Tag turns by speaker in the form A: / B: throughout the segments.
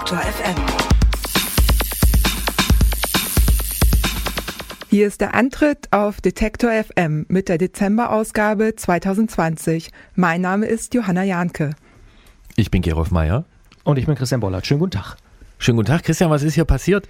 A: Detektor FM.
B: Hier ist der Antritt auf Detektor FM mit der Dezemberausgabe 2020. Mein Name ist Johanna Janke.
C: Ich bin Gerolf Meyer.
D: Und ich bin Christian Bollert. Schönen guten Tag.
C: Schönen guten Tag, Christian. Was ist hier passiert?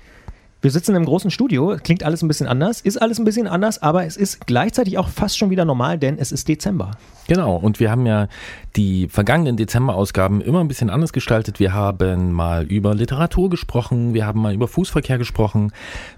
D: Wir sitzen im großen Studio, klingt alles ein bisschen anders, ist alles ein bisschen anders, aber es ist gleichzeitig auch fast schon wieder normal, denn es ist Dezember.
C: Genau, und wir haben ja die vergangenen Dezemberausgaben immer ein bisschen anders gestaltet. Wir haben mal über Literatur gesprochen, wir haben mal über Fußverkehr gesprochen,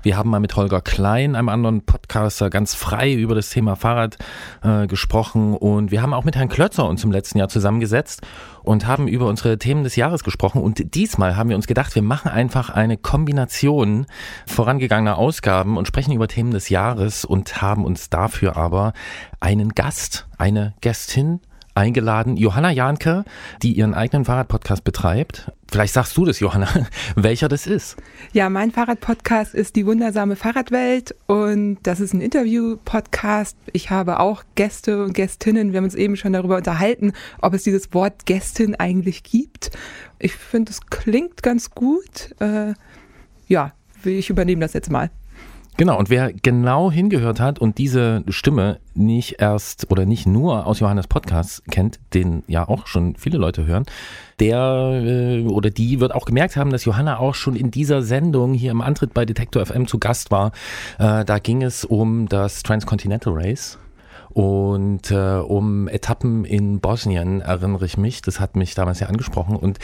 C: wir haben mal mit Holger Klein, einem anderen Podcaster, ganz frei über das Thema Fahrrad äh, gesprochen und wir haben auch mit Herrn Klötzer uns im letzten Jahr zusammengesetzt und haben über unsere Themen des Jahres gesprochen. Und diesmal haben wir uns gedacht, wir machen einfach eine Kombination vorangegangener Ausgaben und sprechen über Themen des Jahres und haben uns dafür aber einen Gast, eine Gästin eingeladen, Johanna Janke, die ihren eigenen Fahrradpodcast betreibt. Vielleicht sagst du das, Johanna, welcher das ist.
B: Ja, mein Fahrradpodcast ist die wundersame Fahrradwelt und das ist ein Interview-Podcast. Ich habe auch Gäste und Gästinnen. Wir haben uns eben schon darüber unterhalten, ob es dieses Wort Gästin eigentlich gibt. Ich finde, es klingt ganz gut. Äh, ja, ich übernehme das jetzt mal.
C: Genau, und wer genau hingehört hat und diese Stimme nicht erst oder nicht nur aus Johannes Podcast kennt, den ja auch schon viele Leute hören, der äh, oder die wird auch gemerkt haben, dass Johanna auch schon in dieser Sendung hier im Antritt bei Detektor FM zu Gast war. Äh, da ging es um das Transcontinental Race und äh, um Etappen in Bosnien erinnere ich mich. Das hat mich damals ja angesprochen und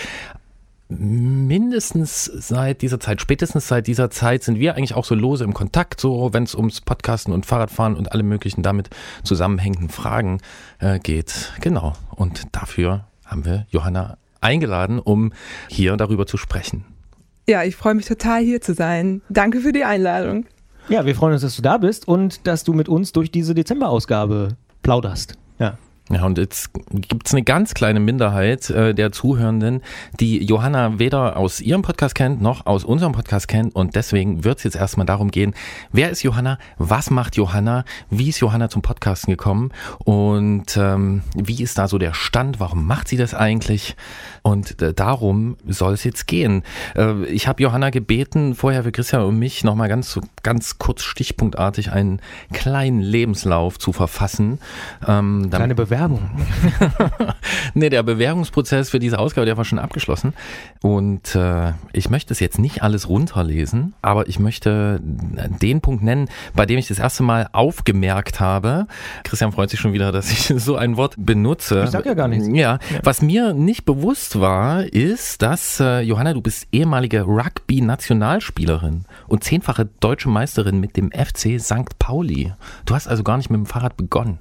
C: mindestens seit dieser Zeit, spätestens seit dieser Zeit sind wir eigentlich auch so lose im Kontakt, so wenn es ums Podcasten und Fahrradfahren und alle möglichen damit zusammenhängenden Fragen äh, geht. Genau. Und dafür haben wir Johanna eingeladen, um hier darüber zu sprechen.
B: Ja, ich freue mich total hier zu sein. Danke für die Einladung.
D: Ja, wir freuen uns, dass du da bist und dass du mit uns durch diese Dezemberausgabe plauderst. Ja.
C: Ja, und jetzt gibt's eine ganz kleine Minderheit äh, der Zuhörenden, die Johanna weder aus ihrem Podcast kennt, noch aus unserem Podcast kennt. Und deswegen wird's jetzt erstmal darum gehen, wer ist Johanna, was macht Johanna, wie ist Johanna zum Podcasten gekommen und ähm, wie ist da so der Stand, warum macht sie das eigentlich? Und äh, darum soll es jetzt gehen. Äh, ich habe Johanna gebeten, vorher für Christian und mich nochmal ganz, ganz kurz stichpunktartig einen kleinen Lebenslauf zu verfassen.
D: Ähm, Kleine Bewerbung.
C: nee, der Bewerbungsprozess für diese Ausgabe, der war schon abgeschlossen. Und äh, ich möchte es jetzt nicht alles runterlesen, aber ich möchte den Punkt nennen, bei dem ich das erste Mal aufgemerkt habe. Christian freut sich schon wieder, dass ich so ein Wort benutze.
D: Ich sag ja gar nichts.
C: Ja, ja. was mir nicht bewusst war, ist, dass äh, Johanna, du bist ehemalige Rugby-Nationalspielerin und zehnfache deutsche Meisterin mit dem FC St. Pauli. Du hast also gar nicht mit dem Fahrrad begonnen.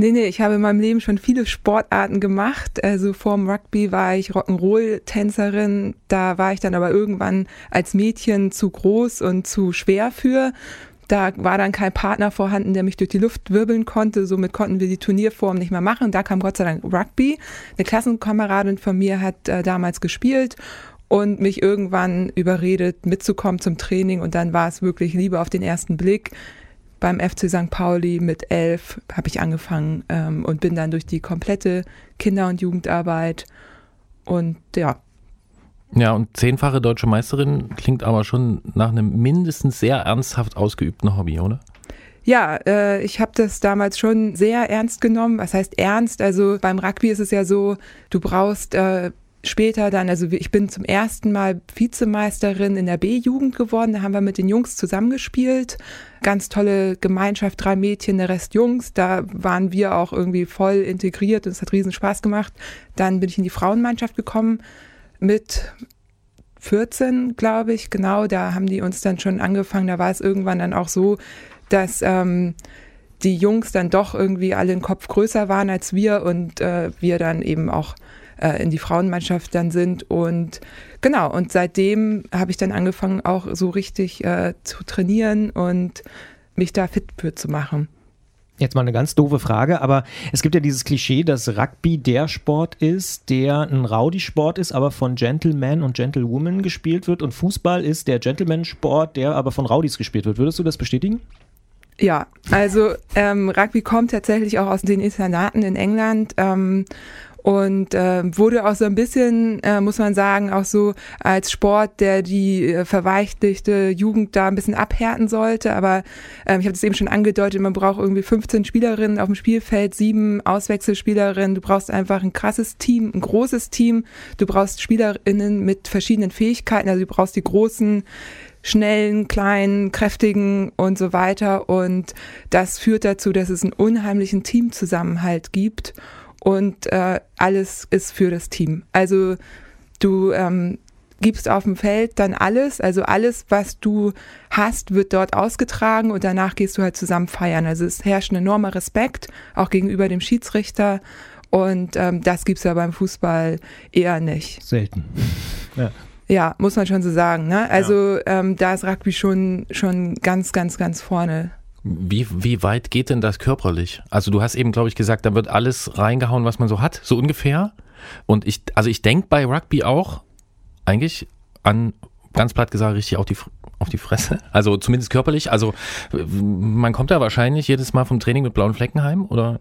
B: Nee, nee, ich habe in meinem Leben schon viele Sportarten gemacht. Also vorm Rugby war ich Rock'n'Roll-Tänzerin. Da war ich dann aber irgendwann als Mädchen zu groß und zu schwer für. Da war dann kein Partner vorhanden, der mich durch die Luft wirbeln konnte. Somit konnten wir die Turnierform nicht mehr machen. Da kam Gott sei Dank Rugby. Eine Klassenkameradin von mir hat äh, damals gespielt und mich irgendwann überredet, mitzukommen zum Training. Und dann war es wirklich Liebe auf den ersten Blick beim FC St. Pauli mit elf habe ich angefangen ähm, und bin dann durch die komplette Kinder- und Jugendarbeit und ja.
C: Ja, und zehnfache deutsche Meisterin klingt aber schon nach einem mindestens sehr ernsthaft ausgeübten Hobby, oder?
B: Ja, äh, ich habe das damals schon sehr ernst genommen. Was heißt ernst? Also beim Rugby ist es ja so, du brauchst äh, später dann, also ich bin zum ersten Mal Vizemeisterin in der B-Jugend geworden. Da haben wir mit den Jungs zusammengespielt. Ganz tolle Gemeinschaft, drei Mädchen, der Rest Jungs. Da waren wir auch irgendwie voll integriert und es hat riesen Spaß gemacht. Dann bin ich in die Frauenmannschaft gekommen mit 14, glaube ich, genau. Da haben die uns dann schon angefangen. Da war es irgendwann dann auch so, dass ähm, die Jungs dann doch irgendwie alle einen Kopf größer waren als wir und äh, wir dann eben auch äh, in die Frauenmannschaft dann sind. Und genau, und seitdem habe ich dann angefangen, auch so richtig äh, zu trainieren und mich da fit für zu machen.
D: Jetzt mal eine ganz doofe Frage, aber es gibt ja dieses Klischee, dass Rugby der Sport ist, der ein Rowdy-Sport ist, aber von Gentlemen und Gentlewomen gespielt wird und Fußball ist der Gentleman-Sport, der aber von Rowdies gespielt wird. Würdest du das bestätigen?
B: Ja, also ähm, Rugby kommt tatsächlich auch aus den Internaten in England ähm, und äh, wurde auch so ein bisschen, äh, muss man sagen, auch so als Sport, der die äh, verweichlichte Jugend da ein bisschen abhärten sollte. Aber äh, ich habe es eben schon angedeutet, man braucht irgendwie 15 Spielerinnen auf dem Spielfeld, sieben Auswechselspielerinnen. Du brauchst einfach ein krasses Team, ein großes Team. Du brauchst Spielerinnen mit verschiedenen Fähigkeiten. Also du brauchst die großen schnellen, kleinen, kräftigen und so weiter. Und das führt dazu, dass es einen unheimlichen Teamzusammenhalt gibt und äh, alles ist für das Team. Also du ähm, gibst auf dem Feld dann alles, also alles, was du hast, wird dort ausgetragen und danach gehst du halt zusammen feiern. Also es herrscht ein enormer Respekt, auch gegenüber dem Schiedsrichter und ähm, das gibt's ja beim Fußball eher nicht.
D: Selten.
B: Ja. Ja, muss man schon so sagen. Ne? Also ja. ähm, da ist Rugby schon, schon ganz, ganz, ganz vorne.
C: Wie, wie weit geht denn das körperlich? Also du hast eben, glaube ich, gesagt, da wird alles reingehauen, was man so hat, so ungefähr. Und ich, also ich denke bei Rugby auch eigentlich an, ganz platt gesagt, richtig auf die, auf die Fresse. Also zumindest körperlich. Also man kommt da wahrscheinlich jedes Mal vom Training mit blauen Flecken heim, oder?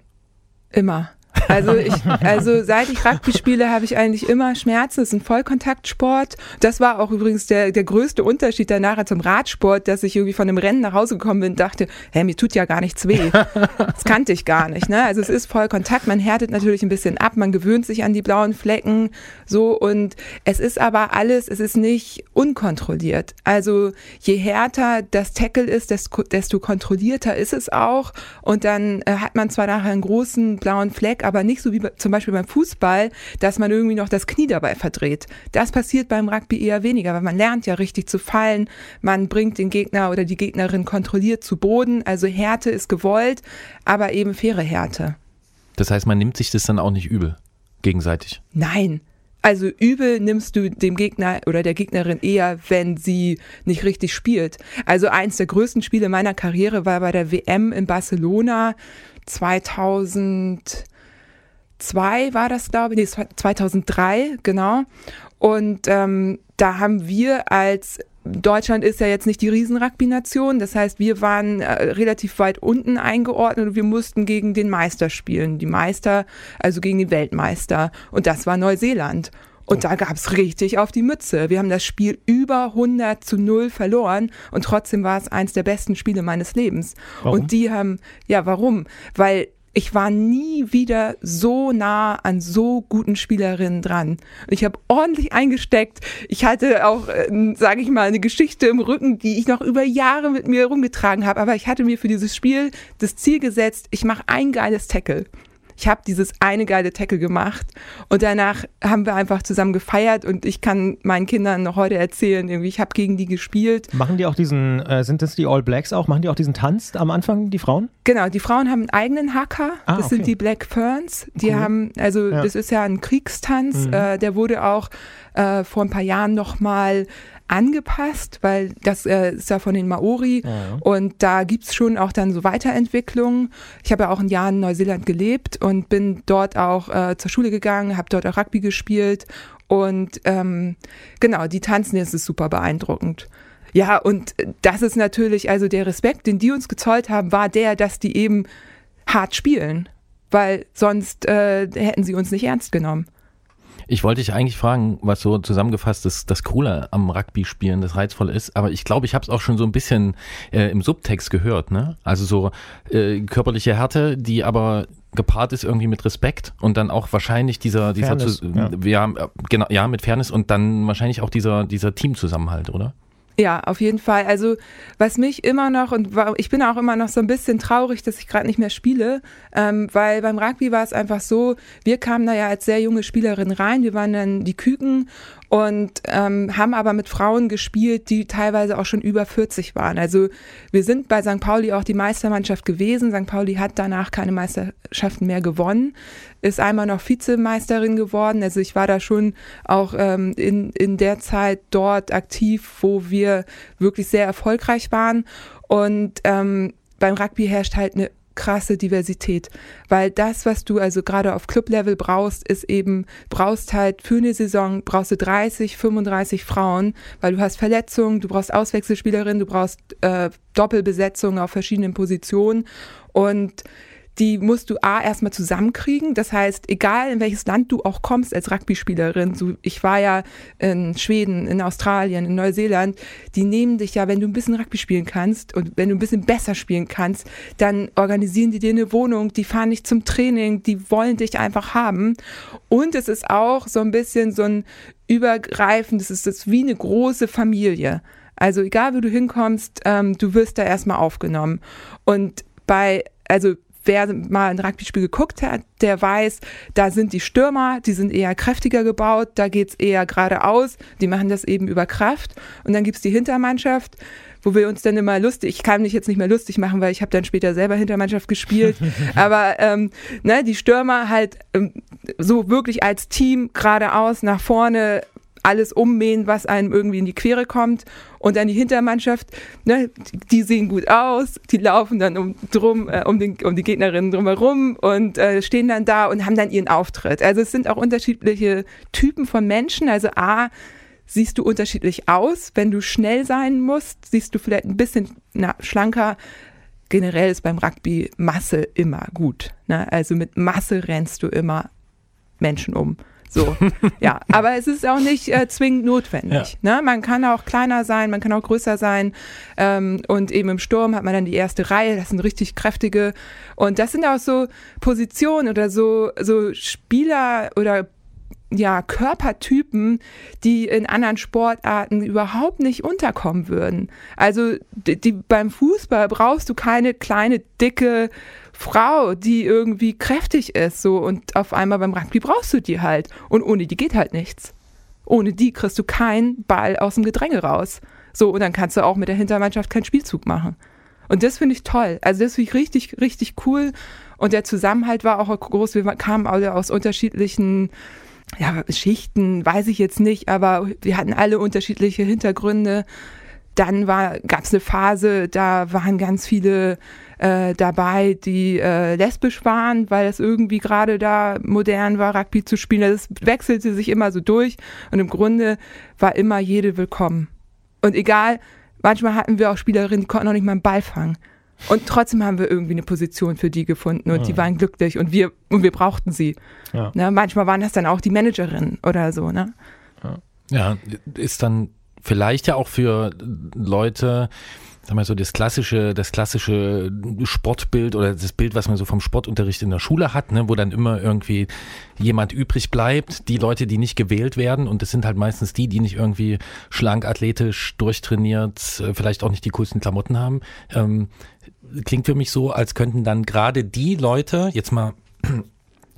B: Immer. Also ich, also seit ich Rugby spiele, habe ich eigentlich immer Schmerzen. Es ist ein Vollkontaktsport. Das war auch übrigens der, der größte Unterschied danach zum Radsport, dass ich irgendwie von einem Rennen nach Hause gekommen bin und dachte, hä, mir tut ja gar nichts weh. Das kannte ich gar nicht. Ne? Also es ist Vollkontakt. Man härtet natürlich ein bisschen ab, man gewöhnt sich an die blauen Flecken, so und es ist aber alles, es ist nicht unkontrolliert. Also je härter das Tackle ist, desto, kontrollierter ist es auch. Und dann äh, hat man zwar nachher einen großen blauen Fleck, aber nicht so wie bei, zum Beispiel beim Fußball, dass man irgendwie noch das Knie dabei verdreht. Das passiert beim Rugby eher weniger, weil man lernt ja richtig zu fallen. Man bringt den Gegner oder die Gegnerin kontrolliert zu Boden. Also Härte ist gewollt, aber eben faire Härte.
C: Das heißt, man nimmt sich das dann auch nicht übel gegenseitig?
B: Nein. Also übel nimmst du dem Gegner oder der Gegnerin eher, wenn sie nicht richtig spielt. Also eins der größten Spiele meiner Karriere war bei der WM in Barcelona 2000 2002 war das, glaube ich, nee, 2003, genau. Und ähm, da haben wir als Deutschland ist ja jetzt nicht die Riesen-Rugby-Nation, das heißt, wir waren äh, relativ weit unten eingeordnet und wir mussten gegen den Meister spielen. Die Meister, also gegen den Weltmeister. Und das war Neuseeland. Und da gab's richtig auf die Mütze. Wir haben das Spiel über 100 zu 0 verloren und trotzdem war es eins der besten Spiele meines Lebens. Warum? Und die haben, ja, warum? Weil ich war nie wieder so nah an so guten Spielerinnen dran. Ich habe ordentlich eingesteckt. Ich hatte auch, äh, sage ich mal, eine Geschichte im Rücken, die ich noch über Jahre mit mir rumgetragen habe. Aber ich hatte mir für dieses Spiel das Ziel gesetzt, ich mache ein geiles Tackle ich habe dieses eine geile Tackle gemacht und danach haben wir einfach zusammen gefeiert und ich kann meinen Kindern noch heute erzählen, irgendwie, ich habe gegen die gespielt.
D: Machen die auch diesen, äh, sind das die All Blacks auch, machen die auch diesen Tanz am Anfang, die Frauen?
B: Genau, die Frauen haben einen eigenen Haka, ah, das okay. sind die Black Ferns, die cool. haben, also ja. das ist ja ein Kriegstanz, mhm. äh, der wurde auch äh, vor ein paar Jahren nochmal angepasst, weil das äh, ist ja von den Maori ja. und da gibt's schon auch dann so Weiterentwicklungen. Ich habe ja auch ein Jahr in Neuseeland gelebt und bin dort auch äh, zur Schule gegangen, habe dort auch Rugby gespielt und ähm, genau, die tanzen jetzt ist super beeindruckend. Ja, und das ist natürlich, also der Respekt, den die uns gezollt haben, war der, dass die eben hart spielen, weil sonst äh, hätten sie uns nicht ernst genommen.
C: Ich wollte dich eigentlich fragen, was so zusammengefasst das, das Coole am Rugby-Spielen, das reizvoll ist, aber ich glaube, ich habe es auch schon so ein bisschen äh, im Subtext gehört, ne? Also so äh, körperliche Härte, die aber gepaart ist irgendwie mit Respekt und dann auch wahrscheinlich dieser, dieser Fairness, ja. ja, genau, ja, mit Fairness und dann wahrscheinlich auch dieser, dieser Teamzusammenhalt, oder?
B: Ja, auf jeden Fall. Also was mich immer noch und ich bin auch immer noch so ein bisschen traurig, dass ich gerade nicht mehr spiele, ähm, weil beim Rugby war es einfach so, wir kamen da ja als sehr junge Spielerin rein, wir waren dann die Küken und ähm, haben aber mit Frauen gespielt, die teilweise auch schon über 40 waren. Also wir sind bei St. Pauli auch die Meistermannschaft gewesen. St. Pauli hat danach keine Meisterschaften mehr gewonnen, ist einmal noch Vizemeisterin geworden. Also ich war da schon auch ähm, in, in der Zeit dort aktiv, wo wir wirklich sehr erfolgreich waren. Und ähm, beim Rugby herrscht halt eine krasse Diversität, weil das, was du also gerade auf Club-Level brauchst, ist eben, brauchst halt für eine Saison, brauchst du 30, 35 Frauen, weil du hast Verletzungen, du brauchst Auswechselspielerinnen, du brauchst äh, Doppelbesetzungen auf verschiedenen Positionen. Und die musst du A erstmal zusammenkriegen. Das heißt, egal in welches Land du auch kommst als Rugby-Spielerin, so ich war ja in Schweden, in Australien, in Neuseeland, die nehmen dich ja, wenn du ein bisschen Rugby spielen kannst und wenn du ein bisschen besser spielen kannst, dann organisieren die dir eine Wohnung, die fahren dich zum Training, die wollen dich einfach haben. Und es ist auch so ein bisschen so ein übergreifend, es ist wie eine große Familie. Also egal, wo du hinkommst, ähm, du wirst da erstmal aufgenommen. Und bei, also wer mal ein Rugby-Spiel geguckt hat, der weiß, da sind die Stürmer, die sind eher kräftiger gebaut, da geht's eher geradeaus, die machen das eben über Kraft. Und dann gibt's die Hintermannschaft, wo wir uns dann immer lustig, ich kann mich jetzt nicht mehr lustig machen, weil ich habe dann später selber Hintermannschaft gespielt, aber ähm, ne, die Stürmer halt ähm, so wirklich als Team geradeaus nach vorne alles ummähen, was einem irgendwie in die Quere kommt. Und dann die Hintermannschaft, ne, die sehen gut aus, die laufen dann um, drum, äh, um, den, um die Gegnerinnen drumherum und äh, stehen dann da und haben dann ihren Auftritt. Also es sind auch unterschiedliche Typen von Menschen. Also A, siehst du unterschiedlich aus. Wenn du schnell sein musst, siehst du vielleicht ein bisschen na, schlanker. Generell ist beim Rugby Masse immer gut. Ne? Also mit Masse rennst du immer Menschen um. So, ja, aber es ist auch nicht äh, zwingend notwendig. Ja. Ne? Man kann auch kleiner sein, man kann auch größer sein. Ähm, und eben im Sturm hat man dann die erste Reihe, das sind richtig kräftige. Und das sind auch so Positionen oder so, so Spieler oder ja, Körpertypen, die in anderen Sportarten überhaupt nicht unterkommen würden. Also die, die, beim Fußball brauchst du keine kleine, dicke Frau, die irgendwie kräftig ist, so und auf einmal beim Rugby brauchst du die halt. Und ohne die geht halt nichts. Ohne die kriegst du keinen Ball aus dem Gedränge raus. So, und dann kannst du auch mit der Hintermannschaft keinen Spielzug machen. Und das finde ich toll. Also das finde ich richtig, richtig cool. Und der Zusammenhalt war auch groß. Wir kamen alle aus unterschiedlichen ja, Schichten, weiß ich jetzt nicht, aber wir hatten alle unterschiedliche Hintergründe. Dann gab es eine Phase, da waren ganz viele äh, dabei, die äh, lesbisch waren, weil es irgendwie gerade da modern war, Rugby zu spielen. Das also wechselte sich immer so durch und im Grunde war immer jede willkommen. Und egal, manchmal hatten wir auch Spielerinnen, die konnten noch nicht mal einen Ball fangen. Und trotzdem haben wir irgendwie eine Position für die gefunden und ja. die waren glücklich und wir, und wir brauchten sie. Ja. Ne, manchmal waren das dann auch die Managerinnen oder so. Ne?
C: Ja. ja, ist dann vielleicht ja auch für Leute, sag mal so das klassische, das klassische Sportbild oder das Bild, was man so vom Sportunterricht in der Schule hat, ne, wo dann immer irgendwie jemand übrig bleibt, die Leute, die nicht gewählt werden und das sind halt meistens die, die nicht irgendwie schlank, athletisch, durchtrainiert, äh, vielleicht auch nicht die coolsten Klamotten haben. Ähm, klingt für mich so, als könnten dann gerade die Leute, jetzt mal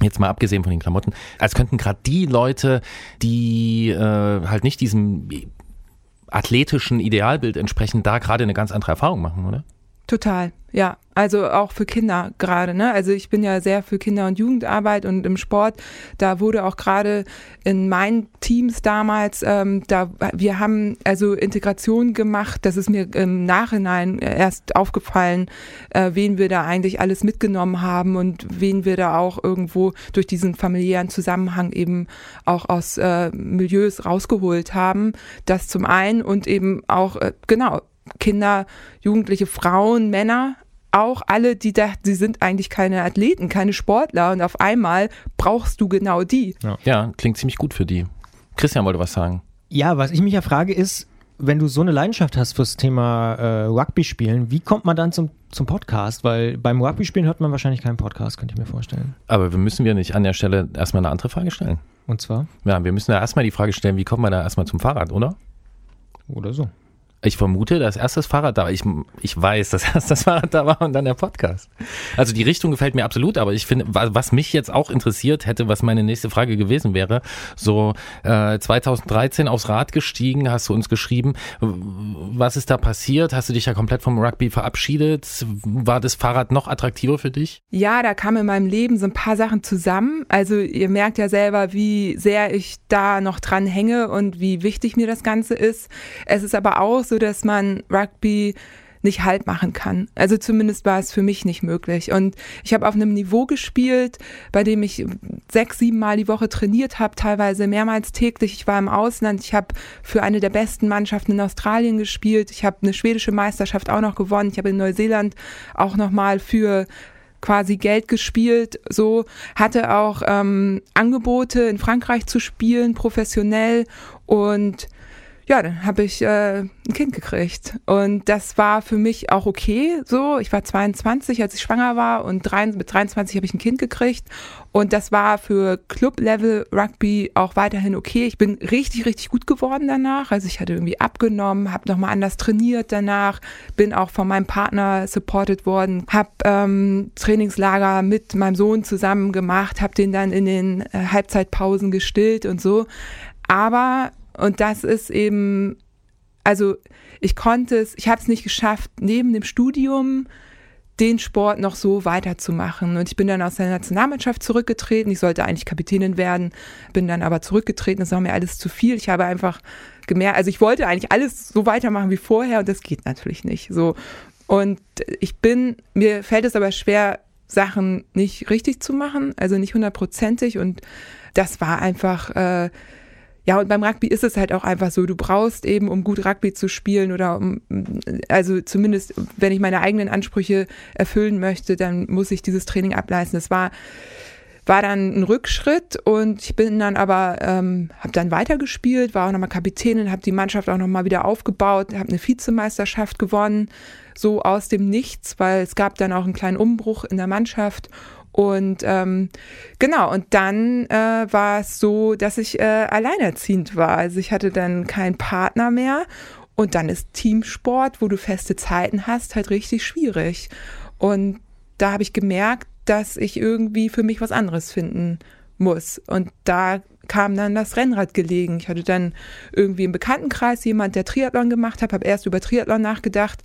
C: Jetzt mal abgesehen von den Klamotten, als könnten gerade die Leute, die äh, halt nicht diesem athletischen Idealbild entsprechend da gerade eine ganz andere Erfahrung machen, oder?
B: Total, ja. Also auch für Kinder gerade, ne? Also ich bin ja sehr für Kinder- und Jugendarbeit und im Sport, da wurde auch gerade in meinen Teams damals, ähm, da wir haben also Integration gemacht, das ist mir im Nachhinein erst aufgefallen, äh, wen wir da eigentlich alles mitgenommen haben und wen wir da auch irgendwo durch diesen familiären Zusammenhang eben auch aus äh, Milieus rausgeholt haben. Das zum einen und eben auch, äh, genau, Kinder, Jugendliche, Frauen, Männer, auch alle, die dachten, sie sind eigentlich keine Athleten, keine Sportler und auf einmal brauchst du genau die.
C: Ja, ja klingt ziemlich gut für die. Christian wollte was sagen.
D: Ja, was ich mich ja frage ist, wenn du so eine Leidenschaft hast fürs Thema äh, Rugby spielen, wie kommt man dann zum, zum Podcast? Weil beim Rugby spielen hört man wahrscheinlich keinen Podcast, könnte ich mir vorstellen.
C: Aber wir müssen wir nicht an der Stelle erstmal eine andere Frage stellen.
D: Und zwar?
C: Ja, wir müssen ja erstmal die Frage stellen, wie kommt man da erstmal zum Fahrrad, oder?
D: Oder so.
C: Ich vermute, das Fahrrad da. Ich, ich weiß, dass erst das Fahrrad da war und dann der Podcast. Also die Richtung gefällt mir absolut, aber ich finde, was mich jetzt auch interessiert hätte, was meine nächste Frage gewesen wäre, so äh, 2013 aufs Rad gestiegen, hast du uns geschrieben, was ist da passiert? Hast du dich ja komplett vom Rugby verabschiedet? War das Fahrrad noch attraktiver für dich?
B: Ja, da kamen in meinem Leben so ein paar Sachen zusammen. Also ihr merkt ja selber, wie sehr ich da noch dran hänge und wie wichtig mir das Ganze ist. Es ist aber auch so, dass man Rugby nicht halt machen kann. Also zumindest war es für mich nicht möglich. Und ich habe auf einem Niveau gespielt, bei dem ich sechs, sieben Mal die Woche trainiert habe, teilweise mehrmals täglich. Ich war im Ausland. Ich habe für eine der besten Mannschaften in Australien gespielt. Ich habe eine schwedische Meisterschaft auch noch gewonnen. Ich habe in Neuseeland auch noch mal für quasi Geld gespielt, so hatte auch ähm, Angebote in Frankreich zu spielen, professionell und ja, dann habe ich äh, ein Kind gekriegt. Und das war für mich auch okay so. Ich war 22, als ich schwanger war und drei, mit 23 habe ich ein Kind gekriegt. Und das war für Club-Level Rugby auch weiterhin okay. Ich bin richtig, richtig gut geworden danach. Also ich hatte irgendwie abgenommen, habe nochmal anders trainiert danach, bin auch von meinem Partner supported worden, habe ähm, Trainingslager mit meinem Sohn zusammen gemacht, habe den dann in den äh, Halbzeitpausen gestillt und so. Aber und das ist eben, also ich konnte es, ich habe es nicht geschafft, neben dem Studium den Sport noch so weiterzumachen. Und ich bin dann aus der Nationalmannschaft zurückgetreten. Ich sollte eigentlich Kapitänin werden, bin dann aber zurückgetreten. Das war mir alles zu viel. Ich habe einfach gemerkt, also ich wollte eigentlich alles so weitermachen wie vorher und das geht natürlich nicht. So. Und ich bin, mir fällt es aber schwer, Sachen nicht richtig zu machen, also nicht hundertprozentig. Und das war einfach, äh, ja, und beim Rugby ist es halt auch einfach so, du brauchst eben, um gut Rugby zu spielen oder um, also zumindest, wenn ich meine eigenen Ansprüche erfüllen möchte, dann muss ich dieses Training ableisten. Das war, war dann ein Rückschritt und ich bin dann aber, ähm, habe dann weitergespielt, war auch nochmal Kapitänin, habe die Mannschaft auch nochmal wieder aufgebaut, habe eine Vizemeisterschaft gewonnen, so aus dem Nichts, weil es gab dann auch einen kleinen Umbruch in der Mannschaft und ähm, genau, und dann äh, war es so, dass ich äh, alleinerziehend war. Also ich hatte dann keinen Partner mehr. Und dann ist Teamsport, wo du feste Zeiten hast, halt richtig schwierig. Und da habe ich gemerkt, dass ich irgendwie für mich was anderes finden muss. Und da kam dann das Rennrad gelegen. Ich hatte dann irgendwie im Bekanntenkreis jemand, der Triathlon gemacht hat, habe erst über Triathlon nachgedacht,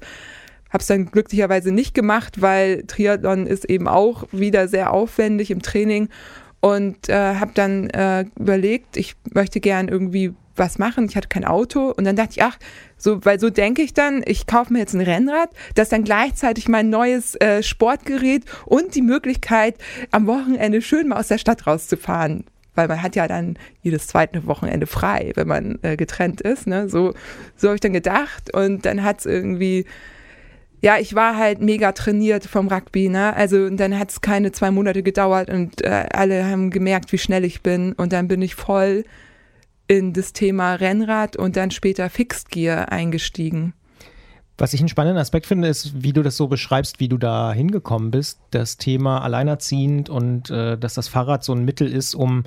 B: habe es dann glücklicherweise nicht gemacht, weil Triathlon ist eben auch wieder sehr aufwendig im Training und äh, habe dann äh, überlegt, ich möchte gern irgendwie was machen. Ich hatte kein Auto und dann dachte ich, ach, so, weil so denke ich dann, ich kaufe mir jetzt ein Rennrad, das dann gleichzeitig mein neues äh, Sportgerät und die Möglichkeit, am Wochenende schön mal aus der Stadt rauszufahren. Weil man hat ja dann jedes zweite Wochenende frei, wenn man äh, getrennt ist. Ne? So, so habe ich dann gedacht und dann hat es irgendwie ja, ich war halt mega trainiert vom Rugby, ne? Also dann hat es keine zwei Monate gedauert und äh, alle haben gemerkt, wie schnell ich bin. Und dann bin ich voll in das Thema Rennrad und dann später Fixed Gear eingestiegen.
D: Was ich einen spannenden Aspekt finde, ist, wie du das so beschreibst, wie du da hingekommen bist. Das Thema alleinerziehend und äh, dass das Fahrrad so ein Mittel ist, um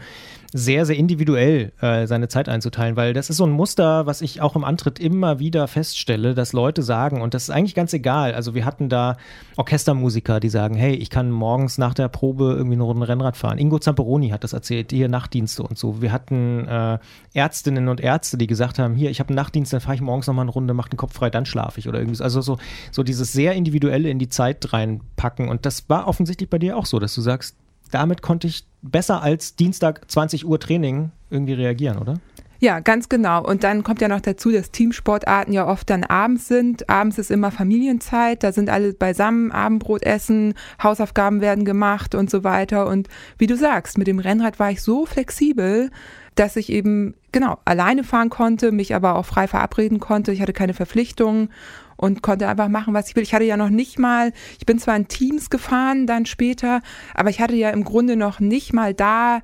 D: sehr, sehr individuell äh, seine Zeit einzuteilen, weil das ist so ein Muster, was ich auch im Antritt immer wieder feststelle, dass Leute sagen, und das ist eigentlich ganz egal, also wir hatten da Orchestermusiker, die sagen, hey, ich kann morgens nach der Probe irgendwie eine Runde Rennrad fahren. Ingo Zamperoni hat das erzählt, hier Nachtdienste und so. Wir hatten äh, Ärztinnen und Ärzte, die gesagt haben, hier, ich habe einen Nachtdienst, dann fahre ich morgens nochmal eine Runde, mache den Kopf frei, dann schlafe ich oder irgendwie. Also so, so dieses sehr individuelle in die Zeit reinpacken. Und das war offensichtlich bei dir auch so, dass du sagst, damit konnte ich besser als Dienstag 20 Uhr Training irgendwie reagieren, oder?
B: Ja, ganz genau. Und dann kommt ja noch dazu, dass Teamsportarten ja oft dann abends sind. Abends ist immer Familienzeit, da sind alle beisammen, Abendbrot essen, Hausaufgaben werden gemacht und so weiter. Und wie du sagst, mit dem Rennrad war ich so flexibel, dass ich eben genau alleine fahren konnte, mich aber auch frei verabreden konnte. Ich hatte keine Verpflichtungen und konnte einfach machen, was ich will. Ich hatte ja noch nicht mal, ich bin zwar in Teams gefahren dann später, aber ich hatte ja im Grunde noch nicht mal da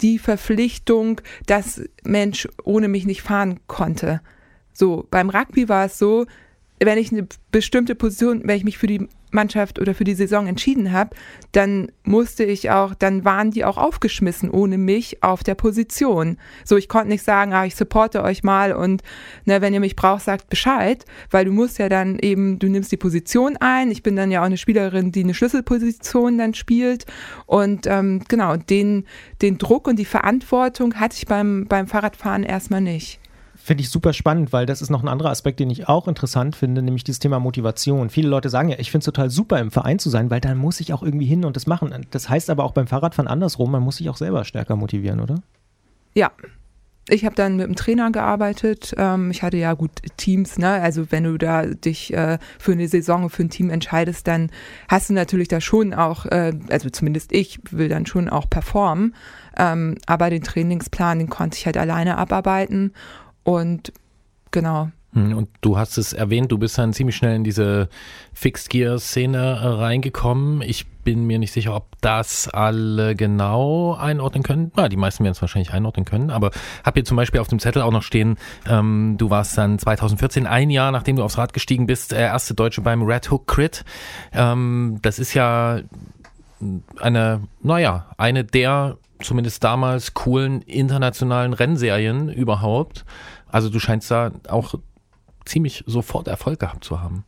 B: die Verpflichtung, dass Mensch ohne mich nicht fahren konnte. So, beim Rugby war es so, wenn ich eine bestimmte Position, wenn ich mich für die Mannschaft oder für die Saison entschieden habe, dann musste ich auch, dann waren die auch aufgeschmissen ohne mich auf der Position. So, ich konnte nicht sagen, ah, ich supporte euch mal und ne, wenn ihr mich braucht, sagt Bescheid, weil du musst ja dann eben, du nimmst die Position ein. Ich bin dann ja auch eine Spielerin, die eine Schlüsselposition dann spielt und ähm, genau, den, den Druck und die Verantwortung hatte ich beim, beim Fahrradfahren erstmal nicht.
D: Finde ich super spannend, weil das ist noch ein anderer Aspekt, den ich auch interessant finde, nämlich dieses Thema Motivation. Viele Leute sagen ja, ich finde es total super, im Verein zu sein, weil dann muss ich auch irgendwie hin und das machen. Das heißt aber auch beim Fahrradfahren andersrum, man muss sich auch selber stärker motivieren, oder?
B: Ja, ich habe dann mit einem Trainer gearbeitet. Ähm, ich hatte ja gut Teams, ne? Also wenn du da dich äh, für eine Saison für ein Team entscheidest, dann hast du natürlich da schon auch, äh, also zumindest ich will dann schon auch performen. Ähm, aber den Trainingsplan, den konnte ich halt alleine abarbeiten. Und genau.
C: Hm, und du hast es erwähnt, du bist dann ziemlich schnell in diese Fixed Gear Szene äh, reingekommen. Ich bin mir nicht sicher, ob das alle genau einordnen können. Ja, die meisten werden es wahrscheinlich einordnen können, aber habe hier zum Beispiel auf dem Zettel auch noch stehen, ähm, du warst dann 2014, ein Jahr nachdem du aufs Rad gestiegen bist, der erste Deutsche beim Red Hook Crit. Ähm, das ist ja eine, naja, eine der zumindest damals coolen internationalen Rennserien überhaupt. Also du scheinst da auch ziemlich sofort Erfolg gehabt zu haben.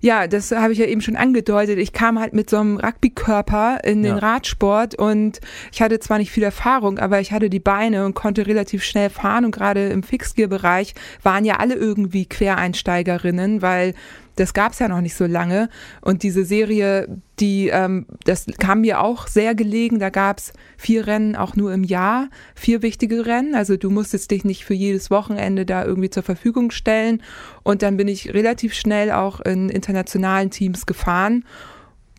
B: Ja, das habe ich ja eben schon angedeutet. Ich kam halt mit so einem Rugby-Körper in den ja. Radsport und ich hatte zwar nicht viel Erfahrung, aber ich hatte die Beine und konnte relativ schnell fahren und gerade im Fixgear-Bereich waren ja alle irgendwie Quereinsteigerinnen, weil das gab es ja noch nicht so lange. Und diese Serie, die, ähm, das kam mir auch sehr gelegen. Da gab es vier Rennen auch nur im Jahr, vier wichtige Rennen. Also du musstest dich nicht für jedes Wochenende da irgendwie zur Verfügung stellen. Und dann bin ich relativ schnell auch in internationalen Teams gefahren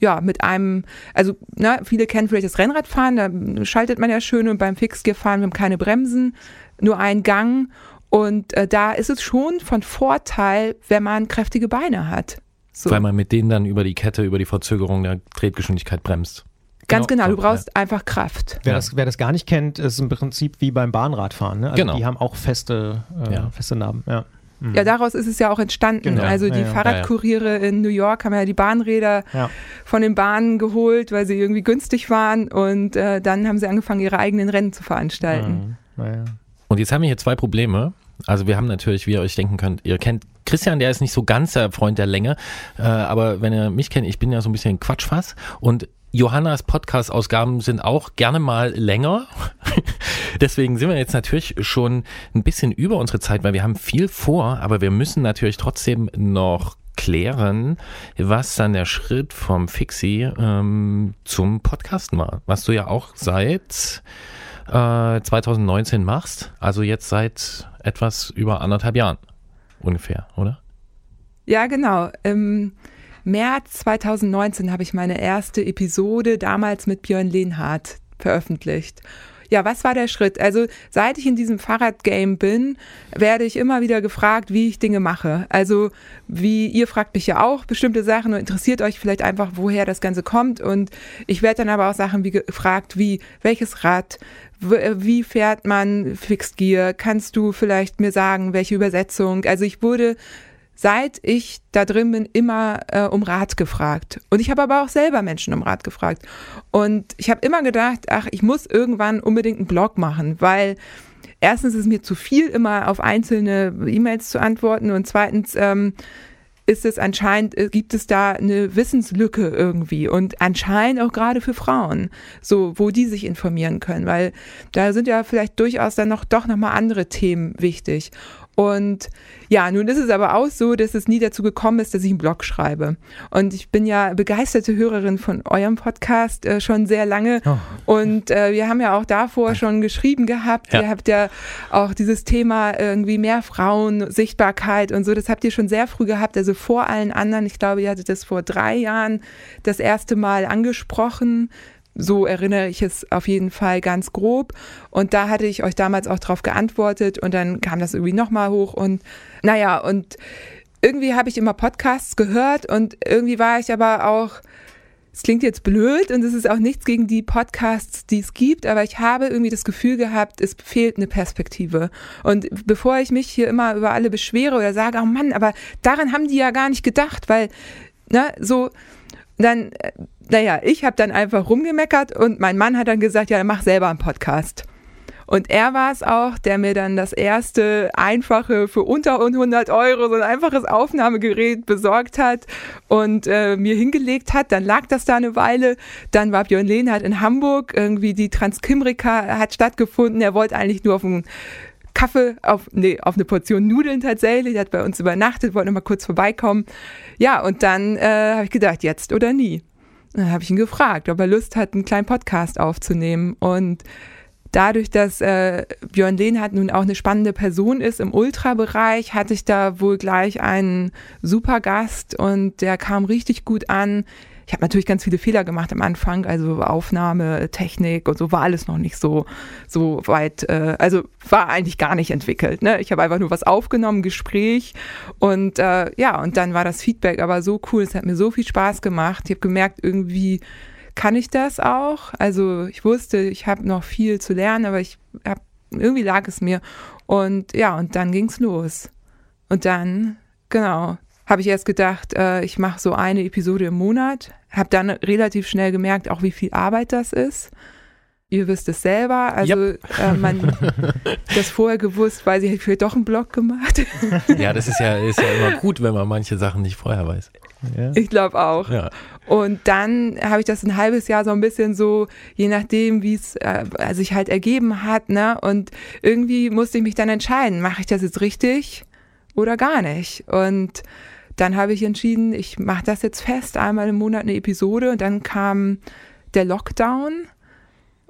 B: ja, mit einem, also na, viele kennen vielleicht das Rennradfahren, da schaltet man ja schön und beim Fixgear fahren wir haben keine Bremsen, nur einen Gang und äh, da ist es schon von Vorteil, wenn man kräftige Beine hat.
C: So. Weil man mit denen dann über die Kette, über die Verzögerung der Tretgeschwindigkeit bremst.
B: Ganz genau, genau. du brauchst ja. einfach Kraft.
D: Wer, ja. das, wer das gar nicht kennt, ist im Prinzip wie beim Bahnradfahren. Ne? Also genau. Die haben auch feste, äh, ja. feste Narben. Ja.
B: Mhm. Ja, daraus ist es ja auch entstanden. Genau. Also die Fahrradkuriere in New York haben ja die Bahnräder von den Bahnen geholt, weil sie irgendwie günstig waren und äh, dann haben sie angefangen, ihre eigenen Rennen zu veranstalten.
C: Mhm. Und jetzt haben wir hier zwei Probleme. Also wir haben natürlich, wie ihr euch denken könnt, ihr kennt Christian, der ist nicht so ganz der Freund der Länge, äh, aber wenn ihr mich kennt, ich bin ja so ein bisschen Quatschfass und Johannas Podcast-Ausgaben sind auch gerne mal länger. Deswegen sind wir jetzt natürlich schon ein bisschen über unsere Zeit, weil wir haben viel vor, aber wir müssen natürlich trotzdem noch klären, was dann der Schritt vom Fixie ähm, zum Podcasten war, was du ja auch seit äh, 2019 machst, also jetzt seit etwas über anderthalb Jahren ungefähr, oder?
B: Ja, genau. Im März 2019 habe ich meine erste Episode damals mit Björn Lehnhardt veröffentlicht. Ja, was war der Schritt? Also seit ich in diesem Fahrradgame bin, werde ich immer wieder gefragt, wie ich Dinge mache. Also wie ihr fragt mich ja auch bestimmte Sachen und interessiert euch vielleicht einfach, woher das Ganze kommt. Und ich werde dann aber auch Sachen wie gefragt, wie welches Rad, wie fährt man Fixed Gear? Kannst du vielleicht mir sagen, welche Übersetzung? Also ich wurde seit ich da drin bin, immer äh, um Rat gefragt. Und ich habe aber auch selber Menschen um Rat gefragt. Und ich habe immer gedacht, ach, ich muss irgendwann unbedingt einen Blog machen, weil erstens ist mir zu viel, immer auf einzelne E-Mails zu antworten und zweitens ähm, ist es anscheinend, äh, gibt es da eine Wissenslücke irgendwie und anscheinend auch gerade für Frauen, so, wo die sich informieren können, weil da sind ja vielleicht durchaus dann noch doch nochmal andere Themen wichtig. Und ja, nun ist es aber auch so, dass es nie dazu gekommen ist, dass ich einen Blog schreibe. Und ich bin ja begeisterte Hörerin von eurem Podcast äh, schon sehr lange. Oh. Und äh, wir haben ja auch davor schon geschrieben gehabt. Ja. Ihr habt ja auch dieses Thema irgendwie mehr Frauen, Sichtbarkeit und so. Das habt ihr schon sehr früh gehabt, also vor allen anderen. Ich glaube, ihr hattet das vor drei Jahren das erste Mal angesprochen so erinnere ich es auf jeden Fall ganz grob. Und da hatte ich euch damals auch drauf geantwortet und dann kam das irgendwie nochmal hoch und naja, und irgendwie habe ich immer Podcasts gehört und irgendwie war ich aber auch, es klingt jetzt blöd und es ist auch nichts gegen die Podcasts, die es gibt, aber ich habe irgendwie das Gefühl gehabt, es fehlt eine Perspektive. Und bevor ich mich hier immer über alle beschwere oder sage, oh Mann, aber daran haben die ja gar nicht gedacht, weil, ne, so, dann äh, naja, ich habe dann einfach rumgemeckert und mein Mann hat dann gesagt, ja, mach selber einen Podcast. Und er war es auch, der mir dann das erste einfache für unter 100 Euro so ein einfaches Aufnahmegerät besorgt hat und äh, mir hingelegt hat. Dann lag das da eine Weile. Dann war Björn Lehnhardt in Hamburg. Irgendwie die Transkimrika hat stattgefunden. Er wollte eigentlich nur auf einen Kaffee, auf, nee, auf eine Portion Nudeln tatsächlich. Hat bei uns übernachtet, wollte noch mal kurz vorbeikommen. Ja, und dann äh, habe ich gedacht, jetzt oder nie. Dann habe ich ihn gefragt, ob er Lust hat, einen kleinen Podcast aufzunehmen. Und dadurch, dass äh, Björn Lehnhardt nun auch eine spannende Person ist im Ultrabereich, hatte ich da wohl gleich einen super Gast und der kam richtig gut an. Ich habe natürlich ganz viele Fehler gemacht am Anfang, also Aufnahme, Technik und so war alles noch nicht so so weit, äh, also war eigentlich gar nicht entwickelt. Ne? Ich habe einfach nur was aufgenommen, Gespräch und äh, ja und dann war das Feedback aber so cool, es hat mir so viel Spaß gemacht. Ich habe gemerkt irgendwie kann ich das auch. Also ich wusste, ich habe noch viel zu lernen, aber ich habe irgendwie lag es mir und ja und dann ging's los und dann genau habe ich erst gedacht, äh, ich mache so eine Episode im Monat, habe dann relativ schnell gemerkt, auch wie viel Arbeit das ist. Ihr wisst es selber, also yep. äh, man das vorher gewusst, weil sie vielleicht doch einen Blog gemacht.
C: ja, das ist ja, ist ja immer gut, wenn man manche Sachen nicht vorher weiß.
B: Ja. Ich glaube auch. Ja. Und dann habe ich das ein halbes Jahr so ein bisschen so, je nachdem, wie es äh, sich halt ergeben hat, ne? Und irgendwie musste ich mich dann entscheiden, mache ich das jetzt richtig oder gar nicht? Und dann habe ich entschieden, ich mache das jetzt fest, einmal im Monat eine Episode. Und dann kam der Lockdown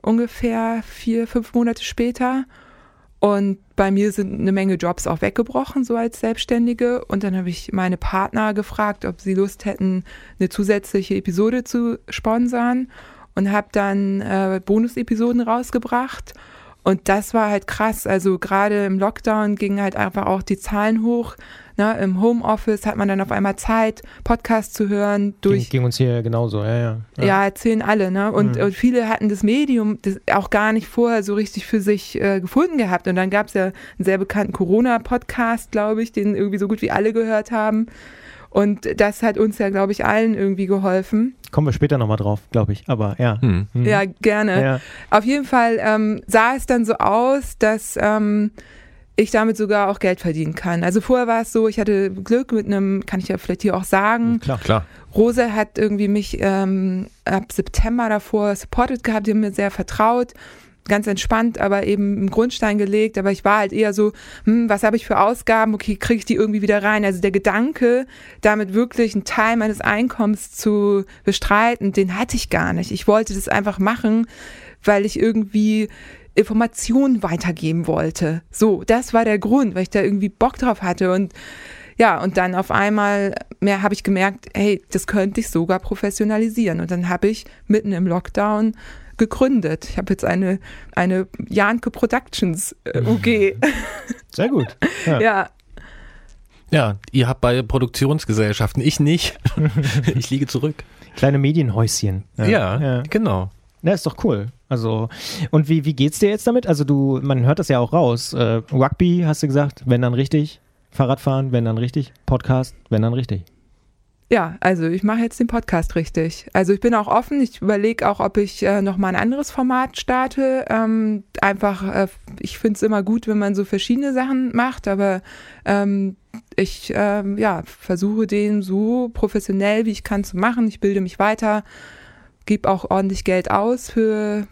B: ungefähr vier, fünf Monate später. Und bei mir sind eine Menge Jobs auch weggebrochen, so als Selbstständige. Und dann habe ich meine Partner gefragt, ob sie Lust hätten, eine zusätzliche Episode zu sponsern. Und habe dann äh, Bonus-Episoden rausgebracht. Und das war halt krass. Also gerade im Lockdown gingen halt einfach auch die Zahlen hoch. Ne, Im Homeoffice hat man dann auf einmal Zeit, Podcasts zu hören. Durch,
D: ging, ging uns hier genauso, ja, ja.
B: Ja, ja erzählen alle. Ne? Und, mhm. und, viele hatten das Medium das auch gar nicht vorher so richtig für sich äh, gefunden gehabt. Und dann gab es ja einen sehr bekannten Corona-Podcast, glaube ich, den irgendwie so gut wie alle gehört haben. Und das hat uns ja, glaube ich, allen irgendwie geholfen.
D: Kommen wir später nochmal drauf, glaube ich. Aber ja. Hm.
B: Hm. Ja, gerne. Ja. Auf jeden Fall ähm, sah es dann so aus, dass ähm, ich damit sogar auch Geld verdienen kann. Also vorher war es so, ich hatte Glück mit einem, kann ich ja vielleicht hier auch sagen.
C: Hm, klar, klar.
B: Rose hat irgendwie mich ähm, ab September davor supported gehabt, die haben mir sehr vertraut ganz entspannt, aber eben im Grundstein gelegt. Aber ich war halt eher so, hm, was habe ich für Ausgaben? Okay, kriege ich die irgendwie wieder rein? Also der Gedanke, damit wirklich einen Teil meines Einkommens zu bestreiten, den hatte ich gar nicht. Ich wollte das einfach machen, weil ich irgendwie Informationen weitergeben wollte. So, das war der Grund, weil ich da irgendwie Bock drauf hatte und ja, und dann auf einmal mehr habe ich gemerkt, hey, das könnte ich sogar professionalisieren. Und dann habe ich mitten im Lockdown gegründet. Ich habe jetzt eine, eine Janke Productions äh, UG.
D: Sehr gut.
B: Ja. ja.
C: Ja, ihr habt beide Produktionsgesellschaften, ich nicht. ich liege zurück.
D: Kleine Medienhäuschen.
C: Ja, ja, ja. genau.
D: Ja, ist doch cool. Also, und wie, wie geht's dir jetzt damit? Also, du, man hört das ja auch raus. Äh, Rugby, hast du gesagt, wenn dann richtig. Fahrradfahren, wenn dann richtig. Podcast, wenn dann richtig.
B: Ja, also ich mache jetzt den Podcast richtig. Also ich bin auch offen. Ich überlege auch, ob ich äh, noch mal ein anderes Format starte. Ähm, einfach, äh, ich finde es immer gut, wenn man so verschiedene Sachen macht, aber ähm, ich ähm, ja, versuche den so professionell, wie ich kann, zu machen. Ich bilde mich weiter, gebe auch ordentlich Geld aus für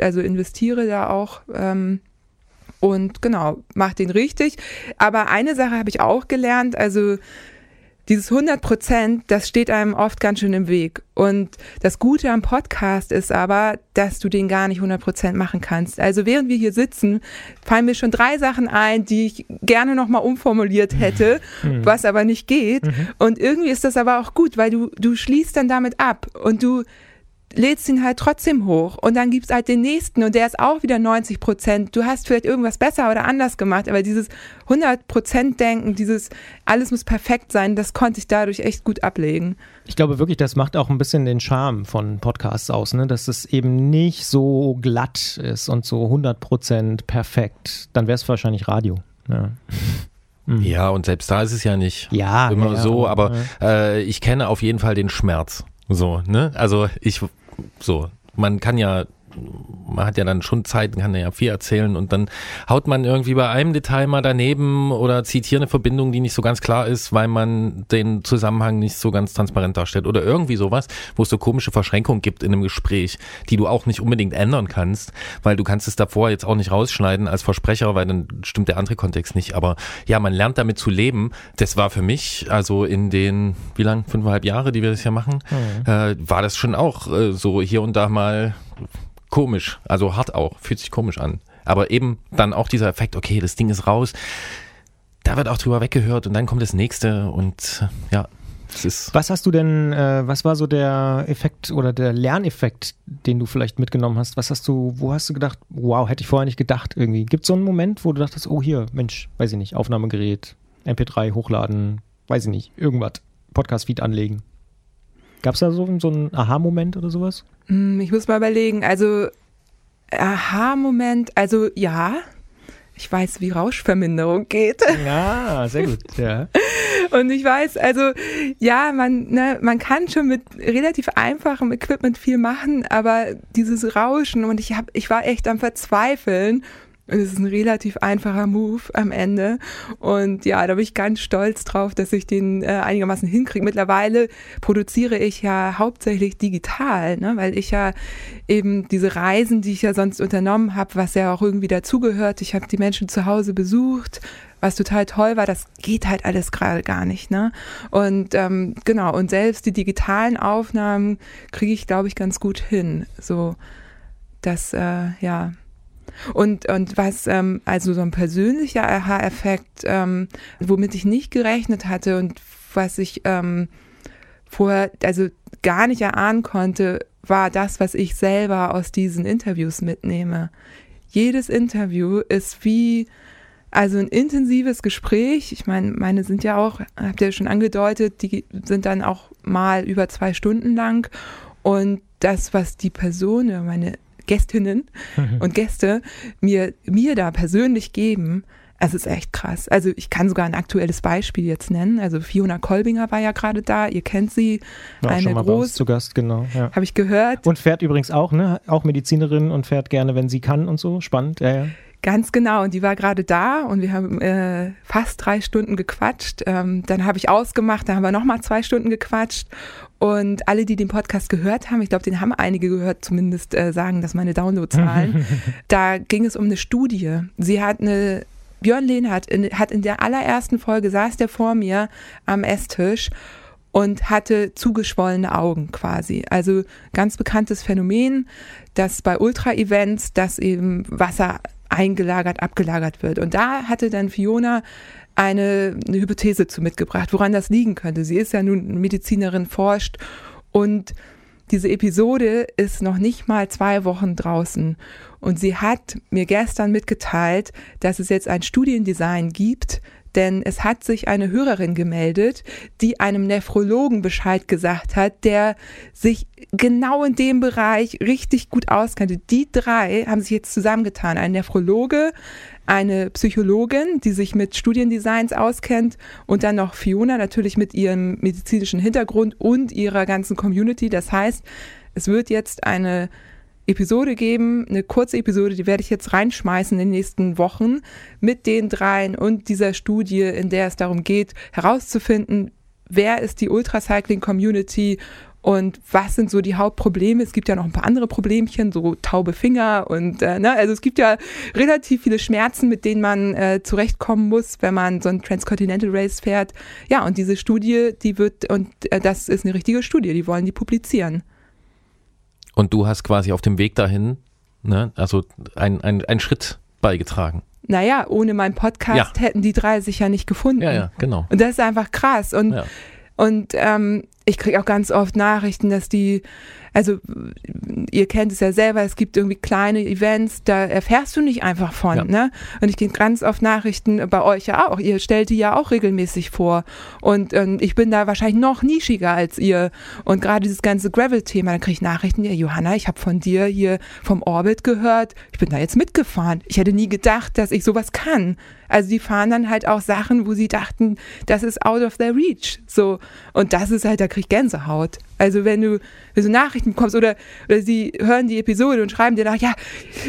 B: also investiere da auch ähm, und genau, mache den richtig. Aber eine Sache habe ich auch gelernt, also dieses 100 Prozent, das steht einem oft ganz schön im Weg. Und das Gute am Podcast ist aber, dass du den gar nicht 100 Prozent machen kannst. Also während wir hier sitzen, fallen mir schon drei Sachen ein, die ich gerne nochmal umformuliert hätte, mhm. was aber nicht geht. Mhm. Und irgendwie ist das aber auch gut, weil du, du schließt dann damit ab und du, lädst ihn halt trotzdem hoch und dann gibt's halt den nächsten und der ist auch wieder 90 Prozent. Du hast vielleicht irgendwas besser oder anders gemacht, aber dieses 100 Prozent Denken, dieses alles muss perfekt sein, das konnte ich dadurch echt gut ablegen.
D: Ich glaube wirklich, das macht auch ein bisschen den Charme von Podcasts aus, ne? dass es eben nicht so glatt ist und so 100 Prozent perfekt. Dann wäre es wahrscheinlich Radio. Ja.
C: Mhm. Ja, und selbst da ist es ja nicht
D: ja,
C: immer
D: ja,
C: so, aber äh, ich kenne auf jeden Fall den Schmerz. So, ne? Also ich so, man kann ja man hat ja dann schon Zeit, kann ja viel erzählen und dann haut man irgendwie bei einem Detail mal daneben oder zieht hier eine Verbindung, die nicht so ganz klar ist, weil man den Zusammenhang nicht so ganz transparent darstellt oder irgendwie sowas, wo es so komische Verschränkungen gibt in einem Gespräch, die du auch nicht unbedingt ändern kannst, weil du kannst es davor jetzt auch nicht rausschneiden als Versprecher, weil dann stimmt der andere Kontext nicht. Aber ja, man lernt damit zu leben. Das war für mich, also in den, wie lang, fünfeinhalb Jahre, die wir das hier machen, mhm. äh, war das schon auch äh, so hier und da mal komisch, also hart auch, fühlt sich komisch an. Aber eben dann auch dieser Effekt, okay, das Ding ist raus, da wird auch drüber weggehört und dann kommt das nächste und ja, es ist.
D: Was hast du denn, äh, was war so der Effekt oder der Lerneffekt, den du vielleicht mitgenommen hast? Was hast du, wo hast du gedacht, wow, hätte ich vorher nicht gedacht irgendwie? Gibt es so einen Moment, wo du dachtest, oh hier, Mensch, weiß ich nicht, Aufnahmegerät, MP3 hochladen, weiß ich nicht, irgendwas, Podcast-Feed anlegen? Gab es da so, so einen Aha-Moment oder sowas?
B: Hm, ich muss mal überlegen. Also, Aha-Moment, also ja, ich weiß, wie Rauschverminderung geht.
D: Ja, sehr gut, ja.
B: Und ich weiß, also ja, man, ne, man kann schon mit relativ einfachem Equipment viel machen, aber dieses Rauschen und ich hab, ich war echt am Verzweifeln es ist ein relativ einfacher Move am Ende. Und ja, da bin ich ganz stolz drauf, dass ich den äh, einigermaßen hinkriege. Mittlerweile produziere ich ja hauptsächlich digital, ne? weil ich ja eben diese Reisen, die ich ja sonst unternommen habe, was ja auch irgendwie dazugehört, ich habe die Menschen zu Hause besucht, was total toll war, das geht halt alles gerade gar nicht, ne? Und ähm, genau, und selbst die digitalen Aufnahmen kriege ich, glaube ich, ganz gut hin. So, das, äh, ja, und, und was, ähm, also so ein persönlicher Aha-Effekt, ähm, womit ich nicht gerechnet hatte und was ich ähm, vorher, also gar nicht erahnen konnte, war das, was ich selber aus diesen Interviews mitnehme. Jedes Interview ist wie, also ein intensives Gespräch. Ich meine, meine sind ja auch, habt ihr schon angedeutet, die sind dann auch mal über zwei Stunden lang. Und das, was die Person, meine Gästinnen mhm. und Gäste mir, mir da persönlich geben, es ist echt krass. Also ich kann sogar ein aktuelles Beispiel jetzt nennen. Also Fiona Kolbinger war ja gerade da, ihr kennt sie,
D: ja, eine große
B: zu
D: Gast, genau.
B: Ja. Habe ich gehört.
D: Und fährt übrigens auch, ne? Auch Medizinerin und fährt gerne, wenn sie kann und so. Spannend, ja, ja.
B: Ganz genau, und die war gerade da und wir haben äh, fast drei Stunden gequatscht. Ähm, dann habe ich ausgemacht, da haben wir nochmal zwei Stunden gequatscht. Und alle, die den Podcast gehört haben, ich glaube, den haben einige gehört, zumindest äh, sagen das meine Downloadzahlen. da ging es um eine Studie. Sie hat eine Björn Lehnhardt in, hat in der allerersten Folge saß der vor mir am Esstisch und hatte zugeschwollene Augen quasi. Also ganz bekanntes Phänomen, dass bei Ultra-Events, dass eben Wasser eingelagert, abgelagert wird. Und da hatte dann Fiona eine, eine Hypothese zu mitgebracht, woran das liegen könnte. Sie ist ja nun Medizinerin, forscht und diese Episode ist noch nicht mal zwei Wochen draußen. Und sie hat mir gestern mitgeteilt, dass es jetzt ein Studiendesign gibt, denn es hat sich eine Hörerin gemeldet, die einem Nephrologen Bescheid gesagt hat, der sich genau in dem Bereich richtig gut auskannte. Die drei haben sich jetzt zusammengetan. Ein Nephrologe, eine Psychologin, die sich mit Studiendesigns auskennt und dann noch Fiona natürlich mit ihrem medizinischen Hintergrund und ihrer ganzen Community. Das heißt, es wird jetzt eine Episode geben, eine kurze Episode, die werde ich jetzt reinschmeißen in den nächsten Wochen mit den dreien und dieser Studie, in der es darum geht, herauszufinden, wer ist die Ultracycling Community und was sind so die Hauptprobleme? Es gibt ja noch ein paar andere Problemchen, so taube Finger und äh, ne, also es gibt ja relativ viele Schmerzen, mit denen man äh, zurechtkommen muss, wenn man so ein Transcontinental Race fährt. Ja, und diese Studie, die wird, und äh, das ist eine richtige Studie, die wollen die publizieren.
C: Und du hast quasi auf dem Weg dahin, ne, also ein, ein, ein Schritt beigetragen.
B: Naja, ohne meinen Podcast ja. hätten die drei sich ja nicht gefunden.
C: Ja, ja, genau.
B: Und das ist einfach krass. Und, ja. und ähm, ich kriege auch ganz oft Nachrichten, dass die also ihr kennt es ja selber, es gibt irgendwie kleine Events, da erfährst du nicht einfach von, ja. ne? Und ich gehe ganz oft Nachrichten bei euch ja auch. Ihr stellt die ja auch regelmäßig vor. Und, und ich bin da wahrscheinlich noch nischiger als ihr. Und gerade dieses ganze Gravel-Thema, da kriege ich Nachrichten, ja, Johanna, ich habe von dir hier vom Orbit gehört, ich bin da jetzt mitgefahren. Ich hätte nie gedacht, dass ich sowas kann. Also die fahren dann halt auch Sachen, wo sie dachten, das ist out of their reach. So. Und das ist halt, da krieg ich Gänsehaut. Also wenn du, wenn du Nachrichten bekommst oder, oder sie hören die Episode und schreiben dir nach, ja,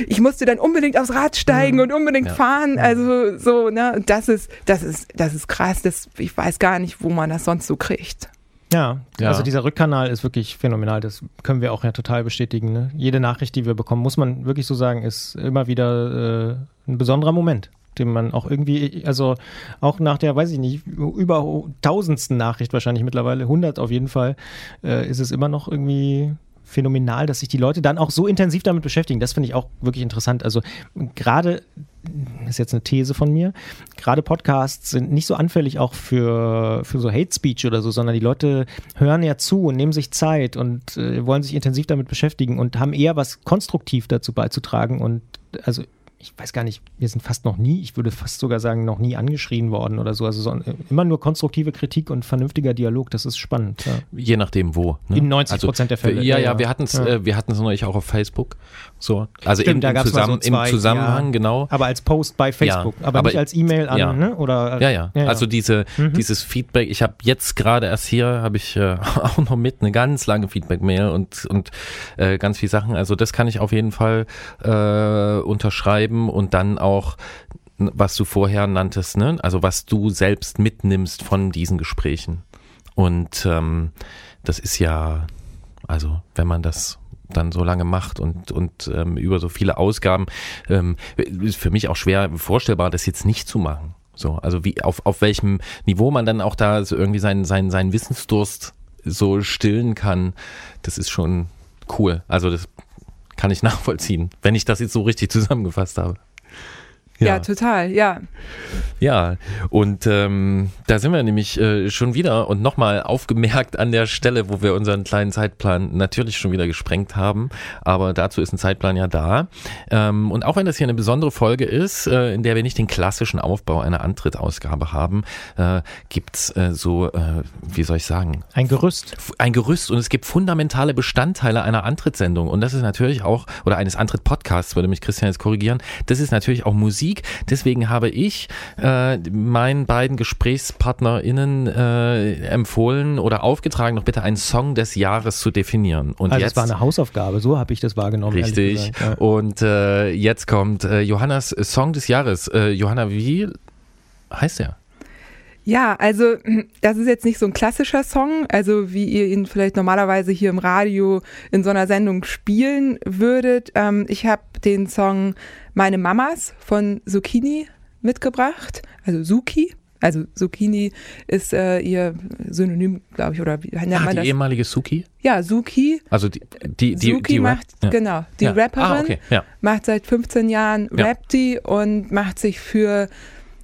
B: ich musste dann unbedingt aufs Rad steigen mhm. und unbedingt ja. fahren. Also so, ne, und das ist, das ist, das ist krass. Das, ich weiß gar nicht, wo man das sonst so kriegt.
D: Ja, ja, also dieser Rückkanal ist wirklich phänomenal. Das können wir auch ja total bestätigen. Ne? Jede Nachricht, die wir bekommen, muss man wirklich so sagen, ist immer wieder äh, ein besonderer Moment den man auch irgendwie, also auch nach der, weiß ich nicht, über tausendsten Nachricht wahrscheinlich mittlerweile, 100 auf jeden Fall, äh, ist es immer noch irgendwie phänomenal, dass sich die Leute dann auch so intensiv damit beschäftigen. Das finde ich auch wirklich interessant. Also gerade, ist jetzt eine These von mir, gerade Podcasts sind nicht so anfällig auch für, für so Hate Speech oder so, sondern die Leute hören ja zu und nehmen sich Zeit und äh, wollen sich intensiv damit beschäftigen und haben eher was konstruktiv dazu beizutragen. Und also ich weiß gar nicht, wir sind fast noch nie, ich würde fast sogar sagen, noch nie angeschrien worden oder so. Also so, immer nur konstruktive Kritik und vernünftiger Dialog, das ist spannend. Ja.
C: Je nachdem wo.
D: Ne? In 90 also, Prozent also, der Fälle.
C: Ja, ja, wir hatten es ja. äh, wir neulich auch auf Facebook. So. Also Stimmt, im, zusammen, so zwei, im Zusammenhang, genau.
D: Aber als Post bei Facebook, aber, aber, nicht als E-Mail an, ne? Oder,
C: ja, ja, Also diese, mhm. dieses Feedback, ich habe jetzt gerade erst hier, habe ich äh, auch noch mit eine ganz lange Feedback-Mail und, und äh, ganz viele Sachen. Also das kann ich auf jeden Fall äh, unterschreiben und dann auch auch, was du vorher nanntest, ne? also was du selbst mitnimmst von diesen Gesprächen. Und ähm, das ist ja, also wenn man das dann so lange macht und, und ähm, über so viele Ausgaben, ähm, ist für mich auch schwer vorstellbar, das jetzt nicht zu machen. So, also wie auf, auf welchem Niveau man dann auch da so irgendwie seinen, seinen, seinen Wissensdurst so stillen kann, das ist schon cool. Also das kann ich nachvollziehen, wenn ich das jetzt so richtig zusammengefasst habe.
B: Ja, ja total, ja.
C: Ja, und ähm, da sind wir nämlich äh, schon wieder und nochmal aufgemerkt an der Stelle, wo wir unseren kleinen Zeitplan natürlich schon wieder gesprengt haben, aber dazu ist ein Zeitplan ja da. Ähm, und auch wenn das hier eine besondere Folge ist, äh, in der wir nicht den klassischen Aufbau einer Antrittausgabe haben, äh, gibt's äh, so, äh, wie soll ich sagen?
D: Ein Gerüst.
C: Ein Gerüst und es gibt fundamentale Bestandteile einer Antrittssendung und das ist natürlich auch, oder eines Antritt-Podcasts, würde mich Christian jetzt korrigieren, das ist natürlich auch Musik Musik. Deswegen habe ich äh, meinen beiden GesprächspartnerInnen äh, empfohlen oder aufgetragen, noch bitte einen Song des Jahres zu definieren.
D: Und also jetzt, das war eine Hausaufgabe, so habe ich das wahrgenommen.
C: Richtig. Ja. Und äh, jetzt kommt äh, Johannas Song des Jahres. Äh, Johanna, wie heißt der?
B: Ja, also das ist jetzt nicht so ein klassischer Song, also wie ihr ihn vielleicht normalerweise hier im Radio in so einer Sendung spielen würdet. Ähm, ich habe den Song Meine Mamas von Zucchini mitgebracht, also Suki. Also Zucchini ist äh, ihr Synonym, glaube ich, oder wie
C: nennt Ach, man die das? ehemalige Suki?
B: Ja, Suki.
C: Also die, die, die,
B: Suki
C: die
B: macht, ja. genau, die ja. Rapperin, ah, okay. ja. macht seit 15 Jahren, rappt die und macht sich für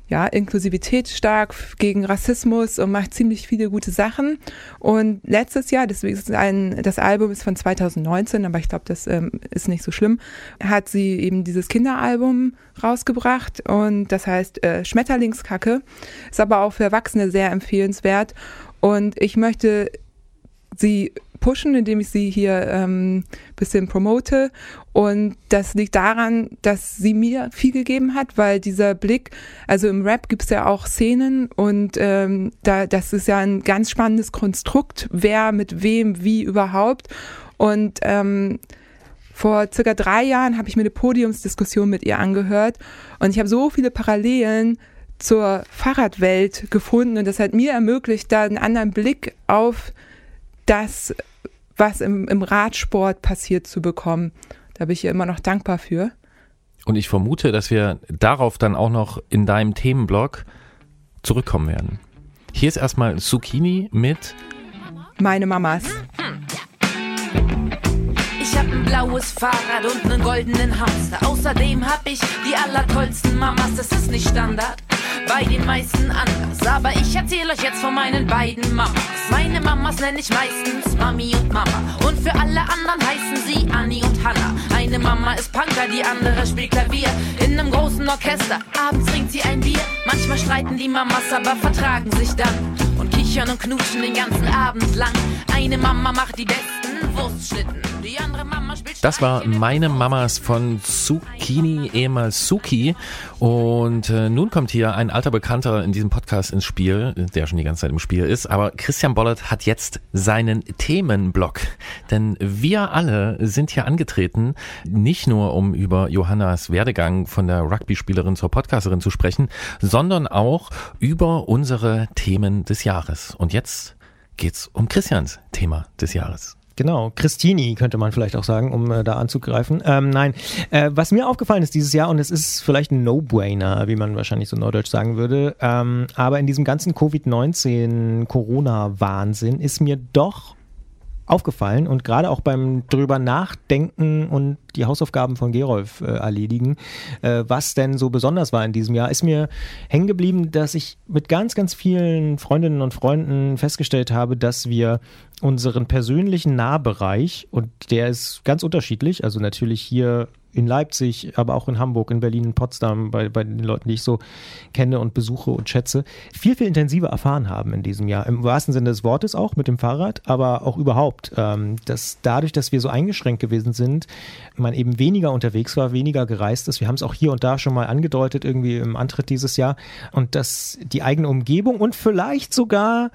B: ja, Inklusivität stark gegen Rassismus und macht ziemlich viele gute Sachen. Und letztes Jahr, deswegen ist ein, das Album ist von 2019, aber ich glaube, das ähm, ist nicht so schlimm, hat sie eben dieses Kinderalbum rausgebracht und das heißt äh, Schmetterlingskacke, ist aber auch für Erwachsene sehr empfehlenswert. Und ich möchte sie pushen, indem ich sie hier ähm, bisschen promote. Und das liegt daran, dass sie mir viel gegeben hat, weil dieser Blick, also im Rap gibt es ja auch Szenen und ähm, da, das ist ja ein ganz spannendes Konstrukt, wer mit wem, wie überhaupt. Und ähm, vor circa drei Jahren habe ich mir eine Podiumsdiskussion mit ihr angehört und ich habe so viele Parallelen zur Fahrradwelt gefunden und das hat mir ermöglicht, da einen anderen Blick auf das was im, im Radsport passiert zu bekommen. Da bin ich ja immer noch dankbar für.
C: Und ich vermute, dass wir darauf dann auch noch in deinem Themenblog zurückkommen werden. Hier ist erstmal Zucchini mit
B: Meine Mamas.
A: Ich hab ein blaues Fahrrad und einen goldenen Hamster. Außerdem hab ich die allertollsten Mamas. Das ist nicht Standard bei den meisten anders. Aber ich erzähle euch jetzt von meinen beiden Mamas. Meine Mamas nenne ich meistens Mami und Mama. Und für alle anderen heißen sie Annie und Hannah. Eine Mama ist Punker, die andere spielt Klavier. In einem großen Orchester, abends trinkt sie ein Bier. Manchmal streiten die Mamas, aber vertragen sich dann. Und kichern und knutschen den ganzen Abend lang. Eine Mama macht die besten Wurstschlitten.
C: Das war meine Mamas von Zucchini, ehemals Suki. Und äh, nun kommt hier ein alter Bekannter in diesem Podcast ins Spiel, der schon die ganze Zeit im Spiel ist. Aber Christian Bollert hat jetzt seinen Themenblock. Denn wir alle sind hier angetreten, nicht nur um über Johannas Werdegang von der Rugby-Spielerin zur Podcasterin zu sprechen, sondern auch über unsere Themen des Jahres. Und jetzt geht's um Christians Thema des Jahres.
D: Genau, Christini könnte man vielleicht auch sagen, um äh, da anzugreifen. Ähm, nein, äh, was mir aufgefallen ist dieses Jahr, und es ist vielleicht ein No-Brainer, wie man wahrscheinlich so norddeutsch sagen würde, ähm, aber in diesem ganzen Covid-19 Corona-Wahnsinn ist mir doch aufgefallen und gerade auch beim drüber nachdenken und die Hausaufgaben von Gerolf äh, erledigen, äh, was denn so besonders war in diesem Jahr, ist mir hängen geblieben, dass ich mit ganz, ganz vielen Freundinnen und Freunden festgestellt habe, dass wir unseren persönlichen Nahbereich, und der ist ganz unterschiedlich, also natürlich hier in Leipzig, aber auch in Hamburg, in Berlin, in Potsdam, bei, bei den Leuten, die ich so kenne und besuche und schätze, viel, viel intensiver erfahren haben in diesem Jahr. Im wahrsten Sinne des Wortes auch mit dem Fahrrad, aber auch überhaupt. Ähm, dass dadurch, dass wir so eingeschränkt gewesen sind, man eben weniger unterwegs war, weniger gereist ist. Wir haben es auch hier und da schon mal angedeutet, irgendwie im Antritt dieses Jahr. Und dass die eigene Umgebung und vielleicht sogar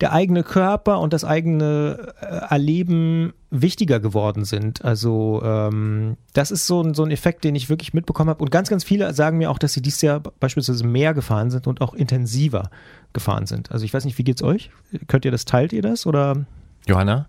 D: der eigene Körper und das eigene äh, Erleben wichtiger geworden sind. Also ähm, das ist so ein, so ein Effekt, den ich wirklich mitbekommen habe. Und ganz, ganz viele sagen mir auch, dass sie dieses Jahr beispielsweise mehr gefahren sind und auch intensiver gefahren sind. Also ich weiß nicht, wie geht's euch? Könnt ihr das, teilt ihr das oder?
C: Johanna?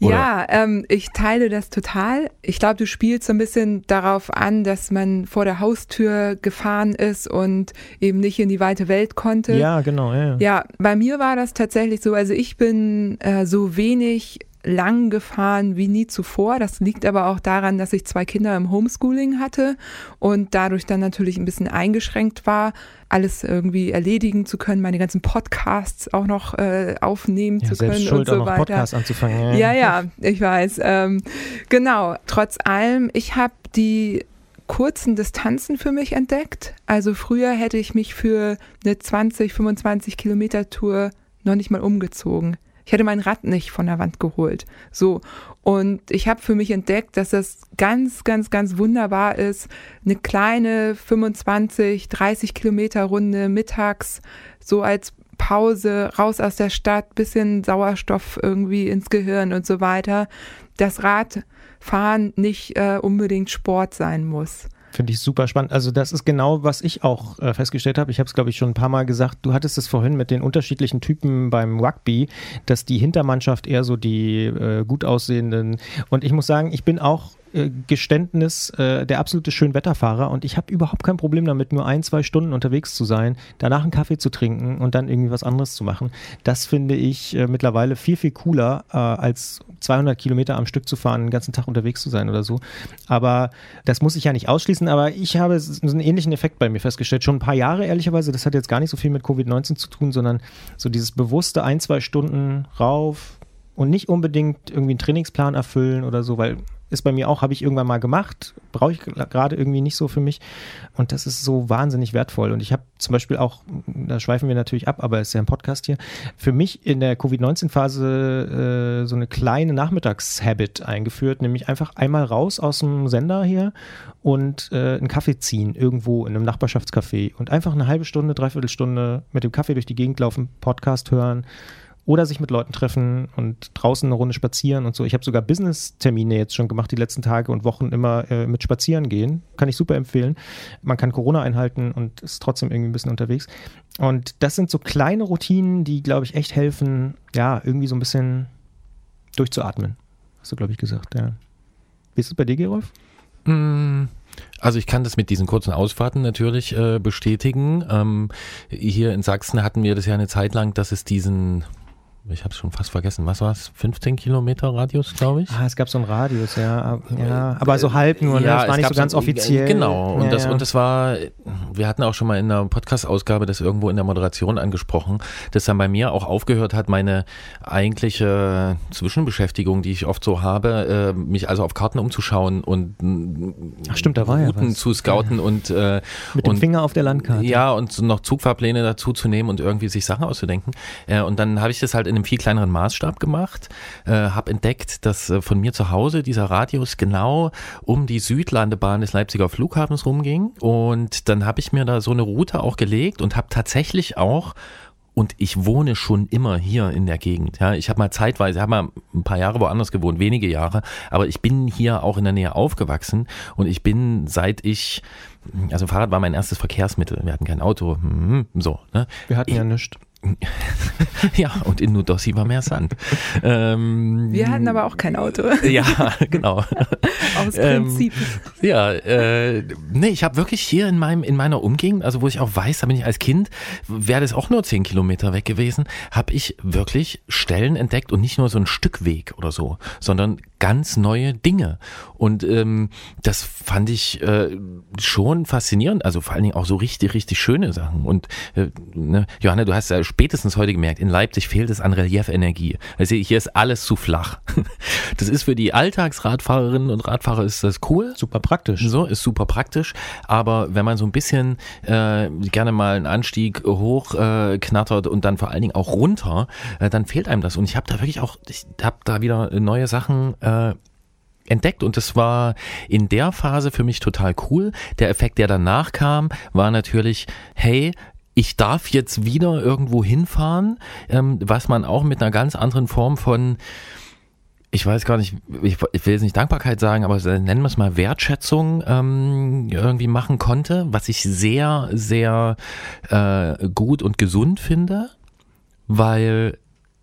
B: Oder? Ja, ähm, ich teile das total. Ich glaube, du spielst so ein bisschen darauf an, dass man vor der Haustür gefahren ist und eben nicht in die weite Welt konnte.
D: Ja, genau. Ja,
B: ja bei mir war das tatsächlich so. Also ich bin äh, so wenig lang gefahren wie nie zuvor. Das liegt aber auch daran, dass ich zwei Kinder im Homeschooling hatte und dadurch dann natürlich ein bisschen eingeschränkt war, alles irgendwie erledigen zu können, meine ganzen Podcasts auch noch äh, aufnehmen
D: ja,
B: zu können
D: schuld,
B: und so
D: auch noch
B: weiter.
D: Podcasts anzufangen.
B: Ja, ja, ja ich weiß. Ähm, genau. Trotz allem, ich habe die kurzen Distanzen für mich entdeckt. Also früher hätte ich mich für eine 20, 25 Kilometer Tour noch nicht mal umgezogen. Ich hätte mein Rad nicht von der Wand geholt. So. Und ich habe für mich entdeckt, dass das ganz, ganz, ganz wunderbar ist, eine kleine 25, 30 Kilometer Runde mittags so als Pause raus aus der Stadt, bisschen Sauerstoff irgendwie ins Gehirn und so weiter. Das Radfahren nicht äh, unbedingt Sport sein muss.
D: Finde ich super spannend. Also das ist genau, was ich auch äh, festgestellt habe. Ich habe es, glaube ich, schon ein paar Mal gesagt. Du hattest es vorhin mit den unterschiedlichen Typen beim Rugby, dass die Hintermannschaft eher so die äh, gut aussehenden. Und ich muss sagen, ich bin auch äh, Geständnis äh, der absolute Schönwetterfahrer und ich habe überhaupt kein Problem damit, nur ein, zwei Stunden unterwegs zu sein, danach einen Kaffee zu trinken und dann irgendwie was anderes zu machen. Das finde ich äh, mittlerweile viel, viel cooler, äh, als 200 Kilometer am Stück zu fahren, den ganzen Tag unterwegs zu sein oder so. Aber das muss ich ja nicht ausschließen, aber ich habe so einen ähnlichen Effekt bei mir festgestellt. Schon ein paar Jahre, ehrlicherweise, das hat jetzt gar nicht so viel mit Covid-19 zu tun, sondern so dieses bewusste ein, zwei Stunden rauf, und nicht unbedingt irgendwie einen Trainingsplan erfüllen oder so, weil ist bei mir auch, habe ich irgendwann mal gemacht, brauche ich gerade irgendwie nicht so für mich. Und das ist so wahnsinnig wertvoll. Und ich habe zum Beispiel auch, da schweifen wir natürlich ab, aber es ist ja ein Podcast hier, für mich in der Covid-19-Phase äh, so eine kleine Nachmittagshabit eingeführt, nämlich einfach einmal raus aus dem Sender hier und äh, einen Kaffee ziehen, irgendwo in einem Nachbarschaftscafé und einfach eine halbe Stunde, dreiviertel Stunde mit dem Kaffee durch die Gegend laufen, Podcast hören oder sich mit Leuten treffen und draußen eine Runde spazieren und so. Ich habe sogar Business-Termine jetzt schon gemacht, die letzten Tage und Wochen immer äh, mit Spazieren gehen. Kann ich super empfehlen. Man kann Corona einhalten und ist trotzdem irgendwie ein bisschen unterwegs. Und das sind so kleine Routinen, die, glaube ich, echt helfen, ja, irgendwie so ein bisschen durchzuatmen. Hast du, glaube ich, gesagt, ja. Wie ist es bei dir, Gerolf?
C: Mm. Also ich kann das mit diesen kurzen Ausfahrten natürlich äh, bestätigen. Ähm, hier in Sachsen hatten wir das ja eine Zeit lang, dass es diesen ich habe es schon fast vergessen. Was war es? 15 Kilometer Radius, glaube ich.
D: Ah, es gab so einen Radius, ja. ja aber so halb nur, ne? ja, das war nicht so ganz so, offiziell.
C: Genau, und, ja, das, ja. und das war, wir hatten auch schon mal in einer Podcast-Ausgabe das irgendwo in der Moderation angesprochen, dass dann bei mir auch aufgehört hat, meine eigentliche Zwischenbeschäftigung, die ich oft so habe, äh, mich also auf Karten umzuschauen und
D: Ach, stimmt, da war
C: Routen zu scouten und äh,
D: mit dem
C: und,
D: Finger auf der Landkarte.
C: Ja, und noch Zugfahrpläne dazu zu nehmen und irgendwie sich Sachen auszudenken. Äh, und dann habe ich das halt in einem viel kleineren Maßstab gemacht, äh, habe entdeckt, dass äh, von mir zu Hause dieser Radius genau um die Südlandebahn des Leipziger Flughafens rumging. Und dann habe ich mir da so eine Route auch gelegt und habe tatsächlich auch und ich wohne schon immer hier in der Gegend. Ja, ich habe mal zeitweise, habe mal ein paar Jahre woanders gewohnt, wenige Jahre, aber ich bin hier auch in der Nähe aufgewachsen und ich bin seit ich, also Fahrrad war mein erstes Verkehrsmittel. Wir hatten kein Auto, hm, so. Ne?
D: Wir hatten
C: ich,
D: ja nichts.
C: ja, und in Nudossi war mehr Sand.
B: Ähm, Wir hatten aber auch kein Auto.
C: ja, genau.
B: Aus Prinzip.
C: Ähm, ja, äh, nee, ich habe wirklich hier in meinem in meiner Umgegend, also wo ich auch weiß, da bin ich als Kind, wäre das auch nur zehn Kilometer weg gewesen, habe ich wirklich Stellen entdeckt und nicht nur so ein Stück Weg oder so, sondern ganz neue Dinge. Und ähm, das fand ich äh, schon faszinierend, also vor allen Dingen auch so richtig, richtig schöne Sachen. Und äh, ne, Johanna, du hast ja spätestens heute gemerkt, in Leipzig fehlt es an Reliefenergie. Also hier ist alles zu flach. Das ist für die Alltagsradfahrerinnen und Radfahrer ist das cool.
D: Super praktisch.
C: So, ist super praktisch. Aber wenn man so ein bisschen äh, gerne mal einen Anstieg hoch äh, knattert und dann vor allen Dingen auch runter, äh, dann fehlt einem das. Und ich habe da wirklich auch, ich habe da wieder neue Sachen äh, entdeckt und das war in der Phase für mich total cool. Der Effekt, der danach kam, war natürlich, hey, ich darf jetzt wieder irgendwo hinfahren, ähm, was man auch mit einer ganz anderen Form von ich weiß gar nicht, ich, ich will jetzt nicht Dankbarkeit sagen, aber nennen wir es mal Wertschätzung ähm, irgendwie machen konnte, was ich sehr, sehr äh, gut und gesund finde, weil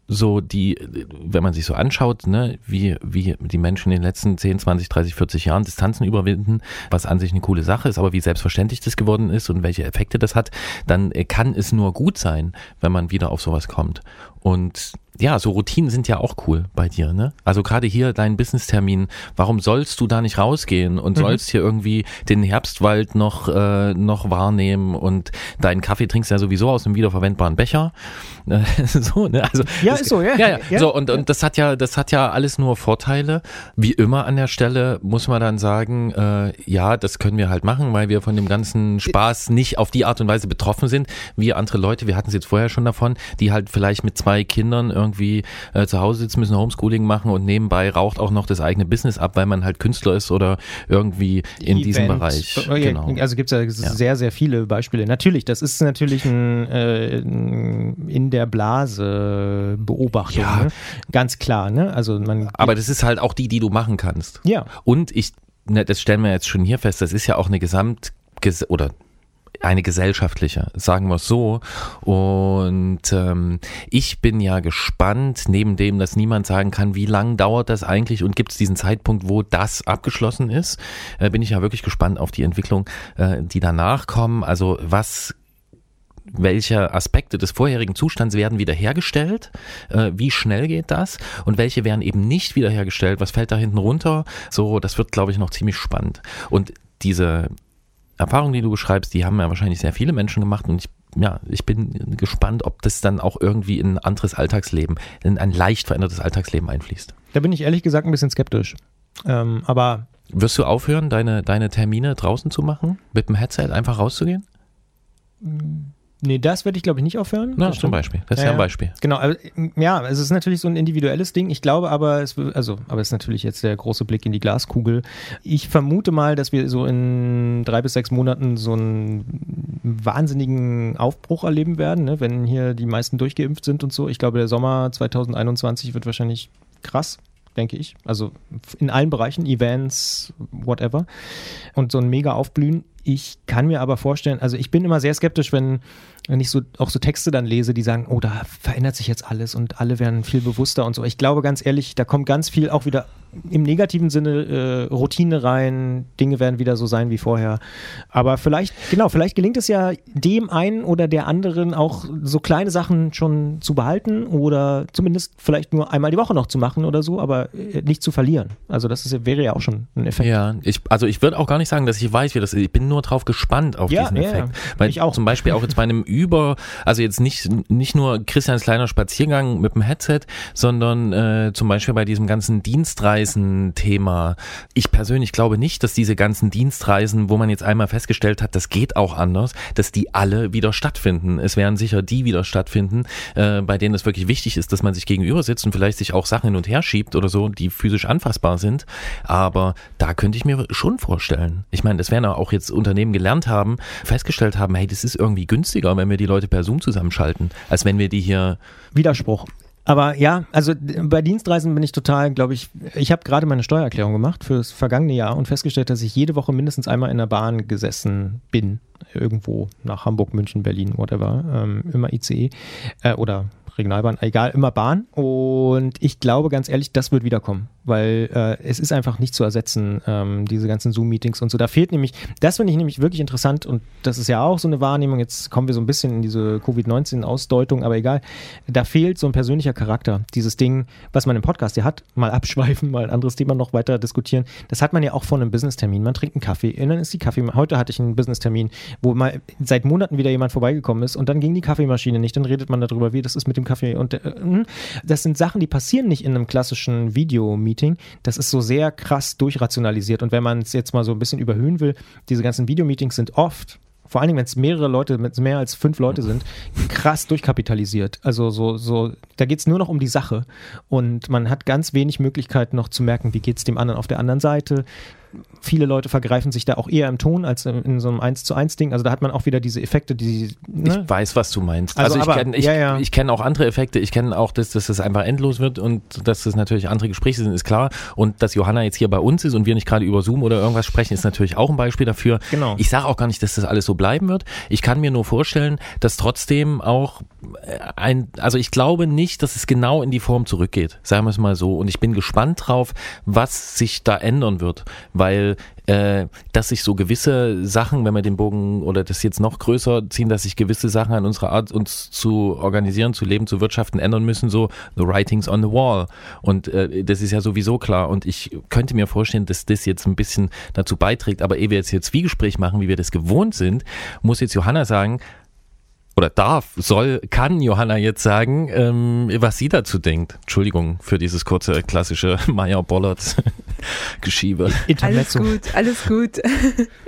C: so die, wenn man sich so anschaut, ne, wie, wie die Menschen in den letzten 10, 20, 30, 40 Jahren Distanzen überwinden, was an sich eine coole Sache ist, aber wie selbstverständlich das geworden ist und welche Effekte das hat, dann kann es nur gut sein, wenn man wieder auf sowas kommt. Und ja, so Routinen sind ja auch cool bei dir, ne? Also gerade hier dein Business-Termin, warum sollst du da nicht rausgehen und mhm. sollst hier irgendwie den Herbstwald noch, äh, noch wahrnehmen und deinen Kaffee trinkst ja sowieso aus einem wiederverwendbaren Becher. so, ne? Also,
D: ja,
C: das,
D: ist so, ja.
C: Ja, ja. ja so, und, und das hat ja, das hat ja alles nur Vorteile. Wie immer an der Stelle muss man dann sagen, äh, ja, das können wir halt machen, weil wir von dem ganzen Spaß nicht auf die Art und Weise betroffen sind, wie andere Leute, wir hatten es jetzt vorher schon davon, die halt vielleicht mit zwei Kindern irgendwie äh, zu Hause sitzen müssen, Homeschooling machen und nebenbei raucht auch noch das eigene Business ab, weil man halt Künstler ist oder irgendwie in Event. diesem Bereich.
D: Genau. Also gibt es ja, sehr, sehr viele Beispiele. Natürlich, das ist natürlich ein, äh, in der Blase Beobachtung. Ja. Ne? Ganz klar, ne? Also man.
C: Aber das ist halt auch die, die du machen kannst.
D: Ja.
C: Und ich, ne, das stellen wir jetzt schon hier fest, das ist ja auch eine Gesamt- oder eine gesellschaftliche, sagen wir es so. Und ähm, ich bin ja gespannt, neben dem, dass niemand sagen kann, wie lang dauert das eigentlich und gibt es diesen Zeitpunkt, wo das abgeschlossen ist, äh, bin ich ja wirklich gespannt auf die Entwicklung, äh, die danach kommen. Also was welche Aspekte des vorherigen Zustands werden wiederhergestellt, äh, wie schnell geht das und welche werden eben nicht wiederhergestellt, was fällt da hinten runter, so, das wird, glaube ich, noch ziemlich spannend. Und diese Erfahrungen, die du beschreibst, die haben ja wahrscheinlich sehr viele Menschen gemacht und ich, ja, ich bin gespannt, ob das dann auch irgendwie in ein anderes Alltagsleben, in ein leicht verändertes Alltagsleben einfließt.
D: Da bin ich ehrlich gesagt ein bisschen skeptisch. Ähm, aber.
C: Wirst du aufhören, deine, deine Termine draußen zu machen? Mit dem Headset einfach rauszugehen?
D: Nee, das werde ich, glaube ich, nicht aufhören.
C: Na, zum Beispiel. Das ist ja, ja ein Beispiel.
D: Genau. Also, ja, es ist natürlich so ein individuelles Ding. Ich glaube aber, es, also, aber es ist natürlich jetzt der große Blick in die Glaskugel. Ich vermute mal, dass wir so in drei bis sechs Monaten so einen wahnsinnigen Aufbruch erleben werden, ne? wenn hier die meisten durchgeimpft sind und so. Ich glaube, der Sommer 2021 wird wahrscheinlich krass denke ich. Also in allen Bereichen, Events, whatever. Und so ein mega Aufblühen. Ich kann mir aber vorstellen, also ich bin immer sehr skeptisch, wenn wenn ich so auch so Texte dann lese, die sagen, oh, da verändert sich jetzt alles und alle werden viel bewusster und so. Ich glaube ganz ehrlich, da kommt ganz viel auch wieder im negativen Sinne äh, Routine rein, Dinge werden wieder so sein wie vorher. Aber vielleicht, genau, vielleicht gelingt es ja dem einen oder der anderen auch so kleine Sachen schon zu behalten oder zumindest vielleicht nur einmal die Woche noch zu machen oder so, aber äh, nicht zu verlieren. Also das ist, wäre ja auch schon ein Effekt.
C: Ja, ich, also ich würde auch gar nicht sagen, dass ich weiß, wie das ist. Ich bin nur drauf gespannt auf ja, diesen Effekt. Ja, Weil ich auch. Zum Beispiel auch jetzt bei einem über, also jetzt nicht, nicht nur Christians kleiner Spaziergang mit dem Headset, sondern äh, zum Beispiel bei diesem ganzen Dienstreisen-Thema. Ich persönlich glaube nicht, dass diese ganzen Dienstreisen, wo man jetzt einmal festgestellt hat, das geht auch anders, dass die alle wieder stattfinden. Es werden sicher die wieder stattfinden, äh, bei denen es wirklich wichtig ist, dass man sich gegenüber sitzt und vielleicht sich auch Sachen hin und her schiebt oder so, die physisch anfassbar sind. Aber da könnte ich mir schon vorstellen. Ich meine, das werden auch jetzt Unternehmen gelernt haben, festgestellt haben, hey, das ist irgendwie günstiger, wenn wir die Leute per Zoom zusammenschalten, als wenn wir die hier.
D: Widerspruch. Aber ja, also bei Dienstreisen bin ich total, glaube ich, ich habe gerade meine Steuererklärung gemacht für das vergangene Jahr und festgestellt, dass ich jede Woche mindestens einmal in der Bahn gesessen bin. Irgendwo nach Hamburg, München, Berlin, whatever. Ähm, immer ICE äh, oder Regionalbahn, egal, immer Bahn. Und ich glaube ganz ehrlich, das wird wiederkommen. Weil äh, es ist einfach nicht zu ersetzen, ähm, diese ganzen Zoom-Meetings und so. Da fehlt nämlich, das finde ich nämlich wirklich interessant und das ist ja auch so eine Wahrnehmung, jetzt kommen wir so ein bisschen in diese Covid-19-Ausdeutung, aber egal, da fehlt so ein persönlicher Charakter. Dieses Ding, was man im Podcast ja hat, mal abschweifen, mal ein anderes Thema noch weiter diskutieren, das hat man ja auch von einem Business-Termin. Man trinkt einen Kaffee, und dann ist die Kaffee, heute hatte ich einen Business-Termin, wo mal seit Monaten wieder jemand vorbeigekommen ist und dann ging die Kaffeemaschine nicht, dann redet man darüber, wie das ist mit dem Kaffee und äh, hm. das sind Sachen, die passieren nicht in einem klassischen Video-Meeting. Das ist so sehr krass durchrationalisiert und wenn man es jetzt mal so ein bisschen überhöhen will, diese ganzen Videomeetings sind oft vor allen Dingen, wenn es mehrere Leute, wenn es mehr als fünf Leute sind, krass durchkapitalisiert. Also so, so, da geht es nur noch um die Sache. Und man hat ganz wenig Möglichkeiten noch zu merken, wie geht es dem anderen auf der anderen Seite, viele Leute vergreifen sich da auch eher im Ton als in, so einem 1 zu 1 Ding. Also da hat man auch wieder diese Effekte, die.
C: Ne? Ich weiß, was du meinst. Also, also ich kenne ich, ja, ja. ich kenn auch andere Effekte. Ich kenne auch, dass, dass das einfach endlos wird und dass das natürlich andere Gespräche sind, ist klar. Und dass Johanna jetzt hier bei uns ist und wir nicht gerade über Zoom oder irgendwas sprechen, ist natürlich auch ein Beispiel dafür. Genau. Ich sage auch gar nicht, dass das alles so bleiben wird. Ich kann mir nur vorstellen, dass trotzdem auch ein, also ich glaube nicht, dass es genau in die Form zurückgeht, sagen wir es mal so. Und ich bin gespannt drauf, was sich da ändern wird, weil äh, dass sich so gewisse Sachen, wenn wir den Bogen oder das jetzt noch größer ziehen, dass sich gewisse Sachen an unserer Art, uns zu organisieren, zu leben, zu wirtschaften, ändern müssen, so the writings on the wall. Und äh, das ist ja sowieso klar. Und ich könnte mir vorstellen, dass das jetzt ein bisschen dazu beiträgt. Aber ehe wir jetzt hier Zwiegespräch machen, wie wir das gewohnt sind, muss jetzt Johanna sagen, oder darf, soll, kann Johanna jetzt sagen, ähm, was sie dazu denkt. Entschuldigung für dieses kurze klassische Meyer Bollert Geschiebe.
B: Alles gut, alles gut.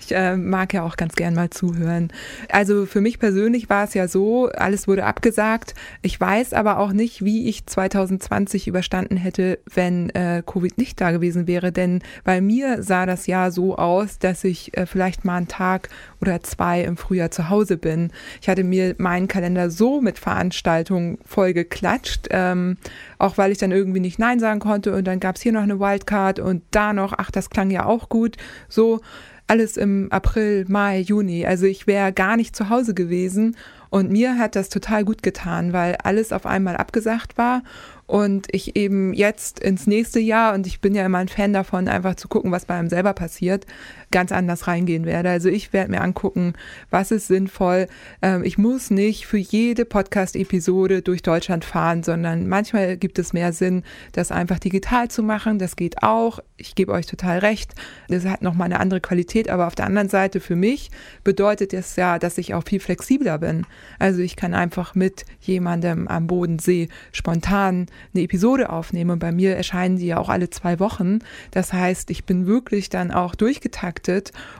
B: Ich äh, mag ja auch ganz gern mal zuhören. Also für mich persönlich war es ja so, alles wurde abgesagt. Ich weiß aber auch nicht, wie ich 2020 überstanden hätte, wenn äh, Covid nicht da gewesen wäre. Denn bei mir sah das Jahr so aus, dass ich äh, vielleicht mal einen Tag oder zwei im Frühjahr zu Hause bin. Ich hatte mir meinen Kalender so mit Veranstaltungen voll geklatscht, ähm, auch weil ich dann irgendwie nicht Nein sagen konnte und dann gab es hier noch eine Wildcard und da noch, ach, das klang ja auch gut. So, alles im April, Mai, Juni. Also ich wäre gar nicht zu Hause gewesen und mir hat das total gut getan, weil alles auf einmal abgesagt war und ich eben jetzt ins nächste Jahr, und ich bin ja immer ein Fan davon, einfach zu gucken, was bei einem selber passiert, ganz anders reingehen werde. Also ich werde mir angucken, was ist sinnvoll. Ähm, ich muss nicht für jede Podcast-Episode durch Deutschland fahren, sondern manchmal gibt es mehr Sinn, das einfach digital zu machen. Das geht auch. Ich gebe euch total recht. Das hat nochmal eine andere Qualität, aber auf der anderen Seite für mich bedeutet es ja, dass ich auch viel flexibler bin. Also ich kann einfach mit jemandem am Bodensee spontan eine Episode aufnehmen. Und bei mir erscheinen die ja auch alle zwei Wochen. Das heißt, ich bin wirklich dann auch durchgetaktet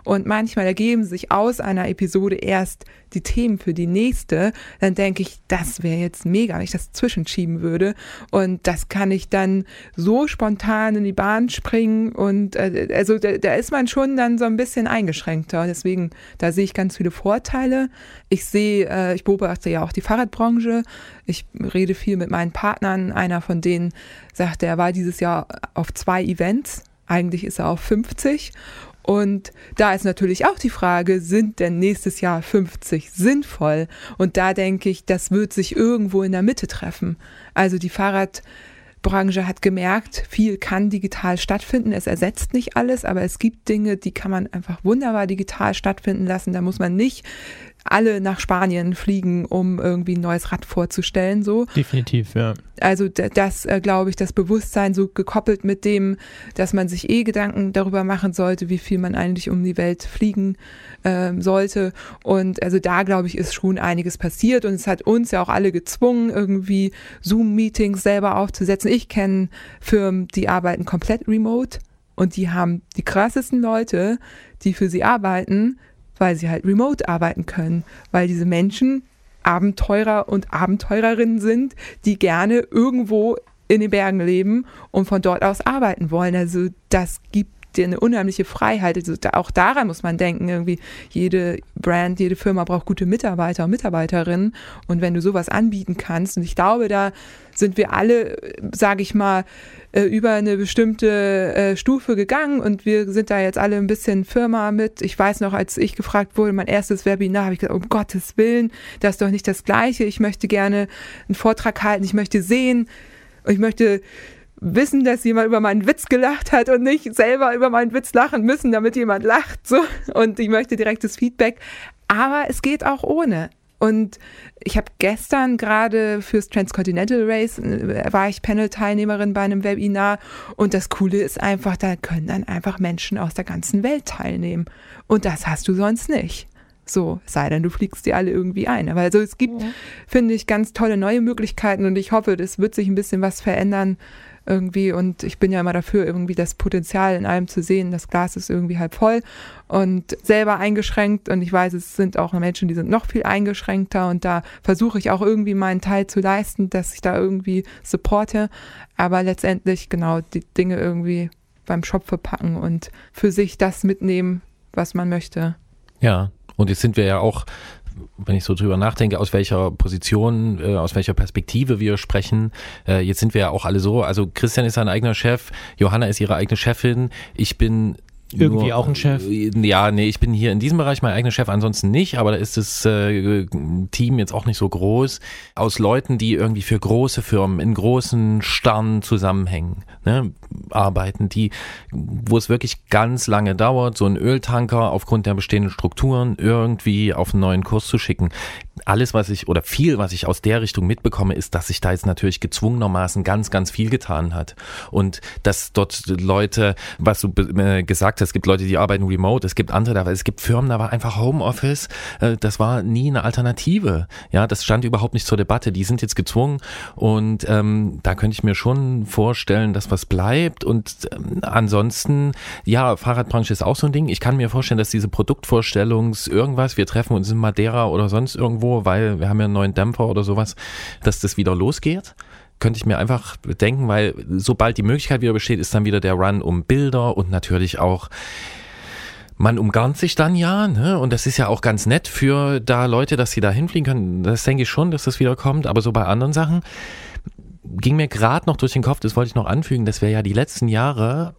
B: und manchmal ergeben sich aus einer Episode erst die Themen für die nächste. Dann denke ich, das wäre jetzt mega, wenn ich das zwischenschieben würde. Und das kann ich dann so spontan in die Bahn springen. Und äh, also da, da ist man schon dann so ein bisschen eingeschränkter. Deswegen, da sehe ich ganz viele Vorteile. Ich sehe, äh, ich beobachte ja auch die Fahrradbranche. Ich rede viel mit meinen Partnern. Einer von denen sagt, er war dieses Jahr auf zwei Events. Eigentlich ist er auf 50. Und da ist natürlich auch die Frage, sind denn nächstes Jahr 50 sinnvoll? Und da denke ich, das wird sich irgendwo in der Mitte treffen. Also die Fahrradbranche hat gemerkt, viel kann digital stattfinden. Es ersetzt nicht alles, aber es gibt Dinge, die kann man einfach wunderbar digital stattfinden lassen. Da muss man nicht alle nach Spanien fliegen, um irgendwie ein neues Rad vorzustellen. So.
D: Definitiv, ja.
B: Also das, äh, glaube ich, das Bewusstsein so gekoppelt mit dem, dass man sich eh Gedanken darüber machen sollte, wie viel man eigentlich um die Welt fliegen ähm, sollte. Und also da, glaube ich, ist schon einiges passiert. Und es hat uns ja auch alle gezwungen, irgendwie Zoom-Meetings selber aufzusetzen. Ich kenne Firmen, die arbeiten komplett remote. Und die haben die krassesten Leute, die für sie arbeiten, weil sie halt remote arbeiten können, weil diese Menschen Abenteurer und Abenteurerinnen sind, die gerne irgendwo in den Bergen leben und von dort aus arbeiten wollen. Also das gibt dir eine unheimliche Freiheit. Also da, auch daran muss man denken, irgendwie jede Brand, jede Firma braucht gute Mitarbeiter und Mitarbeiterinnen. Und wenn du sowas anbieten kannst, und ich glaube, da sind wir alle, sage ich mal, äh, über eine bestimmte äh, Stufe gegangen und wir sind da jetzt alle ein bisschen Firma mit. Ich weiß noch, als ich gefragt wurde, mein erstes Webinar, habe ich gesagt, um Gottes Willen, das ist doch nicht das Gleiche. Ich möchte gerne einen Vortrag halten, ich möchte sehen, ich möchte wissen, dass jemand über meinen Witz gelacht hat und nicht selber über meinen Witz lachen müssen, damit jemand lacht. So. Und ich möchte direktes Feedback. Aber es geht auch ohne. Und ich habe gestern gerade fürs Transcontinental Race, äh, war ich Panel-Teilnehmerin bei einem Webinar. Und das Coole ist einfach, da können dann einfach Menschen aus der ganzen Welt teilnehmen. Und das hast du sonst nicht. So, sei denn, du fliegst die alle irgendwie ein. Aber also es gibt, ja. finde ich, ganz tolle neue Möglichkeiten und ich hoffe, das wird sich ein bisschen was verändern irgendwie. Und ich bin ja immer dafür, irgendwie das Potenzial in allem zu sehen. Das Glas ist irgendwie halb voll und selber eingeschränkt. Und ich weiß, es sind auch Menschen, die sind noch viel eingeschränkter. Und da versuche ich auch irgendwie meinen Teil zu leisten, dass ich da irgendwie supporte. Aber letztendlich genau die Dinge irgendwie beim Shop verpacken und für sich das mitnehmen, was man möchte.
C: Ja, und jetzt sind wir ja auch wenn ich so drüber nachdenke, aus welcher Position, äh, aus welcher Perspektive wir sprechen. Äh, jetzt sind wir ja auch alle so, also Christian ist sein eigener Chef, Johanna ist ihre eigene Chefin, ich bin
D: irgendwie Nur, auch ein Chef?
C: Äh, ja, nee, ich bin hier in diesem Bereich mein eigener Chef, ansonsten nicht, aber da ist das äh, Team jetzt auch nicht so groß. Aus Leuten, die irgendwie für große Firmen in großen Sternen zusammenhängen, ne, arbeiten, die, wo es wirklich ganz lange dauert, so einen Öltanker aufgrund der bestehenden Strukturen irgendwie auf einen neuen Kurs zu schicken alles, was ich oder viel, was ich aus der Richtung mitbekomme, ist, dass sich da jetzt natürlich gezwungenermaßen ganz, ganz viel getan hat. Und dass dort Leute, was du äh, gesagt hast, es gibt Leute, die arbeiten remote, es gibt andere, aber es gibt Firmen, da war einfach Homeoffice, äh, das war nie eine Alternative. Ja, das stand überhaupt nicht zur Debatte. Die sind jetzt gezwungen und ähm, da könnte ich mir schon vorstellen, dass was bleibt. Und ähm, ansonsten, ja, Fahrradbranche ist auch so ein Ding. Ich kann mir vorstellen, dass diese Produktvorstellungs irgendwas, wir treffen uns in Madeira oder sonst irgendwo weil wir haben ja einen neuen Dämpfer oder sowas, dass das wieder losgeht könnte ich mir einfach denken, weil sobald die Möglichkeit wieder besteht, ist dann wieder der Run um Bilder und natürlich auch man umgarnt sich dann ja, ne? Und das ist ja auch ganz nett für da Leute, dass sie da hinfliegen können. Das denke ich schon, dass das wieder kommt. Aber so bei anderen Sachen ging mir gerade noch durch den Kopf, das wollte ich noch anfügen, dass wir ja die letzten Jahre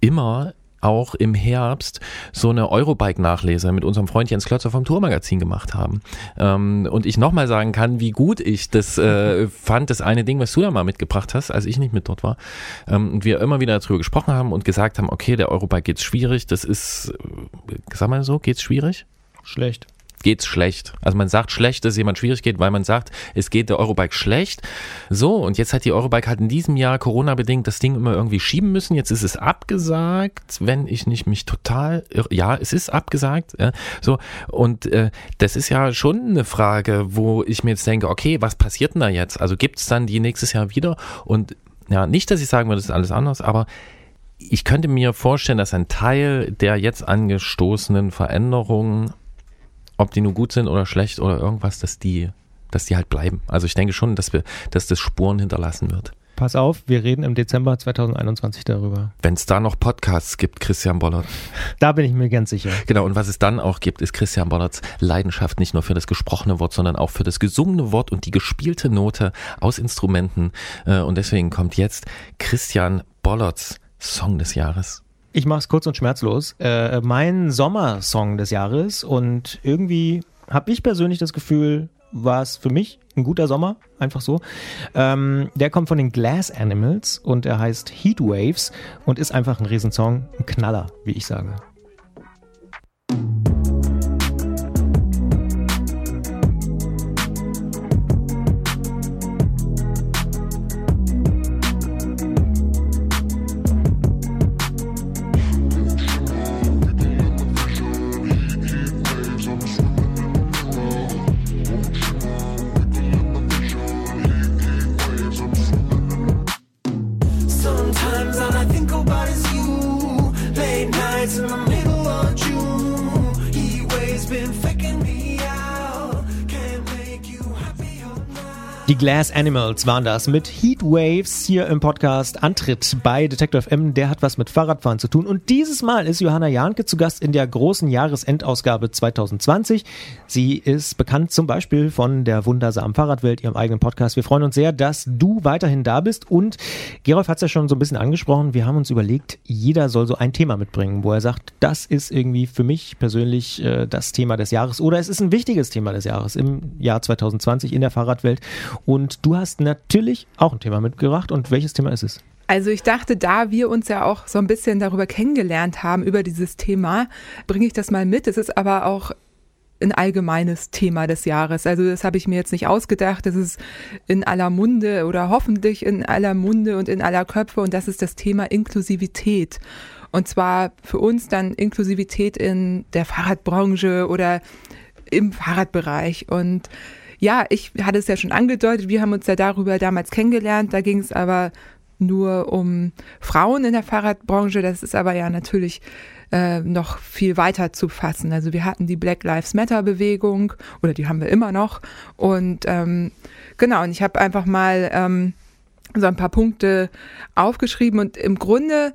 C: immer auch im Herbst so eine Eurobike-Nachlese mit unserem Freund Jens Klötzer vom Tourmagazin gemacht haben. Ähm, und ich nochmal sagen kann, wie gut ich das äh, fand, das eine Ding, was du da mal mitgebracht hast, als ich nicht mit dort war. Ähm, und wir immer wieder darüber gesprochen haben und gesagt haben, okay, der Eurobike geht's schwierig, das ist, äh, sag mal so, geht's schwierig?
D: Schlecht
C: geht's schlecht. Also man sagt schlecht, dass es jemand schwierig geht, weil man sagt, es geht der Eurobike schlecht. So, und jetzt hat die Eurobike halt in diesem Jahr Corona-bedingt das Ding immer irgendwie schieben müssen. Jetzt ist es abgesagt, wenn ich nicht mich total, ja, es ist abgesagt. Ja, so, und äh, das ist ja schon eine Frage, wo ich mir jetzt denke, okay, was passiert denn da jetzt? Also gibt's dann die nächstes Jahr wieder? Und ja, nicht, dass ich sagen würde, das ist alles anders, aber ich könnte mir vorstellen, dass ein Teil der jetzt angestoßenen Veränderungen ob die nur gut sind oder schlecht oder irgendwas, dass die, dass die halt bleiben. Also ich denke schon, dass wir, dass das Spuren hinterlassen wird.
D: Pass auf, wir reden im Dezember 2021 darüber.
C: Wenn es da noch Podcasts gibt, Christian Bollert.
D: Da bin ich mir ganz sicher.
C: Genau, und was es dann auch gibt, ist Christian Bollerts Leidenschaft nicht nur für das gesprochene Wort, sondern auch für das gesungene Wort und die gespielte Note aus Instrumenten. Äh, und deswegen kommt jetzt Christian Bollerts Song des Jahres.
D: Ich mache es kurz und schmerzlos. Äh, mein Sommersong des Jahres und irgendwie habe ich persönlich das Gefühl, war es für mich ein guter Sommer, einfach so. Ähm, der kommt von den Glass Animals und er heißt Heat Waves und ist einfach ein Riesensong, ein Knaller, wie ich sage. Glass Animals waren das mit Heat Waves hier im Podcast Antritt bei Detective M. Der hat was mit Fahrradfahren zu tun. Und dieses Mal ist Johanna Jahnke zu Gast in der großen Jahresendausgabe 2020. Sie ist bekannt zum Beispiel von der wundersamen Fahrradwelt, ihrem eigenen Podcast. Wir freuen uns sehr, dass du weiterhin da bist. Und Gerolf hat es ja schon so ein bisschen angesprochen. Wir haben uns überlegt, jeder soll so ein Thema mitbringen, wo er sagt, das ist irgendwie für mich persönlich äh, das Thema des Jahres oder es ist ein wichtiges Thema des Jahres im Jahr 2020 in der Fahrradwelt. Du hast natürlich auch ein Thema mitgebracht. Und welches Thema ist es?
B: Also ich dachte, da wir uns ja auch so ein bisschen darüber kennengelernt haben, über dieses Thema, bringe ich das mal mit. Es ist aber auch ein allgemeines Thema des Jahres. Also das habe ich mir jetzt nicht ausgedacht. Das ist in aller Munde oder hoffentlich in aller Munde und in aller Köpfe und das ist das Thema Inklusivität. Und zwar für uns dann Inklusivität in der Fahrradbranche oder im Fahrradbereich. Und ja, ich hatte es ja schon angedeutet, wir haben uns ja darüber damals kennengelernt. Da ging es aber nur um Frauen in der Fahrradbranche. Das ist aber ja natürlich äh, noch viel weiter zu fassen. Also wir hatten die Black Lives Matter Bewegung oder die haben wir immer noch. Und ähm, genau, und ich habe einfach mal ähm, so ein paar Punkte aufgeschrieben und im Grunde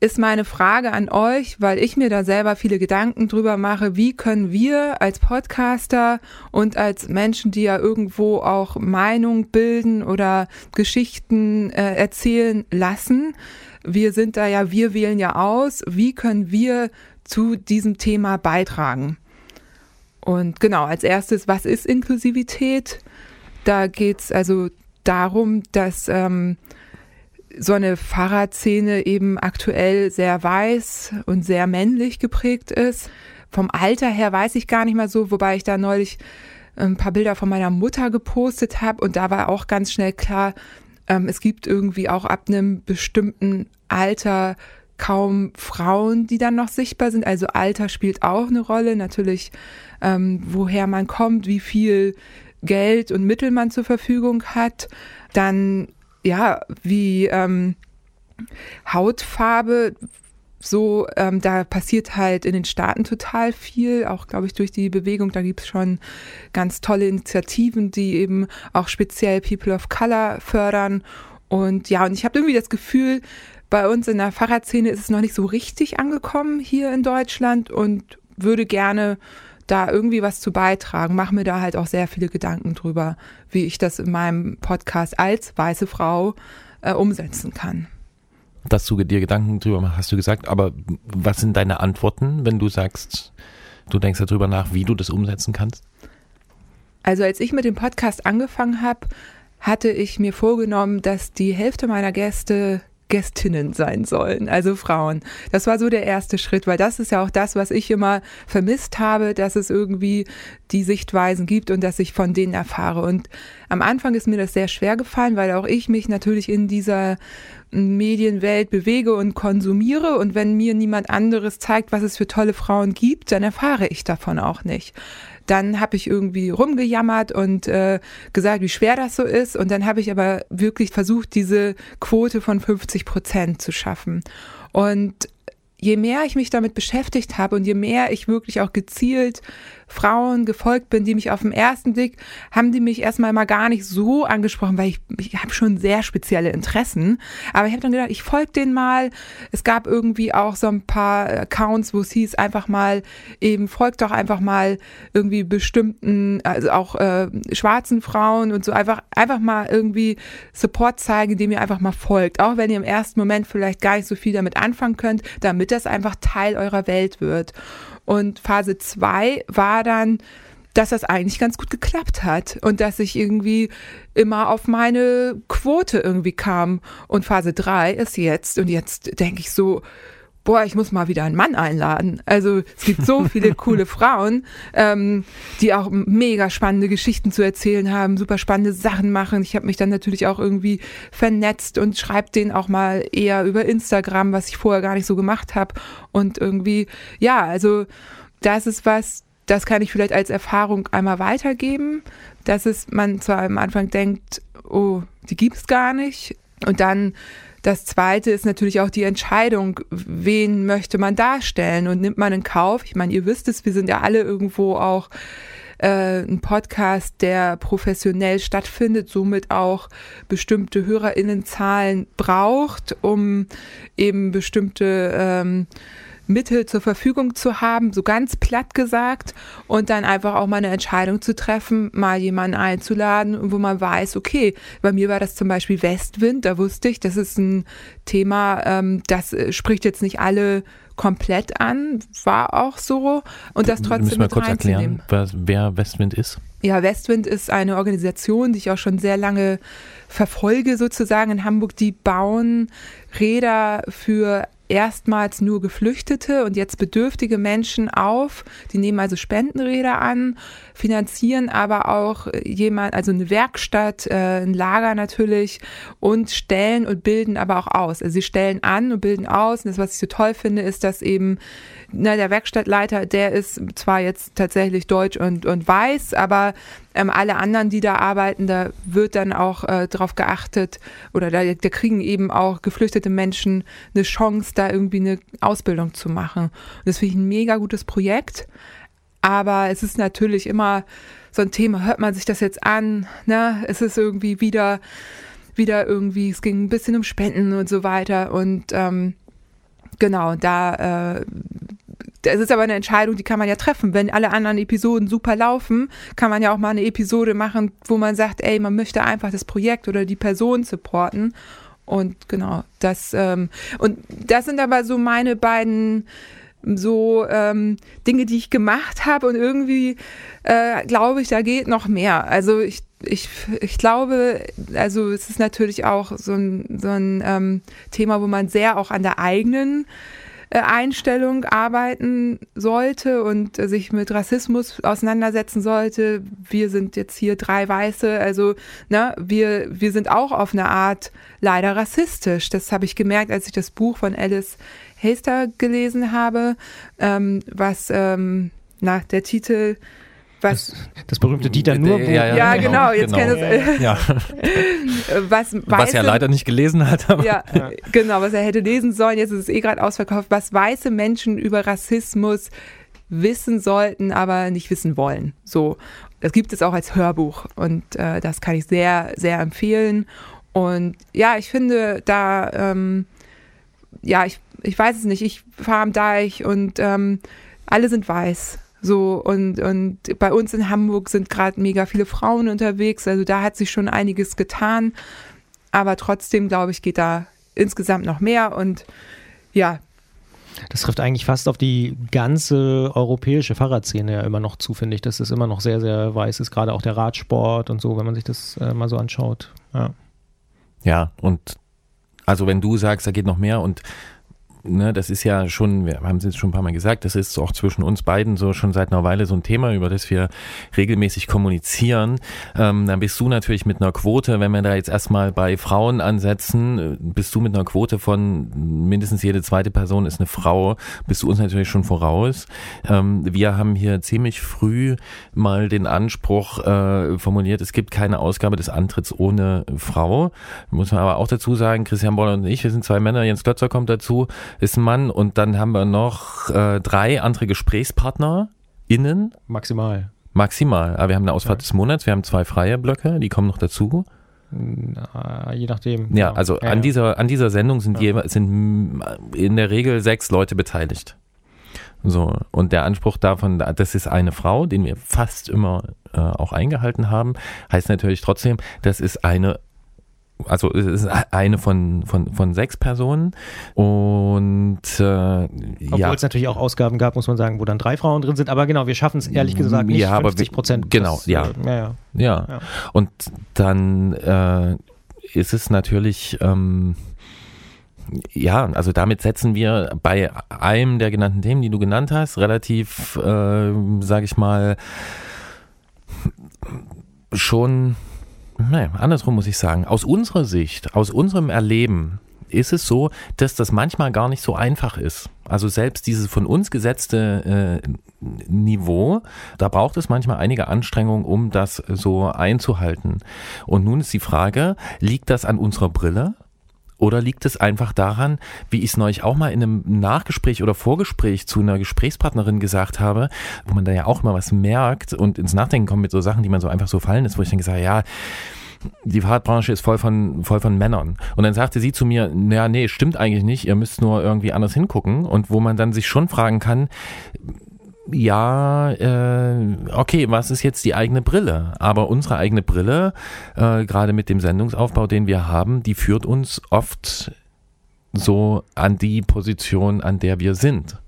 B: ist meine Frage an euch, weil ich mir da selber viele Gedanken drüber mache, wie können wir als Podcaster und als Menschen, die ja irgendwo auch Meinung bilden oder Geschichten äh, erzählen lassen, wir sind da ja, wir wählen ja aus, wie können wir zu diesem Thema beitragen? Und genau, als erstes, was ist Inklusivität? Da geht es also darum, dass ähm, so eine Fahrradszene eben aktuell sehr weiß und sehr männlich geprägt ist. Vom Alter her weiß ich gar nicht mal so, wobei ich da neulich ein paar Bilder von meiner Mutter gepostet habe und da war auch ganz schnell klar, ähm, es gibt irgendwie auch ab einem bestimmten Alter kaum Frauen, die dann noch sichtbar sind. Also Alter spielt auch eine Rolle. Natürlich, ähm, woher man kommt, wie viel Geld und Mittel man zur Verfügung hat. Dann, ja, wie ähm, Hautfarbe, so, ähm, da passiert halt in den Staaten total viel, auch glaube ich durch die Bewegung. Da gibt es schon ganz tolle Initiativen, die eben auch speziell People of Color fördern. Und ja, und ich habe irgendwie das Gefühl, bei uns in der Fahrradszene ist es noch nicht so richtig angekommen hier in Deutschland und würde gerne da irgendwie was zu beitragen. Mache mir da halt auch sehr viele Gedanken drüber, wie ich das in meinem Podcast als weiße Frau äh, umsetzen kann.
C: Dass du dir Gedanken drüber machst, hast du gesagt, aber was sind deine Antworten, wenn du sagst, du denkst darüber nach, wie du das umsetzen kannst?
B: Also als ich mit dem Podcast angefangen habe, hatte ich mir vorgenommen, dass die Hälfte meiner Gäste Gästinnen sein sollen, also Frauen. Das war so der erste Schritt, weil das ist ja auch das, was ich immer vermisst habe, dass es irgendwie die Sichtweisen gibt und dass ich von denen erfahre. Und am Anfang ist mir das sehr schwer gefallen, weil auch ich mich natürlich in dieser Medienwelt bewege und konsumiere. Und wenn mir niemand anderes zeigt, was es für tolle Frauen gibt, dann erfahre ich davon auch nicht dann habe ich irgendwie rumgejammert und äh, gesagt, wie schwer das so ist. Und dann habe ich aber wirklich versucht, diese Quote von 50 Prozent zu schaffen. Und je mehr ich mich damit beschäftigt habe und je mehr ich wirklich auch gezielt Frauen gefolgt bin, die mich auf den ersten Blick, haben die mich erstmal mal gar nicht so angesprochen, weil ich, ich habe schon sehr spezielle Interessen. Aber ich habe dann gedacht, ich folge denen mal. Es gab irgendwie auch so ein paar Accounts, wo es hieß, einfach mal eben, folgt doch einfach mal irgendwie bestimmten, also auch äh, schwarzen Frauen und so einfach, einfach mal irgendwie Support zeigen, indem ihr einfach mal folgt. Auch wenn ihr im ersten Moment vielleicht gar nicht so viel damit anfangen könnt, damit das einfach Teil eurer Welt wird. Und Phase 2 war dann, dass das eigentlich ganz gut geklappt hat und dass ich irgendwie immer auf meine Quote irgendwie kam. Und Phase 3 ist jetzt, und jetzt denke ich so, boah, ich muss mal wieder einen Mann einladen. Also es gibt so viele coole Frauen, ähm, die auch mega spannende Geschichten zu erzählen haben, super spannende Sachen machen. Ich habe mich dann natürlich auch irgendwie vernetzt und schreibe denen auch mal eher über Instagram, was ich vorher gar nicht so gemacht habe. Und irgendwie, ja, also das ist was, das kann ich vielleicht als Erfahrung einmal weitergeben, dass es man zwar am Anfang denkt, oh, die gibt's gar nicht. Und dann das zweite ist natürlich auch die Entscheidung, wen möchte man darstellen und nimmt man in Kauf. Ich meine, ihr wisst es, wir sind ja alle irgendwo auch äh, ein Podcast, der professionell stattfindet, somit auch bestimmte HörerInnenzahlen braucht, um eben bestimmte ähm, Mittel zur Verfügung zu haben, so ganz platt gesagt, und dann einfach auch mal eine Entscheidung zu treffen, mal jemanden einzuladen, wo man weiß, okay, bei mir war das zum Beispiel Westwind, da wusste ich, das ist ein Thema, ähm, das äh, spricht jetzt nicht alle komplett an, war auch so und das trotzdem
C: Müssen wir kurz erklären, was, wer Westwind ist?
B: Ja, Westwind ist eine Organisation, die ich auch schon sehr lange verfolge sozusagen in Hamburg. Die bauen Räder für erstmals nur Geflüchtete und jetzt bedürftige Menschen auf. Die nehmen also Spendenräder an, finanzieren aber auch jemand, also eine Werkstatt, äh, ein Lager natürlich und stellen und bilden aber auch aus. Also sie stellen an und bilden aus. Und das, was ich so toll finde, ist, dass eben na, der Werkstattleiter, der ist zwar jetzt tatsächlich deutsch und, und weiß, aber ähm, alle anderen, die da arbeiten, da wird dann auch äh, darauf geachtet oder da, da kriegen eben auch geflüchtete Menschen eine Chance, da irgendwie eine Ausbildung zu machen. Und das finde ich ein mega gutes Projekt. Aber es ist natürlich immer so ein Thema, hört man sich das jetzt an, ne? Es ist irgendwie wieder, wieder irgendwie, es ging ein bisschen um Spenden und so weiter. Und ähm, genau, da äh, es ist aber eine Entscheidung, die kann man ja treffen. Wenn alle anderen Episoden super laufen, kann man ja auch mal eine Episode machen, wo man sagt, ey, man möchte einfach das Projekt oder die Person supporten. Und genau, das, ähm, und das sind aber so meine beiden so ähm, Dinge, die ich gemacht habe und irgendwie äh, glaube ich, da geht noch mehr. Also ich, ich, ich glaube, also es ist natürlich auch so ein, so ein ähm, Thema, wo man sehr auch an der eigenen Einstellung arbeiten sollte und sich mit Rassismus auseinandersetzen sollte. Wir sind jetzt hier drei Weiße, also ne, wir, wir sind auch auf eine Art leider rassistisch. Das habe ich gemerkt, als ich das Buch von Alice Hester gelesen habe, ähm, was ähm, nach der Titel
D: was, das, das, berühmte Dieter Nur
B: ja, ja, ja, genau, genau jetzt genau.
C: kennt ja. was, weiße, was er leider nicht gelesen hat.
B: ja, genau, was er hätte lesen sollen. Jetzt ist es eh gerade ausverkauft. Was weiße Menschen über Rassismus wissen sollten, aber nicht wissen wollen. So, das gibt es auch als Hörbuch und äh, das kann ich sehr, sehr empfehlen. Und ja, ich finde da, ähm, ja, ich, ich weiß es nicht. Ich fahre am Deich und ähm, alle sind weiß so, und, und bei uns in Hamburg sind gerade mega viele Frauen unterwegs. Also da hat sich schon einiges getan. Aber trotzdem, glaube ich, geht da insgesamt noch mehr. Und ja,
D: das trifft eigentlich fast auf die ganze europäische Fahrradszene ja immer noch zu, finde ich, dass es immer noch sehr, sehr weiß ist, gerade auch der Radsport und so, wenn man sich das äh, mal so anschaut. Ja.
C: ja, und also wenn du sagst, da geht noch mehr und ne, das ist ja schon, wir haben es jetzt schon ein paar Mal gesagt, das ist auch zwischen uns beiden so schon seit einer Weile so ein Thema, über das wir regelmäßig kommunizieren. Ähm, dann bist du natürlich mit einer Quote, wenn wir da jetzt erstmal bei Frauen ansetzen, bist du mit einer Quote von mindestens jede zweite Person ist eine Frau, bist du uns natürlich schon voraus. Ähm, wir haben hier ziemlich früh mal den Anspruch äh, formuliert, es gibt keine Ausgabe des Antritts ohne Frau. Muss man aber auch dazu sagen, Christian Boller und ich, wir sind zwei Männer, Jens Klötzer kommt dazu ist ein Mann und dann haben wir noch äh, drei andere Gesprächspartner innen.
D: Maximal.
C: Maximal. Aber wir haben eine Ausfahrt ja. des Monats, wir haben zwei freie Blöcke, die kommen noch dazu.
D: Na, je nachdem.
C: Ja, also ja, an, ja. Dieser, an dieser Sendung sind, je, sind in der Regel sechs Leute beteiligt. So, und der Anspruch davon, das ist eine Frau, den wir fast immer äh, auch eingehalten haben, heißt natürlich trotzdem, das ist eine also es ist eine von, von, von sechs Personen und äh,
D: Obwohl ja. es natürlich auch Ausgaben gab, muss man sagen, wo dann drei Frauen drin sind, aber genau, wir schaffen es ehrlich gesagt nicht, ja, 50 Prozent.
C: Genau, das, ja. Äh, ja, ja. ja. ja. Und dann äh, ist es natürlich... Ähm, ja, also damit setzen wir bei einem der genannten Themen, die du genannt hast, relativ, äh, sage ich mal, schon Nein, andersrum muss ich sagen. Aus unserer Sicht, aus unserem Erleben ist es so, dass das manchmal gar nicht so einfach ist. Also selbst dieses von uns gesetzte äh, Niveau, da braucht es manchmal einige Anstrengungen, um das so einzuhalten. Und nun ist die Frage, liegt das an unserer Brille? Oder liegt es einfach daran, wie ich es neulich auch mal in einem Nachgespräch oder Vorgespräch zu einer Gesprächspartnerin gesagt habe, wo man da ja auch mal was merkt und ins Nachdenken kommt mit so Sachen, die man so einfach so fallen ist, wo ich dann gesagt habe, ja, die Fahrradbranche ist voll von, voll von Männern. Und dann sagte sie zu mir, naja, nee, stimmt eigentlich nicht, ihr müsst nur irgendwie anders hingucken. Und wo man dann sich schon fragen kann, ja, äh, okay, was ist jetzt die eigene Brille? Aber unsere eigene Brille, äh, gerade mit dem Sendungsaufbau, den wir haben, die führt uns oft so an die Position, an der wir sind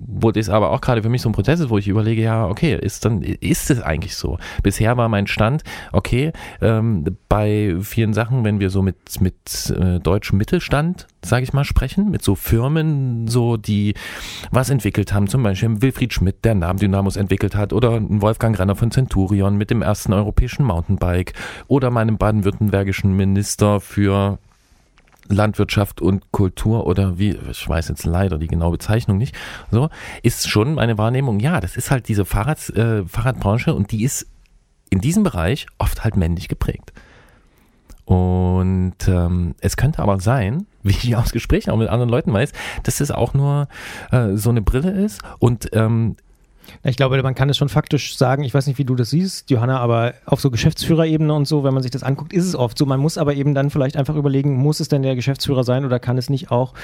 C: wo das aber auch gerade für mich so ein Prozess ist, wo ich überlege, ja, okay, ist dann, ist es eigentlich so? Bisher war mein Stand, okay, ähm, bei vielen Sachen, wenn wir so mit, mit äh, deutschem Mittelstand, sage ich mal, sprechen, mit so Firmen, so die was entwickelt haben, zum Beispiel Wilfried Schmidt, der Namen Dynamos entwickelt hat, oder Wolfgang Renner von Centurion mit dem ersten europäischen Mountainbike, oder meinem baden-württembergischen Minister für Landwirtschaft und Kultur oder wie, ich weiß jetzt leider die genaue Bezeichnung nicht, so, ist schon meine Wahrnehmung, ja, das ist halt diese Fahrrad, äh, Fahrradbranche und die ist in diesem Bereich oft halt männlich geprägt. Und ähm, es könnte aber sein, wie ich aus Gesprächen auch mit anderen Leuten weiß, dass es auch nur äh, so eine Brille ist und ähm,
D: ich glaube, man kann es schon faktisch sagen, ich weiß nicht, wie du das siehst, Johanna, aber auf so Geschäftsführerebene und so, wenn man sich das anguckt, ist es oft so. Man muss aber eben dann vielleicht einfach überlegen, muss es denn der Geschäftsführer sein oder kann es nicht auch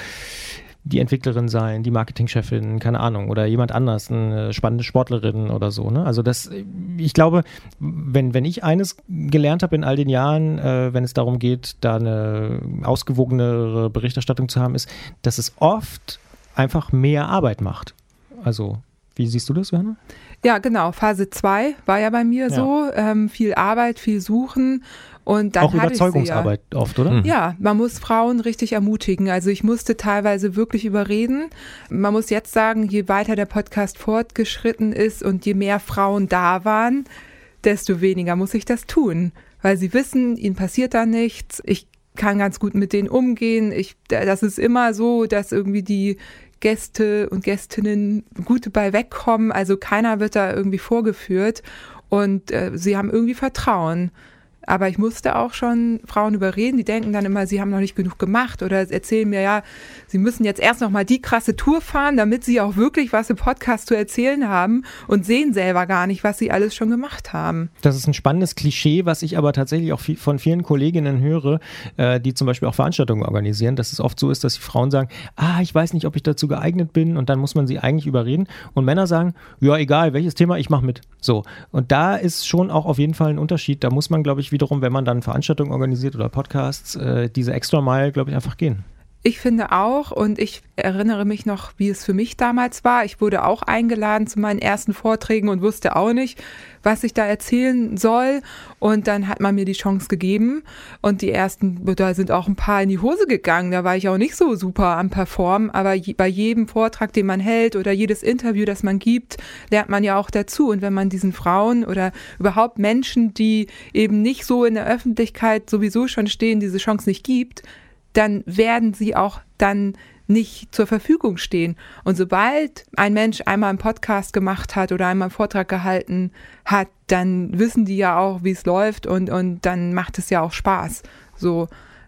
D: die Entwicklerin sein, die Marketingchefin, keine Ahnung, oder jemand anders, eine spannende Sportlerin oder so. Ne? Also das, ich glaube, wenn, wenn ich eines gelernt habe in all den Jahren, äh, wenn es darum geht, da eine ausgewogenere Berichterstattung zu haben, ist, dass es oft einfach mehr Arbeit macht. Also wie siehst du das, Johanna?
B: Ja, genau. Phase 2 war ja bei mir ja. so. Ähm, viel Arbeit, viel Suchen. Und dann
D: Auch Überzeugungsarbeit ja. oft, oder?
B: Mhm. Ja, man muss Frauen richtig ermutigen. Also ich musste teilweise wirklich überreden. Man muss jetzt sagen, je weiter der Podcast fortgeschritten ist und je mehr Frauen da waren, desto weniger muss ich das tun. Weil sie wissen, ihnen passiert da nichts. Ich kann ganz gut mit denen umgehen. Ich, das ist immer so, dass irgendwie die Gäste und Gästinnen gut bei wegkommen. Also keiner wird da irgendwie vorgeführt und äh, sie haben irgendwie Vertrauen. Aber ich musste auch schon Frauen überreden, die denken dann immer, sie haben noch nicht genug gemacht oder erzählen mir, ja, sie müssen jetzt erst noch mal die krasse Tour fahren, damit sie auch wirklich was im Podcast zu erzählen haben und sehen selber gar nicht, was sie alles schon gemacht haben.
D: Das ist ein spannendes Klischee, was ich aber tatsächlich auch von vielen Kolleginnen höre, äh, die zum Beispiel auch Veranstaltungen organisieren, dass es oft so ist, dass die Frauen sagen, ah, ich weiß nicht, ob ich dazu geeignet bin und dann muss man sie eigentlich überreden und Männer sagen, ja, egal, welches Thema, ich mache mit. So. Und da ist schon auch auf jeden Fall ein Unterschied. Da muss man, glaube ich, wiederum, wenn man dann Veranstaltungen organisiert oder Podcasts, äh, diese extra Mile, glaube ich, einfach gehen.
B: Ich finde auch und ich erinnere mich noch, wie es für mich damals war. Ich wurde auch eingeladen zu meinen ersten Vorträgen und wusste auch nicht, was ich da erzählen soll. Und dann hat man mir die Chance gegeben und die ersten, da sind auch ein paar in die Hose gegangen. Da war ich auch nicht so super am Performen, aber bei jedem Vortrag, den man hält oder jedes Interview, das man gibt, lernt man ja auch dazu. Und wenn man diesen Frauen oder überhaupt Menschen, die eben nicht so in der Öffentlichkeit sowieso schon stehen, diese Chance nicht gibt, dann werden sie auch dann nicht zur Verfügung stehen. Und sobald ein Mensch einmal einen Podcast gemacht hat oder einmal einen Vortrag gehalten hat, dann wissen die ja auch, wie es läuft und, und dann macht es ja auch Spaß. So.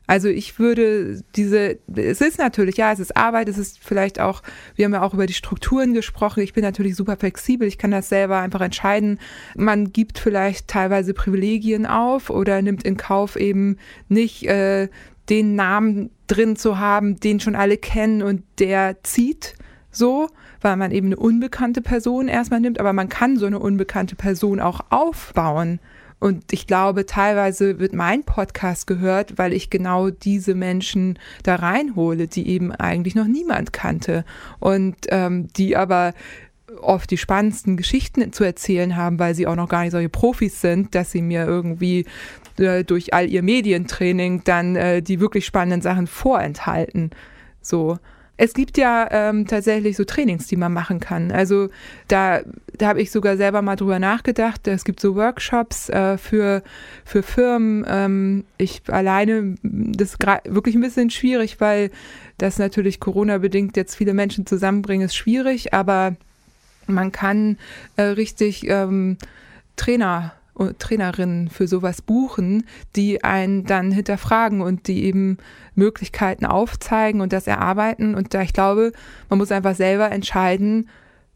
B: Also ich würde diese, es ist natürlich, ja, es ist Arbeit, es ist vielleicht auch, wir haben ja auch über die Strukturen gesprochen. Ich bin natürlich super flexibel, ich kann das selber einfach entscheiden. Man gibt vielleicht teilweise Privilegien auf oder nimmt in Kauf eben nicht äh, den Namen drin zu haben, den schon alle kennen und der zieht so, weil man eben eine unbekannte Person erstmal nimmt, aber man kann so eine unbekannte Person auch aufbauen. Und ich glaube, teilweise wird mein Podcast gehört, weil ich genau diese Menschen da reinhole, die eben eigentlich noch niemand kannte und ähm, die aber oft die spannendsten Geschichten zu erzählen haben, weil sie auch noch gar nicht solche Profis sind, dass sie mir irgendwie äh, durch all ihr Medientraining dann äh, die wirklich spannenden Sachen vorenthalten. So. Es gibt ja ähm, tatsächlich so Trainings, die man machen kann. Also da, da habe ich sogar selber mal drüber nachgedacht. Es gibt so Workshops äh, für, für Firmen. Ähm, ich alleine, das ist wirklich ein bisschen schwierig, weil das natürlich Corona-bedingt jetzt viele Menschen zusammenbringen, ist schwierig, aber man kann äh, richtig ähm, Trainer Trainerinnen für sowas buchen, die einen dann hinterfragen und die eben Möglichkeiten aufzeigen und das erarbeiten. Und da ich glaube, man muss einfach selber entscheiden,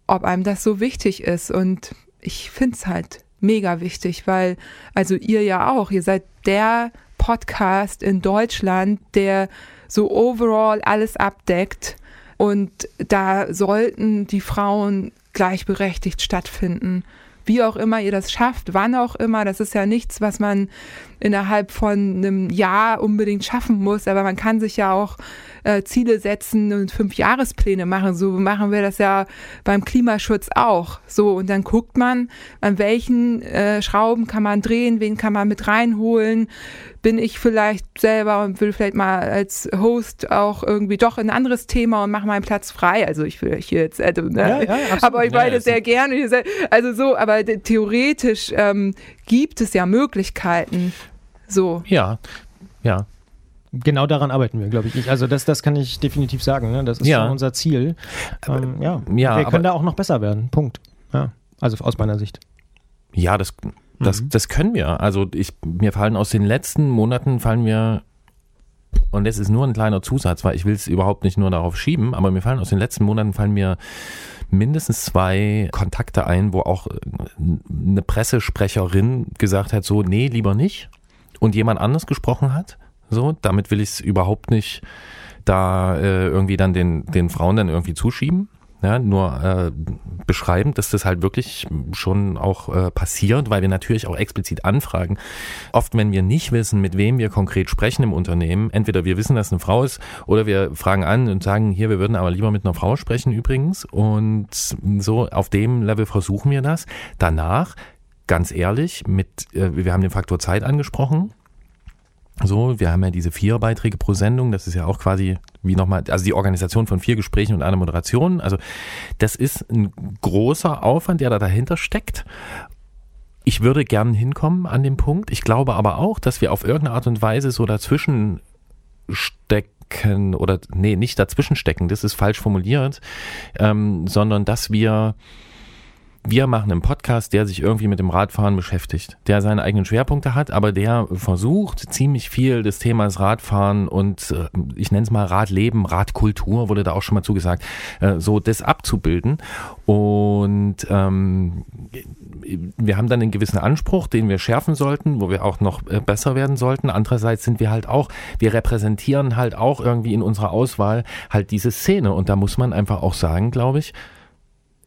B: ob einem das so wichtig ist. Und ich finde es halt mega wichtig, weil, also ihr ja auch, ihr seid der Podcast in Deutschland, der so overall alles abdeckt. Und da sollten die Frauen gleichberechtigt stattfinden. Wie auch immer ihr das schafft, wann auch immer, das ist ja nichts, was man innerhalb von einem Jahr unbedingt schaffen muss, aber man kann sich ja auch äh, Ziele setzen und fünf Jahrespläne machen. So machen wir das ja beim Klimaschutz auch. So und dann guckt man, an welchen äh, Schrauben kann man drehen, wen kann man mit reinholen. Bin ich vielleicht selber und will vielleicht mal als Host auch irgendwie doch ein anderes Thema und mache meinen Platz frei. Also ich will hier jetzt, also, ne? ja, ja, aber ich beide ja, sehr gerne. Also so, aber theoretisch ähm, gibt es ja Möglichkeiten. So.
C: Ja, ja.
D: Genau daran arbeiten wir, glaube ich. Also das, das kann ich definitiv sagen. Ne? Das ist ja. unser Ziel. Ähm, ja. ja, wir können da auch noch besser werden. Punkt. Ja. Also aus meiner Sicht.
C: Ja, das, das, mhm. das können wir. Also ich, mir fallen aus den letzten Monaten fallen mir und das ist nur ein kleiner Zusatz, weil ich will es überhaupt nicht nur darauf schieben, aber mir fallen aus den letzten Monaten fallen mir mindestens zwei Kontakte ein, wo auch eine Pressesprecherin gesagt hat, so, nee, lieber nicht. Und jemand anders gesprochen hat. So, damit will ich es überhaupt nicht da äh, irgendwie dann den, den Frauen dann irgendwie zuschieben. Ja, nur äh, beschreiben, dass das halt wirklich schon auch äh, passiert, weil wir natürlich auch explizit anfragen. Oft, wenn wir nicht wissen, mit wem wir konkret sprechen im Unternehmen, entweder wir wissen, dass eine Frau ist, oder wir fragen an und sagen, hier, wir würden aber lieber mit einer Frau sprechen übrigens. Und so auf dem Level versuchen wir das. Danach, ganz ehrlich, mit, äh, wir haben den Faktor Zeit angesprochen so, wir haben ja diese vier Beiträge pro Sendung, das ist ja auch quasi wie nochmal, also die Organisation von vier Gesprächen und einer Moderation. Also das ist ein großer Aufwand, der da dahinter steckt. Ich würde gern hinkommen an dem Punkt. Ich glaube aber auch, dass wir auf irgendeine Art und Weise so dazwischen stecken oder nee, nicht dazwischen stecken, das ist falsch formuliert, ähm, sondern dass wir wir machen einen Podcast, der sich irgendwie mit dem Radfahren beschäftigt, der seine eigenen Schwerpunkte hat, aber der versucht ziemlich viel des Themas Radfahren und äh, ich nenne es mal Radleben, Radkultur, wurde da auch schon mal zugesagt, äh, so das abzubilden. Und ähm, wir haben dann einen gewissen Anspruch, den wir schärfen sollten, wo wir auch noch äh, besser werden sollten. Andererseits sind wir halt auch, wir repräsentieren halt auch irgendwie in unserer Auswahl halt diese Szene und da muss man einfach auch sagen, glaube ich,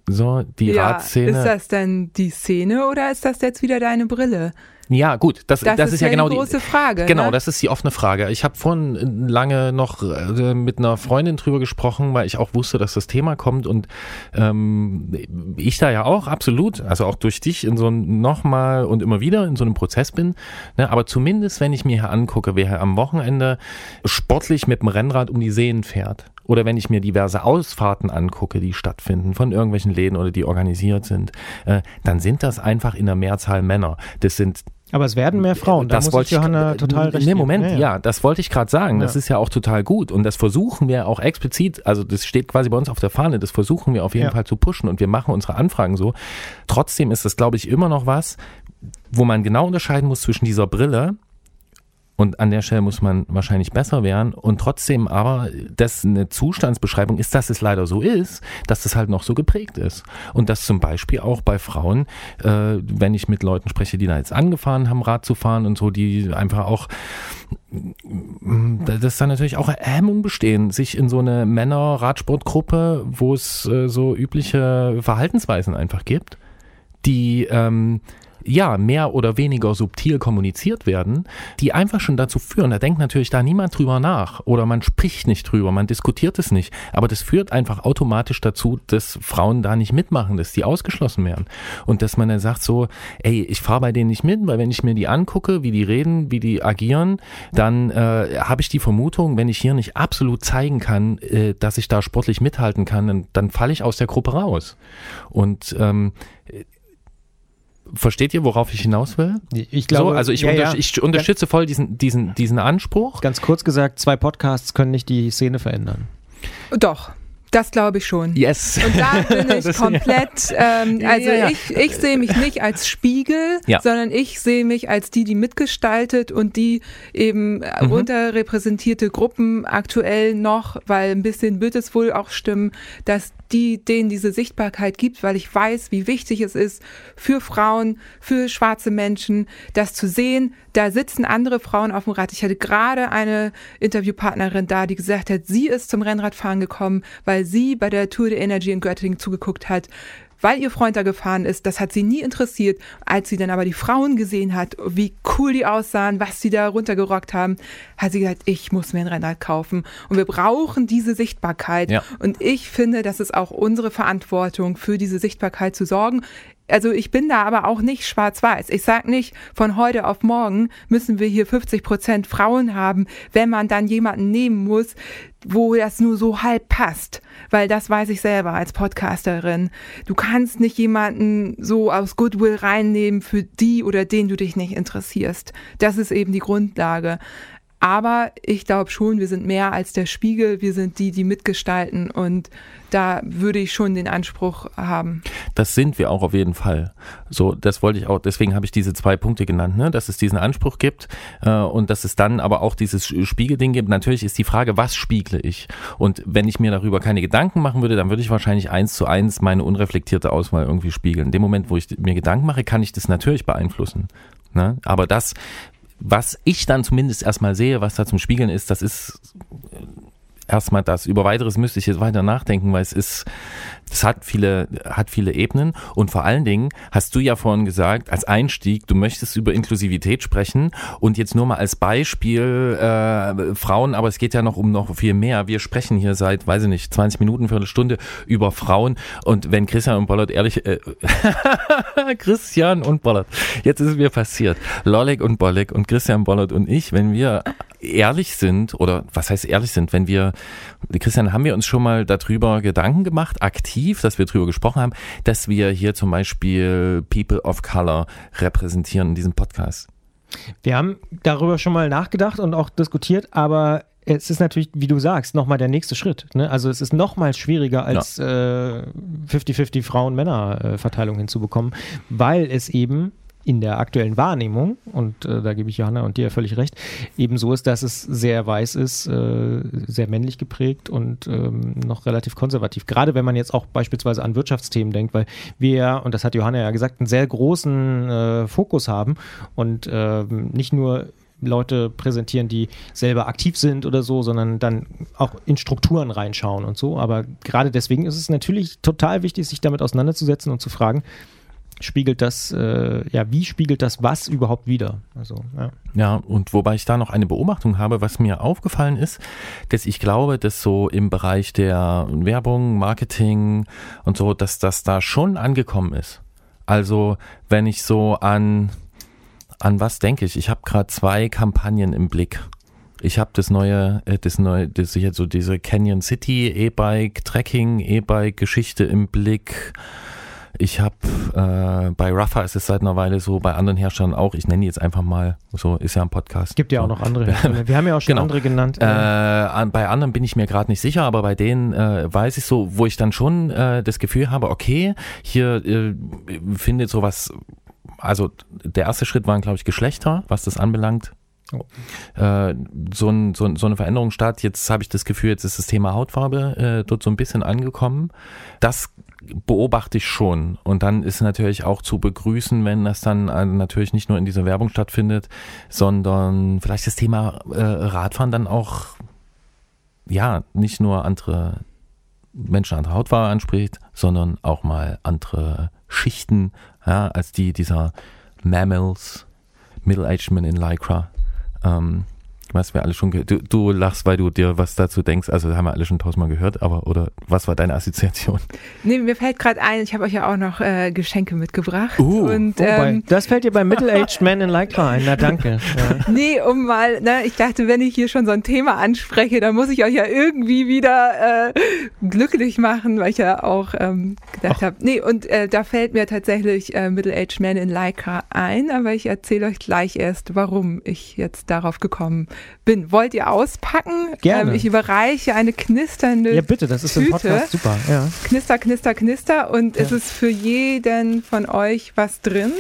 C: so die ja, Radszene.
B: Ist das denn die Szene oder ist das jetzt wieder deine Brille?
C: Ja, gut, das, das, das ist, ist, ja, genau
B: die große Frage.
C: Genau,
B: ne?
C: das ist die offene Frage. Ich habe vorhin lange noch äh, mit einer Freundin drüber gesprochen, weil ich auch wusste, dass das Thema kommt und ähm, ich da ja auch absolut, also auch durch dich in so ein nochmal und immer wieder in so einem Prozess bin. Ne? Aber zumindest, wenn ich mir hier angucke, wer am Wochenende sportlich mit dem Rennrad um die Seen fährt, oder wenn ich mir diverse Ausfahrten angucke, die stattfinden von irgendwelchen Läden oder die organisiert sind, äh, dann sind das einfach in der Mehrzahl Männer. Das sind
D: aber es werden mehr Frauen. Da
C: das wollte ich Johanna total recht. Nee, Moment, ja, ja. ja, das wollte ich gerade sagen. Das ja. ist ja auch total gut und das versuchen wir auch explizit. Also das steht quasi bei uns auf der Fahne. Das versuchen wir auf jeden Fall zu pushen und wir machen unsere Anfragen so. Trotzdem ist das, glaube ich, immer noch was, wo man genau unterscheiden muss zwischen dieser Brille und an der Stelle muss man wahrscheinlich besser werden. Und trotzdem aber, dass eine Zustandsbeschreibung ist, dass es leider so ist, dass das halt noch so geprägt ist. Und dass zum Beispiel auch bei Frauen, äh, wenn ich mit Leuten spreche, die da jetzt angefahren haben, Rad zu fahren und so, die einfach auch, dass da natürlich auch Hemmungen bestehen, sich in so eine Männer-Radsportgruppe, wo es äh, so übliche Verhaltensweisen einfach gibt, die ähm, ja, mehr oder weniger subtil kommuniziert werden, die einfach schon dazu führen, da denkt natürlich da niemand drüber nach oder man spricht nicht drüber, man diskutiert es nicht, aber das führt einfach automatisch dazu, dass Frauen da nicht mitmachen, dass die ausgeschlossen werden und dass man dann sagt so, ey, ich fahre bei denen nicht mit, weil wenn ich mir die angucke, wie die reden, wie die agieren, dann äh, habe ich die Vermutung, wenn ich hier nicht absolut zeigen kann, äh, dass ich da sportlich mithalten kann, dann, dann falle ich aus der Gruppe raus. Und ähm, Versteht ihr, worauf ich hinaus will?
D: Ich glaube,
C: so, also ich, ja, unter, ja. ich unterstütze voll diesen, diesen, diesen Anspruch.
D: Ganz kurz gesagt, zwei Podcasts können nicht die Szene verändern.
B: Doch. Das glaube ich schon.
C: Yes.
B: Und da bin ich
C: Das-
B: komplett, ähm, also
C: Ja, ja.
B: ich, ich sehe mich nicht als Spiegel,
C: Ja.
B: sondern ich sehe mich als die, die mitgestaltet und die eben
C: Mhm.
B: unterrepräsentierte Gruppen aktuell noch, weil ein bisschen wird es wohl auch stimmen, dass die, denen diese Sichtbarkeit gibt, weil ich weiß, wie wichtig es ist für Frauen, für schwarze Menschen, das zu sehen. Da sitzen andere Frauen auf dem Rad. Ich hatte gerade eine Interviewpartnerin da, die gesagt hat, sie ist zum Rennradfahren gekommen, weil sie bei der Tour de Energy in Göttingen zugeguckt hat, weil ihr Freund da gefahren ist. Das hat sie nie interessiert. Als sie dann aber die Frauen gesehen hat, wie cool die aussahen, was sie da runtergerockt haben, hat sie gesagt, ich muss mir ein Rennrad kaufen. Und wir brauchen diese Sichtbarkeit.
C: Ja.
B: Und ich finde, das ist auch unsere Verantwortung, für diese Sichtbarkeit zu sorgen. Also ich bin da aber auch nicht schwarz-weiß. Ich sage nicht, von heute auf morgen müssen wir hier 50 Prozent Frauen haben, wenn man dann jemanden nehmen muss, wo das nur so halb passt. Weil das weiß ich selber als Podcasterin. Du kannst nicht jemanden so aus Goodwill reinnehmen für die oder den du dich nicht interessierst. Das ist eben die Grundlage. Aber ich glaube schon, wir sind mehr als der Spiegel. Wir sind die, die mitgestalten. Und da würde ich schon den Anspruch haben.
C: Das sind wir auch auf jeden Fall. So, das wollte ich auch, deswegen habe ich diese zwei Punkte genannt, ne? dass es diesen Anspruch gibt äh, und dass es dann aber auch dieses Spiegelding gibt. Natürlich ist die Frage, was spiegle ich? Und wenn ich mir darüber keine Gedanken machen würde, dann würde ich wahrscheinlich eins zu eins meine unreflektierte Auswahl irgendwie spiegeln. In dem Moment, wo ich mir Gedanken mache, kann ich das natürlich beeinflussen. Ne? Aber das, was ich dann zumindest erstmal sehe, was da zum Spiegeln ist, das ist erstmal das. Über weiteres müsste ich jetzt weiter nachdenken, weil es ist, es hat viele, hat viele Ebenen. Und vor allen Dingen hast du ja vorhin gesagt, als Einstieg, du möchtest über Inklusivität sprechen. Und jetzt nur mal als Beispiel äh, Frauen, aber es geht ja noch um noch viel mehr. Wir sprechen hier seit, weiß ich nicht, 20 Minuten, Viertelstunde über Frauen. Und wenn Christian und Bollert ehrlich, äh, Christian und Bollert, jetzt ist es mir passiert, Lollig und Bollig und Christian Bollert und ich, wenn wir ehrlich sind oder was heißt ehrlich sind, wenn wir, Christian, haben wir uns schon mal darüber Gedanken gemacht, aktiv, dass wir darüber gesprochen haben, dass wir hier zum Beispiel People of Color repräsentieren in diesem Podcast.
D: Wir haben darüber schon mal nachgedacht und auch diskutiert, aber es ist natürlich, wie du sagst, nochmal der nächste Schritt. Ne? Also es ist nochmal schwieriger als äh, 50-50 Frauen-Männer-Verteilung hinzubekommen, weil es eben in der aktuellen Wahrnehmung, und äh, da gebe ich Johanna und dir völlig recht, eben so ist, dass es sehr weiß ist, äh, sehr männlich geprägt und ähm, noch relativ konservativ. Gerade wenn man jetzt auch beispielsweise an Wirtschaftsthemen denkt, weil wir, und das hat Johanna ja gesagt, einen sehr großen äh, Fokus haben und ähm, nicht nur Leute präsentieren, die selber aktiv sind oder so, sondern dann auch in Strukturen reinschauen und so. Aber gerade deswegen ist es natürlich total wichtig, sich damit auseinanderzusetzen und zu fragen, spiegelt das, äh, ja, wie spiegelt das was überhaupt wieder? Also, ja.
C: Ja, und wobei ich da noch eine Beobachtung habe, was mir aufgefallen ist, dass ich glaube, dass so im Bereich der Werbung, Marketing und so, dass das da schon angekommen ist. Also, wenn ich so an, an was denke ich? Ich habe gerade zwei Kampagnen im Blick. Ich habe das neue, äh, das neue, das jetzt so diese Canyon City E-Bike Trekking E-Bike Geschichte im Blick. Ich habe äh, bei Rafa ist es seit einer Weile so, bei anderen Herstellern auch. Ich nenne die jetzt einfach mal, so ist ja ein Podcast.
D: Es gibt ja auch noch andere. Hersteller. Wir haben ja auch schon
C: Genau.
D: andere genannt.
C: Äh, an, bei anderen bin ich mir gerade nicht sicher, aber bei denen äh, weiß ich so, wo ich dann schon äh, das Gefühl habe, okay, hier äh, findet sowas, also der erste Schritt waren, glaube ich, Geschlechter, was das anbelangt.
D: Oh.
C: Äh, so, ein, so, so eine Veränderung statt. Jetzt habe ich das Gefühl, jetzt ist das Thema Hautfarbe äh, dort so ein bisschen angekommen. Das beobachte ich schon. Und dann ist natürlich auch zu begrüßen, wenn das dann äh, natürlich nicht nur in dieser Werbung stattfindet, sondern vielleicht das Thema äh, Radfahren dann auch, ja, nicht nur andere Menschen andere Hautfarbe anspricht, sondern auch mal andere Schichten, ja, als die dieser Mammals, Middle-Aged Men in Lycra. Ähm, was wir alle schon, du, du lachst, weil du dir was dazu denkst, also haben wir alle schon tausendmal gehört, aber oder was war deine Assoziation?
B: Nee, mir fällt gerade ein, ich habe euch ja auch noch äh, Geschenke mitgebracht.
C: Uh,
B: und
D: oh,
B: ähm,
D: das fällt dir bei Middle-Aged Man in Lycra ein. Na danke. Ja.
B: nee, um mal, ne, ich dachte, wenn ich hier schon so ein Thema anspreche, dann muss ich euch ja irgendwie wieder äh, glücklich machen, weil ich ja auch ähm, gedacht habe, nee, und äh, da fällt mir tatsächlich äh, Middle-Aged Man in Lycra ein, aber ich erzähle euch gleich erst, warum ich jetzt darauf gekommen bin. Wollt ihr auspacken?
D: Gerne.
B: Ähm, ich überreiche eine knisternde
D: Ja, bitte, das ist im
B: Tüte.
D: Podcast super. Ja.
B: Knister, knister, knister und es ist für jeden von euch was drin.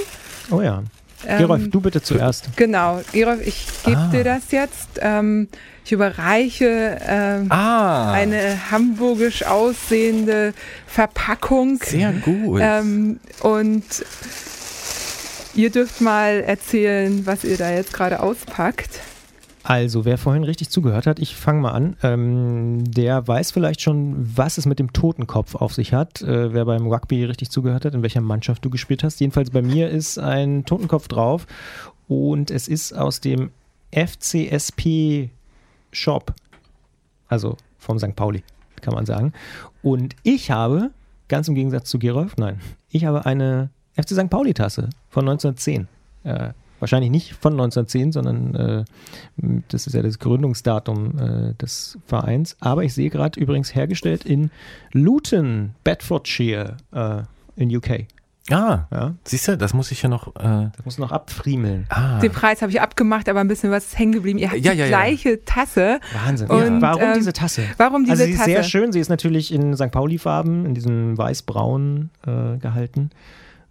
D: Oh ja.
B: Ähm,
D: Gerolf, du bitte zuerst.
B: Genau, Gerolf, ich gebe
C: Ah.
B: dir das jetzt. Ähm, ich überreiche ähm,
C: Ah,
B: eine hamburgisch aussehende Verpackung.
C: sehr gut.
B: Ähm, und ihr dürft mal erzählen, was ihr da jetzt gerade auspackt.
D: Also, wer vorhin richtig zugehört hat, ich fange mal an. Ähm, der weiß vielleicht schon, was es mit dem Totenkopf auf sich hat. Äh, wer beim Rugby richtig zugehört hat, in welcher Mannschaft du gespielt hast. Jedenfalls bei mir ist ein Totenkopf drauf und es ist aus dem FCSP Shop. Also vom St. Pauli, kann man sagen. Und ich habe, ganz im Gegensatz zu Gerolf, nein, ich habe eine FC St. Pauli-Tasse von 1910. Äh, wahrscheinlich nicht von 1910, sondern äh, das ist ja das Gründungsdatum äh, des Vereins. Aber ich sehe gerade übrigens hergestellt in Luton, Bedfordshire äh, in UK.
C: ah,
D: Ja,
C: siehst du, das muss ich ja noch. Äh,
D: das muss noch abfriemeln.
C: ah.
B: Den Preis habe ich abgemacht, aber ein bisschen was ist hängen geblieben. Ihr habt
C: Ja,
B: die
C: ja, ja.
B: gleiche Tasse.
D: Wahnsinn.
B: Und,
D: Warum
B: ähm,
D: diese Tasse?
B: Warum diese
D: also sie ist
B: Tasse?
D: sehr schön. Sie ist natürlich in St. Pauli-Farben, in diesem weiß-braun äh, gehalten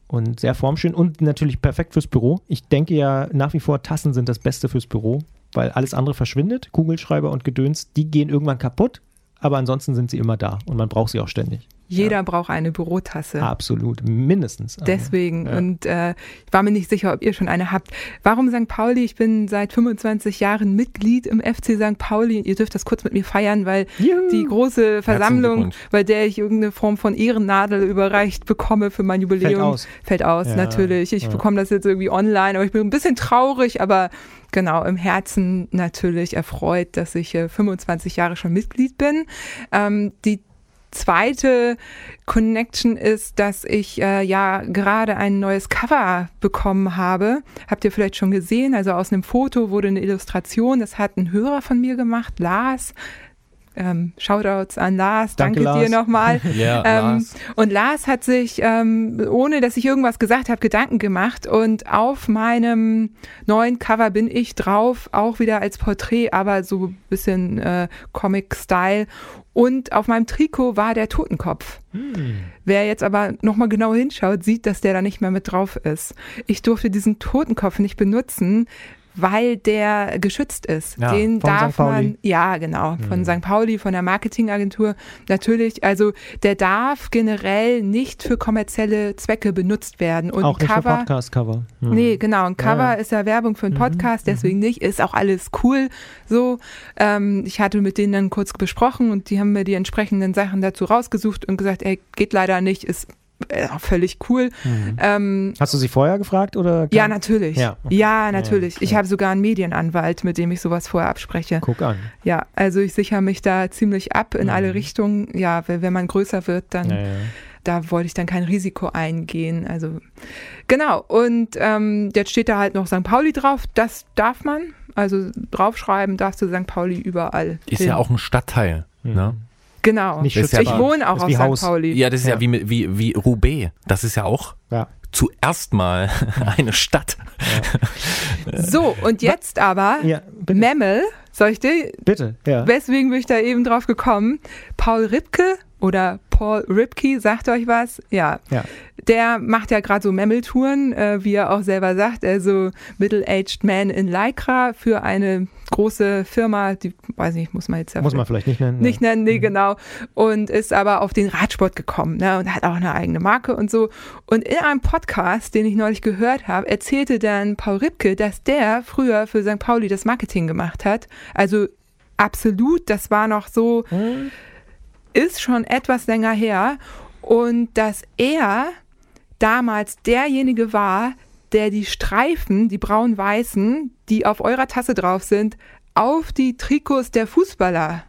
D: und sehr formschön und natürlich perfekt fürs Büro. Ich denke ja nach wie vor, Tassen sind das Beste fürs Büro, weil alles andere verschwindet. Kugelschreiber und Gedöns, die gehen irgendwann kaputt, aber ansonsten sind sie immer da und man braucht sie auch ständig.
B: Jeder braucht eine Bürotasse.
D: Absolut, mindestens. eine.
B: Deswegen.
D: Ja.
B: Und äh, ich war mir nicht sicher, ob ihr schon eine habt. Warum St. Pauli? Ich bin seit 25 Jahren Mitglied im FC St. Pauli. Ihr dürft das kurz mit mir feiern, weil
D: Juhu.
B: die große Versammlung, bei der ich irgendeine Form von Ehrennadel überreicht bekomme für mein Jubiläum.
D: Fällt aus.
B: Fällt aus,
D: Ja,
B: natürlich. Ich
D: ja.
B: bekomme das jetzt irgendwie online, aber ich bin ein bisschen traurig, aber genau, im Herzen natürlich erfreut, dass ich äh, 25 Jahre schon Mitglied bin. Ähm, die zweite Connection ist, dass ich äh, ja gerade ein neues Cover bekommen habe. Habt ihr vielleicht schon gesehen? Also aus einem Foto wurde eine Illustration. Das hat ein Hörer von mir gemacht, Lars. Ähm, Shoutouts an Lars.
D: Danke,
B: Danke, dir
D: Lars.
B: nochmal.
C: Ja,
B: Ähm,
C: Lars.
B: und Lars hat sich, ähm, ohne dass ich irgendwas gesagt habe, Gedanken gemacht. Und auf meinem neuen Cover bin ich drauf, auch wieder als Porträt, aber so ein bisschen äh, Comic-Style. Und auf meinem Trikot war der Totenkopf.
D: Hm.
B: Wer jetzt aber nochmal genau hinschaut, sieht, dass der da nicht mehr mit drauf ist. Ich durfte diesen Totenkopf nicht benutzen, weil der geschützt ist.
C: Ja,
B: Den darf man, ja genau, von St. Pauli, von der Marketingagentur. Natürlich, also der darf generell nicht für kommerzielle Zwecke benutzt werden. Und
D: auch nicht für
B: Cover,
D: Podcast-Cover. Hm.
B: Nee, genau. Ein Cover
D: Ja,
B: ist ja Werbung für einen
D: Mhm,
B: Podcast, deswegen nicht. Ist auch alles cool. So, ähm, ich hatte mit denen dann kurz besprochen und die haben mir die entsprechenden Sachen dazu rausgesucht und gesagt, ey, geht leider nicht, ist völlig cool.
D: Mhm.
B: Ähm,
D: Hast du sie vorher gefragt oder?
B: ja, natürlich.
D: Ja,
B: Ja,
D: okay.
B: natürlich.
D: Ja,
B: Ich
D: ja.
B: habe sogar einen Medienanwalt, mit dem ich sowas vorher abspreche.
D: Guck an.
B: Ja, also ich sichere mich da ziemlich ab in
D: Mhm.
B: alle Richtungen. Ja, wenn wenn man größer wird, dann
D: Ja, ja.
B: da wollte ich dann kein Risiko eingehen. Also genau. Und ähm, jetzt steht da halt noch St. Pauli drauf. Das darf man. Also draufschreiben darfst du St. Pauli überall.
C: Ist
B: hin.
C: ja auch ein Stadtteil. Ne?
B: Genau.
D: Nicht
C: Das ja
B: ich wohne auch auf St.
D: Haus.
B: Pauli.
C: Ja, das ist ja,
D: Ja.
C: wie, wie, wie Roubaix. Das ist ja auch
D: Ja.
C: zuerst mal eine Stadt.
B: So, und jetzt aber
D: Ja.
B: Memmel, soll ich dir,
D: bitte. Ja.
B: weswegen bin ich da eben drauf gekommen? Paul Ripke oder Paul Ripke, sagt euch was? Ja.
D: Ja.
B: Der macht ja gerade so Memmeltouren, äh, wie er auch selber sagt, also Middle-Aged Man in Lycra für eine große Firma, die, weiß nicht, muss man jetzt ja
D: Muss man vielleicht nicht nennen.
B: nicht nennen, nee, genau. Und ist aber auf den Radsport gekommen ne, und hat auch eine eigene Marke und so. Und in einem Podcast, den ich neulich gehört habe, erzählte dann Paul Ripke, dass der früher für St. Pauli das Marketing gemacht hat. Also absolut, das war noch so,
D: Hm?
B: Ist schon etwas länger her. Und dass er damals derjenige war, der die Streifen, die braun-weißen, die auf eurer Tasse drauf sind, auf die Trikots der Fußballer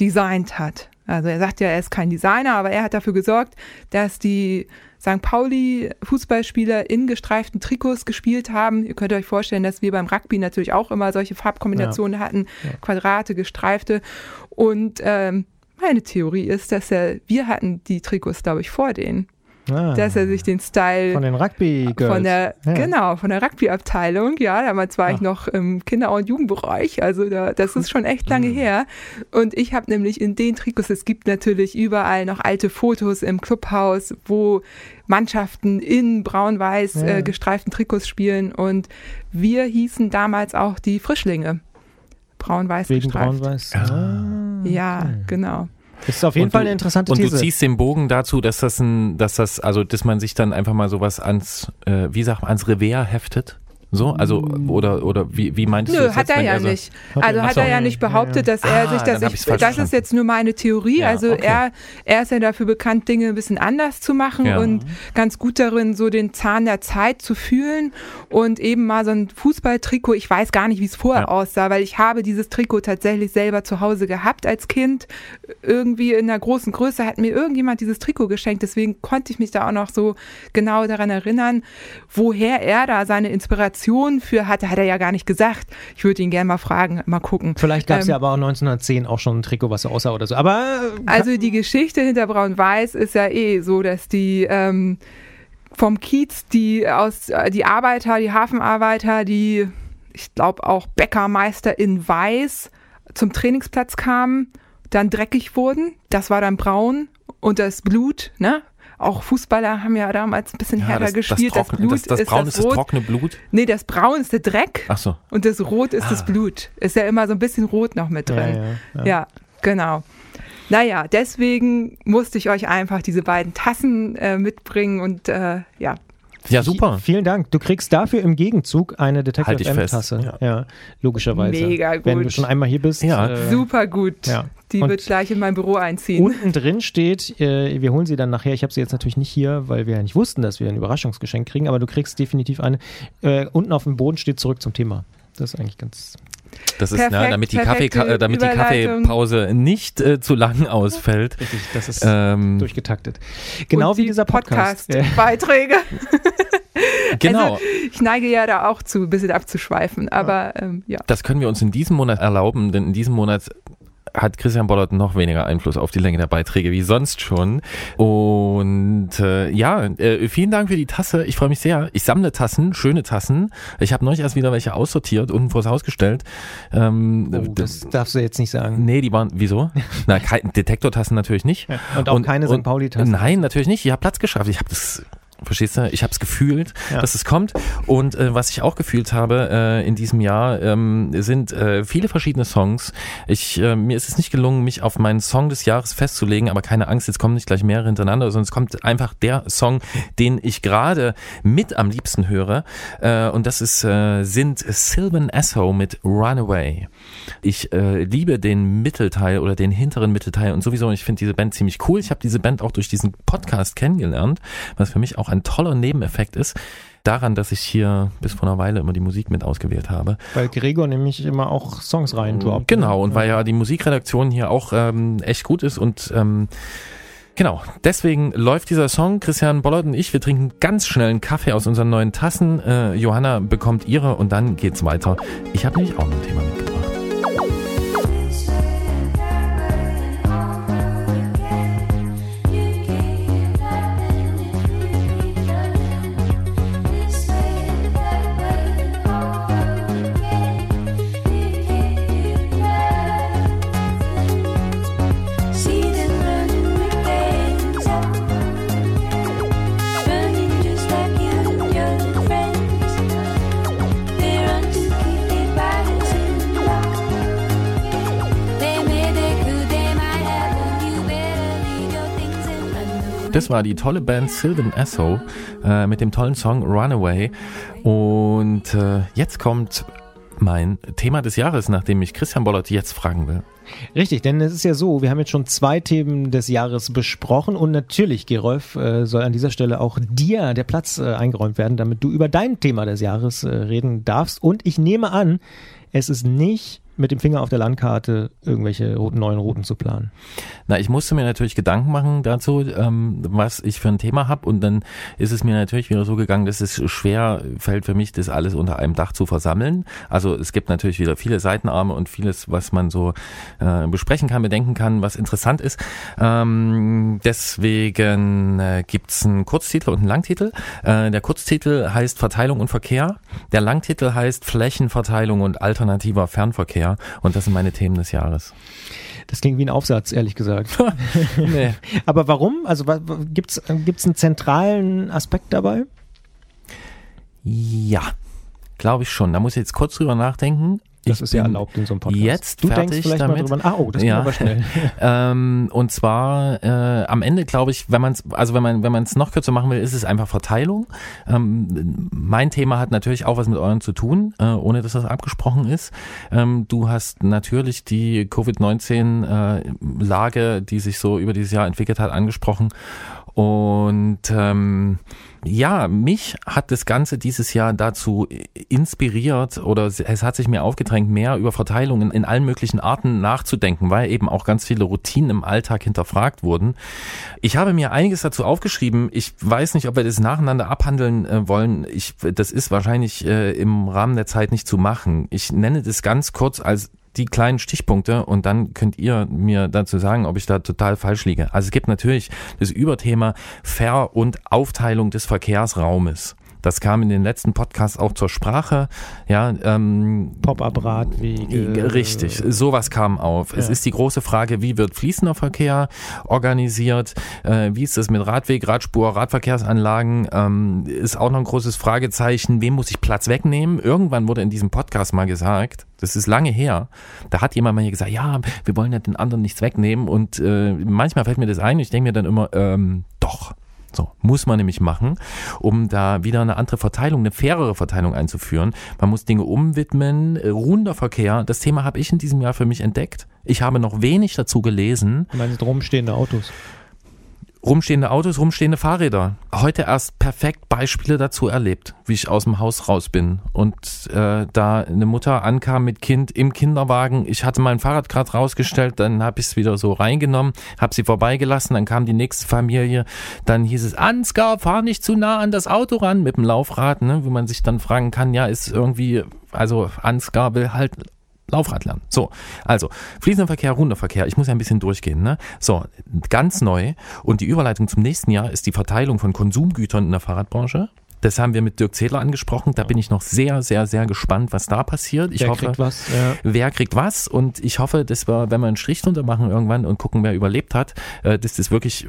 B: designt hat. Also er sagt ja, er ist kein Designer, aber er hat dafür gesorgt, dass die St. Pauli Fußballspieler in gestreiften Trikots gespielt haben. Ihr könnt euch vorstellen, dass wir beim Rugby natürlich auch immer solche Farbkombinationen hatten, Quadrate, gestreifte. Und ähm, meine Theorie ist, dass er, wir hatten die Trikots, glaube ich, vor denen. ah, dass er sich den Style
D: von den Rugby Girls.
B: von der ja. genau von der Rugby Abteilung, ja, damals war Ach. ich noch im Kinder- und Jugendbereich, also da, das ist schon echt lange mhm. her. Und ich habe nämlich in den Trikots, es gibt natürlich überall noch alte Fotos im Clubhaus, wo Mannschaften in braun-weiß ja. äh, gestreiften Trikots spielen und wir hießen damals auch die Frischlinge. Braun-weiß gestreift.
D: Braun-weiß.
B: Ah, ja, okay. genau.
D: Das ist auf jeden
C: und
D: Fall eine interessante
C: und
D: These.
C: Und du ziehst den Bogen dazu, dass das ein, dass das, also dass man sich dann einfach mal sowas ans, äh, wie sagt man, ans Revers heftet. So, also oder oder wie, wie meintest
B: Nö,
C: du das
B: hat er ja also, nicht. Also hat er ja nicht behauptet, dass er ah, sich das ich, das ist jetzt nur meine Theorie, ja, also okay. er er ist ja dafür bekannt Dinge ein bisschen anders zu machen ja. und ganz gut darin so den Zahn der Zeit zu fühlen und eben mal so ein Fußballtrikot, ich weiß gar nicht, wie es vorher ja. aussah, weil ich habe dieses Trikot tatsächlich selber zu Hause gehabt als Kind. Irgendwie in einer großen Größe hat mir irgendjemand dieses Trikot geschenkt, deswegen konnte ich mich da auch noch so genau daran erinnern, woher er da seine Inspiration Motivation für hatte, hat er ja gar nicht gesagt. Ich würde ihn gerne mal fragen, mal gucken.
D: Vielleicht gab es ähm, ja aber auch 1910 auch schon ein Trikot, was aussah oder so. Aber
B: äh, also die Geschichte hinter Braun-Weiß ist ja eh so, dass die ähm, vom Kiez die aus äh, die Arbeiter, die Hafenarbeiter, die ich glaube auch Bäckermeister in Weiß zum Trainingsplatz kamen, dann dreckig wurden. Das war dann braun und das Blut, ne? Auch Fußballer haben ja damals ein bisschen ja, härter das, gespielt.
C: Das, trockne, das Blut das, das Braun ist das, ist das trockene Blut?
B: Nee, das Braun ist der Dreck.
C: Ach so.
B: Und das Rot ist ah. das Blut. Ist ja immer so ein bisschen rot noch mit drin. Ja, ja, ja. ja genau. Naja, deswegen musste ich euch einfach diese beiden Tassen äh, mitbringen und äh, ja,
C: ja, super.
D: Vielen Dank. Du kriegst dafür im Gegenzug eine Detective halt M-Tasse. Ja. ja. logischerweise.
B: Mega gut.
D: Wenn du schon einmal hier bist.
B: Ja. Äh, super gut. Ja. Die und wird gleich in mein Büro einziehen.
D: Unten drin steht, äh, wir holen sie dann nachher. Ich habe sie jetzt natürlich nicht hier, weil wir ja nicht wussten, dass wir ein Überraschungsgeschenk kriegen, aber du kriegst definitiv eine. Äh, unten auf dem Boden steht zurück zum Thema. Das ist eigentlich ganz.
C: Das ist, na, damit, die Kaffee, damit die Kaffeepause nicht äh, zu lang ausfällt.
D: Richtig, das ist ähm, durchgetaktet. Genau wie dieser Podcast.
B: Podcast-Beiträge.
C: genau.
B: Also, ich neige ja da auch zu, ein bisschen abzuschweifen, aber ähm, ja.
C: Das können wir uns in diesem Monat erlauben, denn in diesem Monat hat Christian Bollert noch weniger Einfluss auf die Länge der Beiträge wie sonst schon. Und äh, ja, äh, vielen Dank für die Tasse. Ich freue mich sehr. Ich sammle Tassen, schöne Tassen. Ich habe neulich erst wieder welche aussortiert, unten vors Haus gestellt.
D: Ähm, oh, das darfst du jetzt nicht sagen.
C: Nee, die waren, wieso? Na, Detektortassen natürlich nicht. Ja,
D: und auch und, keine St. Pauli-Tassen.
C: Nein, natürlich nicht. Ich habe Platz geschafft. Ich habe das Verstehst du? Ich habe es gefühlt, ja. dass es kommt. Und äh, was ich auch gefühlt habe äh, in diesem Jahr, ähm, sind äh, viele verschiedene Songs. Ich, äh, mir ist es nicht gelungen, mich auf meinen Song des Jahres festzulegen, aber keine Angst, jetzt kommen nicht gleich mehrere hintereinander, sondern es kommt einfach der Song, den ich gerade mit am liebsten höre. Äh, und das ist äh, sind Sylvan Esso mit Runaway. Ich äh, liebe den Mittelteil oder den hinteren Mittelteil und sowieso, ich finde diese Band ziemlich cool. Ich habe diese Band auch durch diesen Podcast kennengelernt, was für mich auch ein toller Nebeneffekt ist daran, dass ich hier bis vor einer Weile immer die Musik mit ausgewählt habe.
D: Weil Gregor nämlich immer auch Songs rein droppt.
C: Genau, und ja. weil ja die Musikredaktion hier auch ähm, echt gut ist und ähm, Genau, deswegen läuft dieser Song. Christian Bollert und ich, wir trinken ganz schnell einen Kaffee aus unseren neuen Tassen. Äh, Johanna bekommt ihre und dann geht's weiter. Ich habe nämlich auch noch ein Thema mitgebracht. Das war die tolle Band Sylvan Esso äh, mit dem tollen Song Runaway. Und äh, jetzt kommt mein Thema des Jahres, nachdem ich Christian Bollert jetzt fragen will.
D: Richtig, denn es ist ja so, wir haben jetzt schon zwei Themen des Jahres besprochen und natürlich, Gerolf, äh, soll an dieser Stelle auch dir der Platz äh, eingeräumt werden, damit du über dein Thema des Jahres äh, reden darfst. Und ich nehme an, es ist nicht mit dem Finger auf der Landkarte irgendwelche neuen Routen zu planen?
C: Na, ich musste mir natürlich Gedanken machen dazu, ähm, was ich für ein Thema habe und dann ist es mir natürlich wieder so gegangen, dass es schwer fällt für mich, das alles unter einem Dach zu versammeln. Also es gibt natürlich wieder viele Seitenarme und vieles, was man so äh, besprechen kann, bedenken kann, was interessant ist. Ähm, deswegen äh, gibt's einen Kurztitel und einen Langtitel. Äh, der Kurztitel heißt Verteilung und Verkehr. Der Langtitel heißt Flächenverteilung und alternativer Fernverkehr. Und das sind meine Themen des Jahres.
D: Das klingt wie ein Aufsatz, ehrlich gesagt. nee. Aber warum? Also gibt es einen zentralen Aspekt dabei?
C: Ja, glaube ich schon. Da muss ich jetzt kurz drüber nachdenken.
D: Das ist ja erlaubt in so einem Podcast.
C: Jetzt du fertig denkst vielleicht damit. mal drüber
D: Ah, oh, das ja. aber schnell.
C: ähm, und zwar äh, am Ende glaube ich, wenn man es, also wenn man wenn man es noch kürzer machen will, ist es einfach Verteilung. Ähm, mein Thema hat natürlich auch was mit euren zu tun, äh, ohne dass das abgesprochen ist. Ähm, du hast natürlich die Covid-19-Lage, äh, die sich so über dieses Jahr entwickelt hat, angesprochen. Und ähm, ja, mich hat das Ganze dieses Jahr dazu inspiriert oder es hat sich mir aufgedrängt, mehr über Verteilungen in allen möglichen Arten nachzudenken, weil eben auch ganz viele Routinen im Alltag hinterfragt wurden. Ich habe mir einiges dazu aufgeschrieben. Ich weiß nicht, ob wir das nacheinander abhandeln äh, wollen. Ich, das ist wahrscheinlich äh, im Rahmen der Zeit nicht zu machen. Ich nenne das ganz kurz als die kleinen Stichpunkte und dann könnt ihr mir dazu sagen, ob ich da total falsch liege. Also es gibt natürlich das Überthema Ver- und Aufteilung des Verkehrsraumes. Das kam in den letzten Podcasts auch zur Sprache. Ja, ähm,
D: Pop-up-Radwege.
C: Richtig, sowas kam auf. Ja. Es ist die große Frage, wie wird fließender Verkehr organisiert? Äh, wie ist das mit Radweg, Radspur, Radverkehrsanlagen? Ähm, ist auch noch ein großes Fragezeichen. Wem muss ich Platz wegnehmen? Irgendwann wurde in diesem Podcast mal gesagt, das ist lange her. Da hat jemand mal hier gesagt, ja, wir wollen ja den anderen nichts wegnehmen. Und äh, manchmal fällt mir das ein. Ich denke mir dann immer, ähm, doch. So, muss man nämlich machen, um da wieder eine andere Verteilung, eine fairere Verteilung einzuführen. Man muss Dinge umwidmen, äh, runder Verkehr. Das Thema habe ich in diesem Jahr für mich entdeckt. Ich habe noch wenig dazu gelesen.
D: Du meinst rumstehende Autos?
C: Rumstehende Autos, rumstehende Fahrräder. Heute erst perfekt Beispiele dazu erlebt, wie ich aus dem Haus raus bin und äh, da eine Mutter ankam mit Kind im Kinderwagen. Ich hatte mein Fahrrad gerade rausgestellt, dann habe ich es wieder so reingenommen, habe sie vorbeigelassen, dann kam die nächste Familie, dann hieß es, Ansgar, fahr nicht zu nah an das Auto ran mit dem Laufrad, ne, wo man sich dann fragen kann, ja, ist irgendwie, also Ansgar will halt Laufrad lernen. So, also fließender Verkehr, runder Verkehr. Ich muss ja ein bisschen durchgehen. Ne? So, ganz neu und die Überleitung zum nächsten Jahr ist die Verteilung von Konsumgütern in der Fahrradbranche. Das haben wir mit Dirk Zedler angesprochen. Da bin ich noch sehr, sehr, sehr gespannt, was da passiert. Ich
D: wer
C: hoffe,
D: kriegt was? Ja.
C: Wer kriegt was? Und ich hoffe, dass wir, wenn wir einen Strich drunter machen irgendwann und gucken, wer überlebt hat, äh, dass das wirklich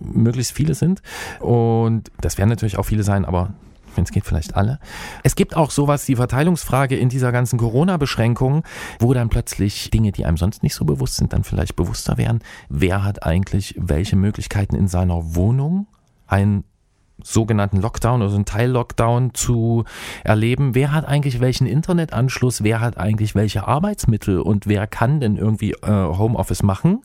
C: möglichst viele sind. Und das werden natürlich auch viele sein, aber wenn es geht, vielleicht alle. Es gibt auch sowas, die Verteilungsfrage in dieser ganzen Corona-Beschränkung, wo dann plötzlich Dinge, die einem sonst nicht so bewusst sind, dann vielleicht bewusster werden. Wer hat eigentlich welche Möglichkeiten in seiner Wohnung? Ein sogenannten Lockdown oder so einen Teil-Lockdown zu erleben. Wer hat eigentlich welchen Internetanschluss? Wer hat eigentlich welche Arbeitsmittel? Und wer kann denn irgendwie äh, Homeoffice machen?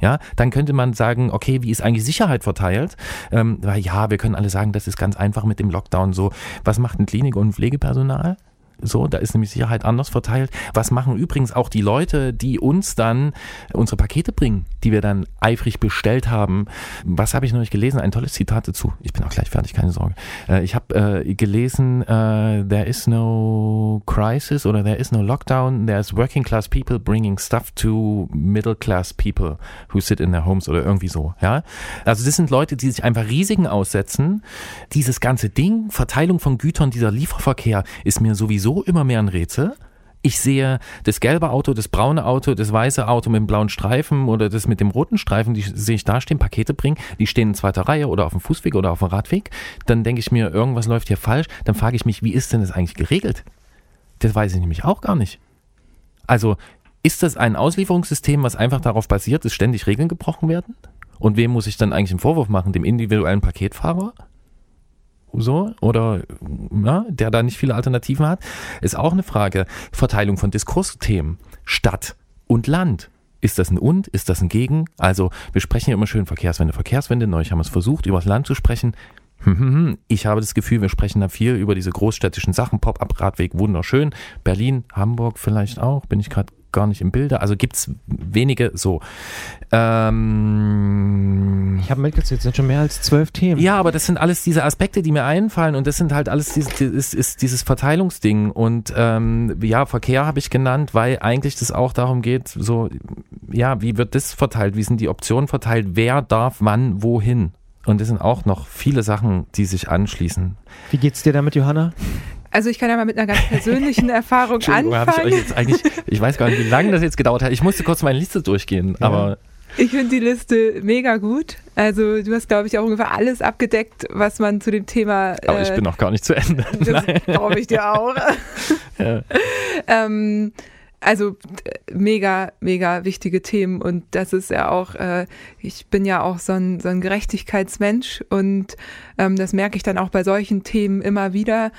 C: Ja, dann könnte man sagen, okay, wie ist eigentlich Sicherheit verteilt? Ähm, ja, wir können alle sagen, das ist ganz einfach mit dem Lockdown so. Was macht ein Klinik- und Pflegepersonal? So, da ist nämlich Sicherheit anders verteilt. Was machen übrigens auch die Leute, die uns dann unsere Pakete bringen, die wir dann eifrig bestellt haben? Was habe ich noch nicht gelesen? Ein tolles Zitat dazu. Ich bin auch gleich fertig, keine Sorge. Äh, ich habe äh, gelesen, äh, there is no crisis oder there is no lockdown. There's working class people bringing stuff to middle class people who sit in their homes oder irgendwie so. Ja, also das sind Leute, die sich einfach Risiken aussetzen. Dieses ganze Ding, Verteilung von Gütern, dieser Lieferverkehr ist mir sowieso immer mehr ein Rätsel. Ich sehe das gelbe Auto, das braune Auto, das weiße Auto mit dem blauen Streifen oder das mit dem roten Streifen, die sehe ich da stehen, Pakete bringen, die stehen in zweiter Reihe oder auf dem Fußweg oder auf dem Radweg. Dann denke ich mir, irgendwas läuft hier falsch. Dann frage ich mich, wie ist denn das eigentlich geregelt? Das weiß ich nämlich auch gar nicht. Also, ist das ein Auslieferungssystem, was einfach darauf basiert, dass ständig Regeln gebrochen werden? Und wem muss ich dann eigentlich einen Vorwurf machen? Dem individuellen Paketfahrer? So oder ja, der da nicht viele Alternativen hat, ist auch eine Frage. Verteilung von Diskursthemen, Stadt und Land. Ist das ein Und? Ist das ein Gegen? Also wir sprechen ja immer schön Verkehrswende, Verkehrswende. Neulich haben wir es versucht, über das Land zu sprechen. hm, hm, hm. Ich habe das Gefühl, wir sprechen da viel über diese großstädtischen Sachen. Pop-up-Radweg, wunderschön. Berlin, Hamburg vielleicht auch, bin ich gerade gar nicht im Bilde. Also gibt es wenige so. Ähm,
D: ich habe mitgezählt, es sind schon mehr als zwölf Themen.
C: Ja, aber das sind alles diese Aspekte, die mir einfallen und das sind halt alles dieses, ist, ist dieses Verteilungsding. Und ähm, ja, Verkehr habe ich genannt, weil eigentlich das auch darum geht, so, ja, wie wird das verteilt? Wie sind die Optionen verteilt? Wer darf wann wohin? Und es sind auch noch viele Sachen, die sich anschließen.
D: Wie geht's dir damit, Johanna?
B: Also ich kann ja mal mit einer ganz persönlichen Erfahrung anfangen.
C: Ich, ich weiß gar nicht, wie lange das jetzt gedauert hat. Ich musste kurz meine Liste durchgehen, ja. aber
B: ich finde die Liste mega gut. Also du hast, glaube ich, auch ungefähr alles abgedeckt, was man zu dem Thema.
C: Aber äh, ich bin noch gar nicht zu Ende.
B: Das glaube ich dir auch. ja. ähm, also mega, mega wichtige Themen und das ist ja auch, äh, ich bin ja auch so ein, so ein Gerechtigkeitsmensch und ähm, das merke ich dann auch bei solchen Themen immer wieder.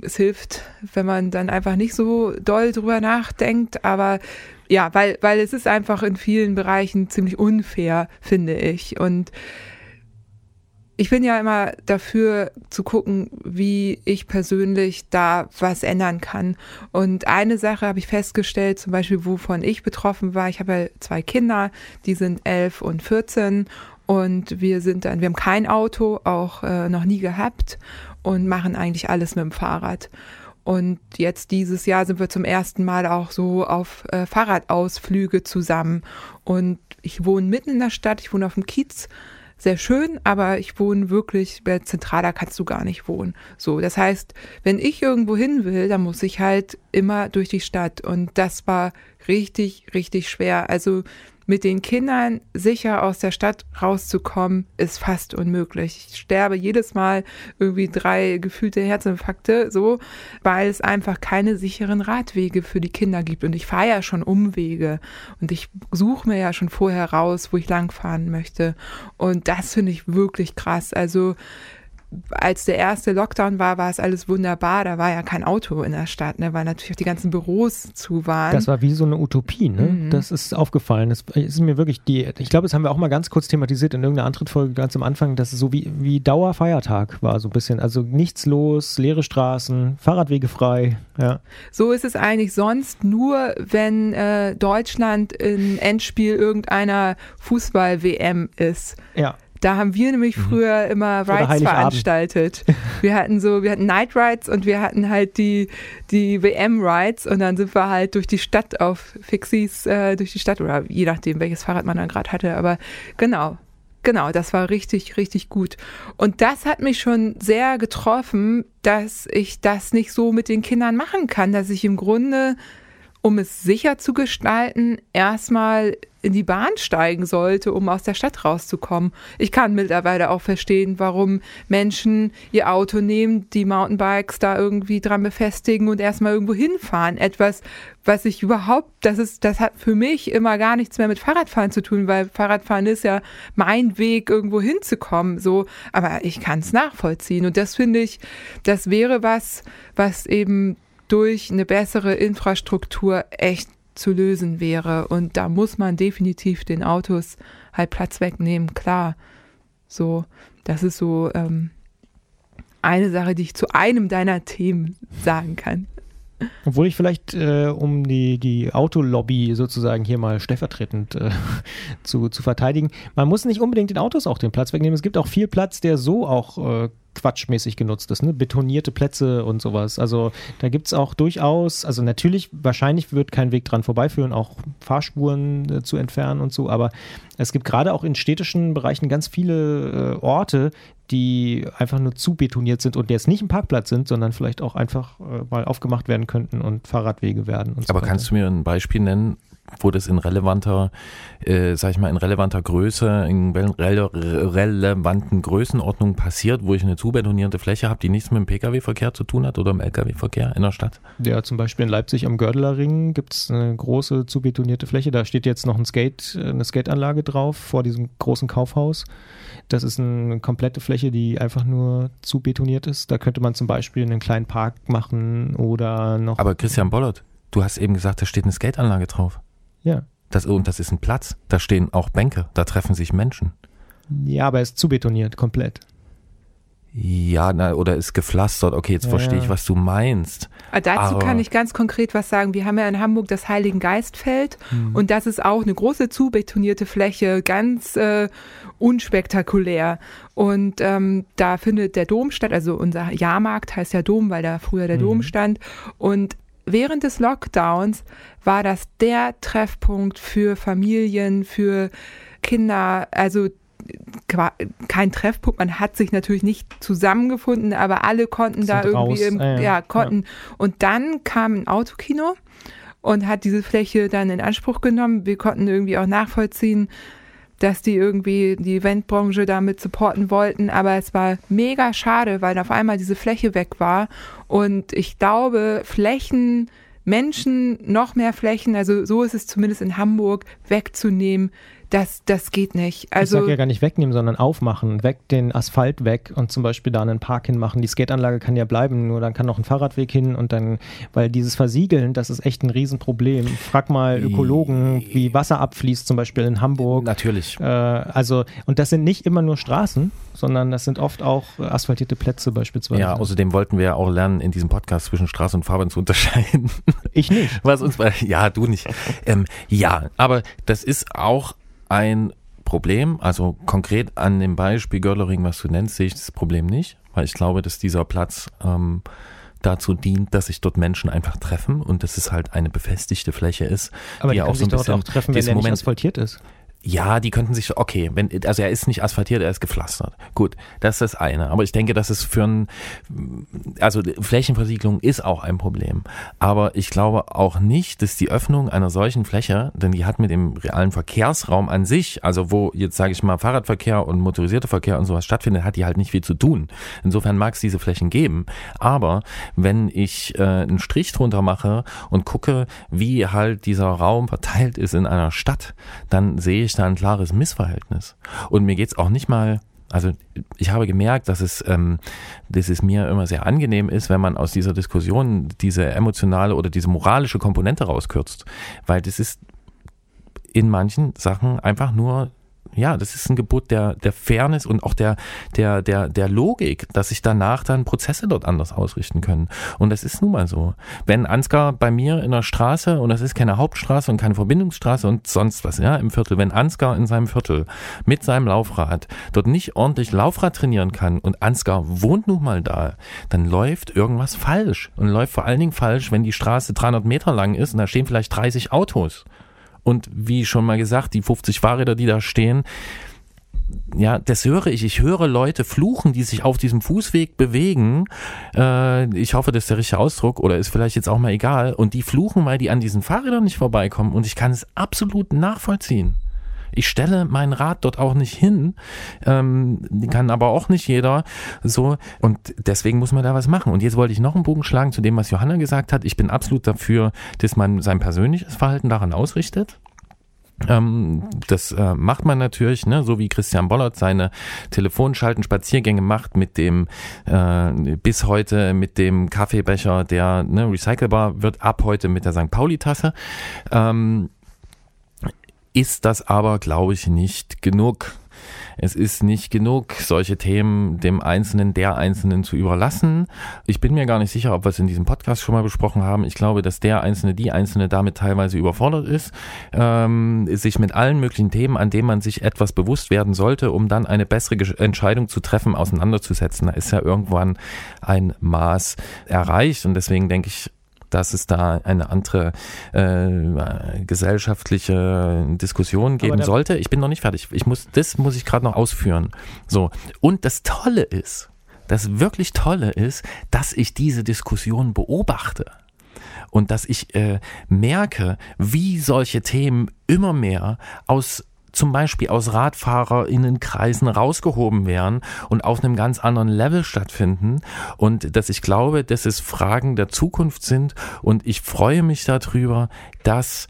B: Es hilft, wenn man dann einfach nicht so doll drüber nachdenkt, aber ja, weil, weil es ist einfach in vielen Bereichen ziemlich unfair, finde ich. Und ich bin ja immer dafür zu gucken, wie ich persönlich da was ändern kann. Und eine Sache habe ich festgestellt, zum Beispiel, wovon ich betroffen war. Ich habe ja zwei Kinder, die sind elf und 14 und wir sind dann, wir haben kein Auto, auch äh, noch nie gehabt und machen eigentlich alles mit dem Fahrrad. Und jetzt dieses Jahr sind wir zum ersten Mal auch so auf äh, Fahrradausflüge zusammen. Und ich wohne mitten in der Stadt, ich wohne auf dem Kiez sehr schön, aber ich wohne wirklich, zentraler kannst du gar nicht wohnen. So, das heißt, wenn ich irgendwo hin will, dann muss ich halt immer durch die Stadt und das war richtig, richtig schwer. Also mit den Kindern sicher aus der Stadt rauszukommen, ist fast unmöglich. Ich sterbe jedes Mal irgendwie drei gefühlte Herzinfarkte, so, weil es einfach keine sicheren Radwege für die Kinder gibt. Und ich fahre ja schon Umwege und ich suche mir ja schon vorher raus, wo ich langfahren möchte. Und das finde ich wirklich krass. Also als der erste Lockdown war, war es alles wunderbar. Da war ja kein Auto in der Stadt, ne, weil natürlich auch die ganzen Büros zu waren.
D: Das war wie so eine Utopie, ne? Mhm. Das ist aufgefallen. Das ist mir wirklich die, ich glaube, das haben wir auch mal ganz kurz thematisiert in irgendeiner Antrittsfolge ganz am Anfang, dass es so wie, wie Dauerfeiertag war, so ein bisschen. Also nichts los, leere Straßen, Fahrradwege frei, ja.
B: So ist es eigentlich sonst nur, wenn äh, Deutschland in Endspiel irgendeiner Fußball-WM ist.
D: Ja.
B: Da haben wir nämlich mhm. früher immer Rides veranstaltet. Wir hatten so, wir hatten Night Rides und wir hatten halt die, die WM-Rides und dann sind wir halt durch die Stadt auf Fixies, äh, durch die Stadt oder je nachdem, welches Fahrrad man dann gerade hatte. Aber genau, genau, das war richtig, richtig gut. Und das hat mich schon sehr getroffen, dass ich das nicht so mit den Kindern machen kann, dass ich im Grunde um es sicher zu gestalten, erstmal in die Bahn steigen sollte, um aus der Stadt rauszukommen. Ich kann mittlerweile auch verstehen, warum Menschen ihr Auto nehmen, die Mountainbikes da irgendwie dran befestigen und erstmal irgendwo hinfahren. Etwas, was ich überhaupt, das ist, das hat für mich immer gar nichts mehr mit Fahrradfahren zu tun, weil Fahrradfahren ist ja mein Weg, irgendwo hinzukommen, so. Aber ich kann es nachvollziehen. Und das finde ich, das wäre was, was eben durch eine bessere Infrastruktur echt zu lösen wäre. Und da muss man definitiv den Autos halt Platz wegnehmen, klar. So, das ist so ähm, eine Sache, die ich zu einem deiner Themen sagen kann.
D: Obwohl ich vielleicht, äh, um die, die Autolobby sozusagen hier mal stellvertretend äh, zu, zu verteidigen, man muss nicht unbedingt den Autos auch den Platz wegnehmen. Es gibt auch viel Platz, der so auch äh, quatschmäßig genutzt ist, ne? betonierte Plätze und sowas. Also da gibt es auch durchaus, also natürlich, wahrscheinlich wird kein Weg dran vorbeiführen, auch Fahrspuren äh, zu entfernen und so, aber es gibt gerade auch in städtischen Bereichen ganz viele äh, Orte, die einfach nur zu betoniert sind und jetzt nicht ein Parkplatz sind, sondern vielleicht auch einfach äh, mal aufgemacht werden könnten und Fahrradwege werden. Und
C: so Aber weiter. kannst du mir ein Beispiel nennen, wo das in relevanter, äh, sag ich mal, in relevanter Größe, in rele relevanten Größenordnungen passiert, wo ich eine zubetonierte Fläche habe, die nichts mit dem Pkw-Verkehr zu tun hat oder im Lkw-Verkehr in der Stadt?
D: Ja, zum Beispiel in Leipzig am Gördelerring gibt es eine große zubetonierte Fläche. Da steht jetzt noch ein Skate, eine Skateanlage drauf vor diesem großen Kaufhaus. Das ist eine komplette Fläche, die einfach nur zu betoniert ist. Da könnte man zum Beispiel einen kleinen Park machen oder noch.
C: Aber Christian Bollert, du hast eben gesagt, da steht eine Skateanlage drauf.
D: Ja.
C: Das, und das ist ein Platz. Da stehen auch Bänke, da treffen sich Menschen.
D: Ja, aber er ist zu betoniert, komplett.
C: Ja, na, oder ist gepflastert. Okay, jetzt
D: Ja,
C: verstehe
D: ja.
C: ich, was du meinst.
B: Ah, Dazu
C: Aber-
B: kann ich ganz konkret was sagen. Wir haben ja in Hamburg das Heiligen Geistfeld und das ist auch eine große zubetonierte Fläche, ganz äh, unspektakulär. Und ähm, da findet der Dom statt, also unser Jahrmarkt heißt ja Dom, weil da früher der Dom stand. Und während des Lockdowns war das der Treffpunkt für Familien, für Kinder, also kein Treffpunkt, man hat sich natürlich nicht zusammengefunden, aber alle konnten da irgendwie, im,
D: ja, ja,
B: ja, konnten. Und dann kam ein Autokino und hat diese Fläche dann in Anspruch genommen. Wir konnten irgendwie auch nachvollziehen, dass die irgendwie die Eventbranche damit supporten wollten, aber es war mega schade, weil auf einmal diese Fläche weg war. Und ich glaube, Flächen, Menschen, noch mehr Flächen, also so ist es zumindest in Hamburg, wegzunehmen, das, das geht nicht.
D: ich
B: Also
D: sag ja gar nicht wegnehmen, sondern aufmachen. Weg den Asphalt weg und zum Beispiel da einen Park hinmachen. Die Skateanlage kann ja bleiben, nur dann kann noch ein Fahrradweg hin und dann, weil dieses Versiegeln, das ist echt ein Riesenproblem. Frag mal Ökologen, wie Wasser abfließt, zum Beispiel in Hamburg.
C: Natürlich.
D: Äh, also, und das sind nicht immer nur Straßen, sondern das sind oft auch äh, asphaltierte Plätze beispielsweise.
C: Ja, außerdem wollten wir ja auch lernen, in diesem Podcast zwischen Straße und Fahrbahn zu unterscheiden.
D: ich nicht.
C: Was uns bei, ja, du nicht. Ähm, ja, aber das ist auch ein Problem. Also konkret an dem Beispiel Görlering, was du nennst, sehe ich das Problem nicht, weil ich glaube, dass dieser Platz ähm, dazu dient, dass sich dort Menschen einfach treffen und dass es halt eine befestigte Fläche ist,
D: Aber die können
C: auch so ein
D: dort
C: bisschen
D: auch treffen, wenn der nicht
C: Moment-
D: asphaltiert ist.
C: Ja, die könnten sich, okay, wenn, also er ist nicht asphaltiert, er ist gepflastert. Gut, das ist das eine. Aber ich denke, dass es für ein, also Flächenversiegelung ist auch ein Problem. Aber ich glaube auch nicht, dass die Öffnung einer solchen Fläche, denn die hat mit dem realen Verkehrsraum an sich, also wo jetzt sage ich mal Fahrradverkehr und motorisierter Verkehr und sowas stattfindet, hat die halt nicht viel zu tun. Insofern mag es diese Flächen geben. Aber wenn ich äh, einen Strich drunter mache und gucke, wie halt dieser Raum verteilt ist in einer Stadt, dann sehe ich da ein klares Missverhältnis. Und mir geht's auch nicht mal also ich habe gemerkt, dass es, ähm, dass es mir immer sehr angenehm ist, wenn man aus dieser Diskussion diese emotionale oder diese moralische Komponente rauskürzt. Weil das ist in manchen Sachen einfach nur, ja, das ist ein Gebot der, der Fairness und auch der, der, der, der Logik, dass sich danach dann Prozesse dort anders ausrichten können. Und das ist nun mal so. Wenn Ansgar bei mir in der Straße, und das ist keine Hauptstraße und keine Verbindungsstraße und sonst was, ja, im Viertel, wenn Ansgar in seinem Viertel mit seinem Laufrad dort nicht ordentlich Laufrad trainieren kann und Ansgar wohnt nun mal da, dann läuft irgendwas falsch. Und läuft vor allen Dingen falsch, wenn die Straße 300 Meter lang ist und da stehen vielleicht 30 Autos. Und wie schon mal gesagt, die 50 Fahrräder, die da stehen, ja, das höre ich. Ich höre Leute fluchen, die sich auf diesem Fußweg bewegen. Äh, ich hoffe, das ist der richtige Ausdruck oder ist vielleicht jetzt auch mal egal. Und die fluchen, weil die an diesen Fahrrädern nicht vorbeikommen. Und ich kann es absolut nachvollziehen. Ich stelle mein Rad dort auch nicht hin, ähm, kann aber auch nicht jeder so und deswegen muss man da was machen. Und jetzt wollte ich noch einen Bogen schlagen zu dem, was Johanna gesagt hat. Ich bin absolut dafür, dass man sein persönliches Verhalten daran ausrichtet. Ähm, das äh, macht man natürlich, ne, so wie Christian Bollert seine Telefonschalten, Spaziergänge macht mit dem äh, bis heute mit dem Kaffeebecher, der ne, recycelbar wird, ab heute mit der St. Pauli-Tasse. Ähm, ist das aber, glaube ich, nicht genug. Es ist nicht genug, solche Themen dem Einzelnen, der Einzelnen zu überlassen. Ich bin mir gar nicht sicher, ob wir es in diesem Podcast schon mal besprochen haben. Ich glaube, dass der Einzelne, die Einzelne damit teilweise überfordert ist, ähm, sich mit allen möglichen Themen, an denen man sich etwas bewusst werden sollte, um dann eine bessere Entscheidung zu treffen, auseinanderzusetzen. Da ist ja irgendwann ein Maß erreicht und deswegen denke ich, dass es da eine andere äh, gesellschaftliche Diskussion geben sollte. Ich bin noch nicht fertig. Ich muss, das muss ich gerade noch ausführen. So. Und das Tolle ist, das wirklich Tolle ist, dass ich diese Diskussion beobachte und dass ich äh, merke, wie solche Themen immer mehr aus zum Beispiel aus RadfahrerInnenkreisen rausgehoben werden und auf einem ganz anderen Level stattfinden. Und dass ich glaube, dass es Fragen der Zukunft sind. Und ich freue mich darüber, dass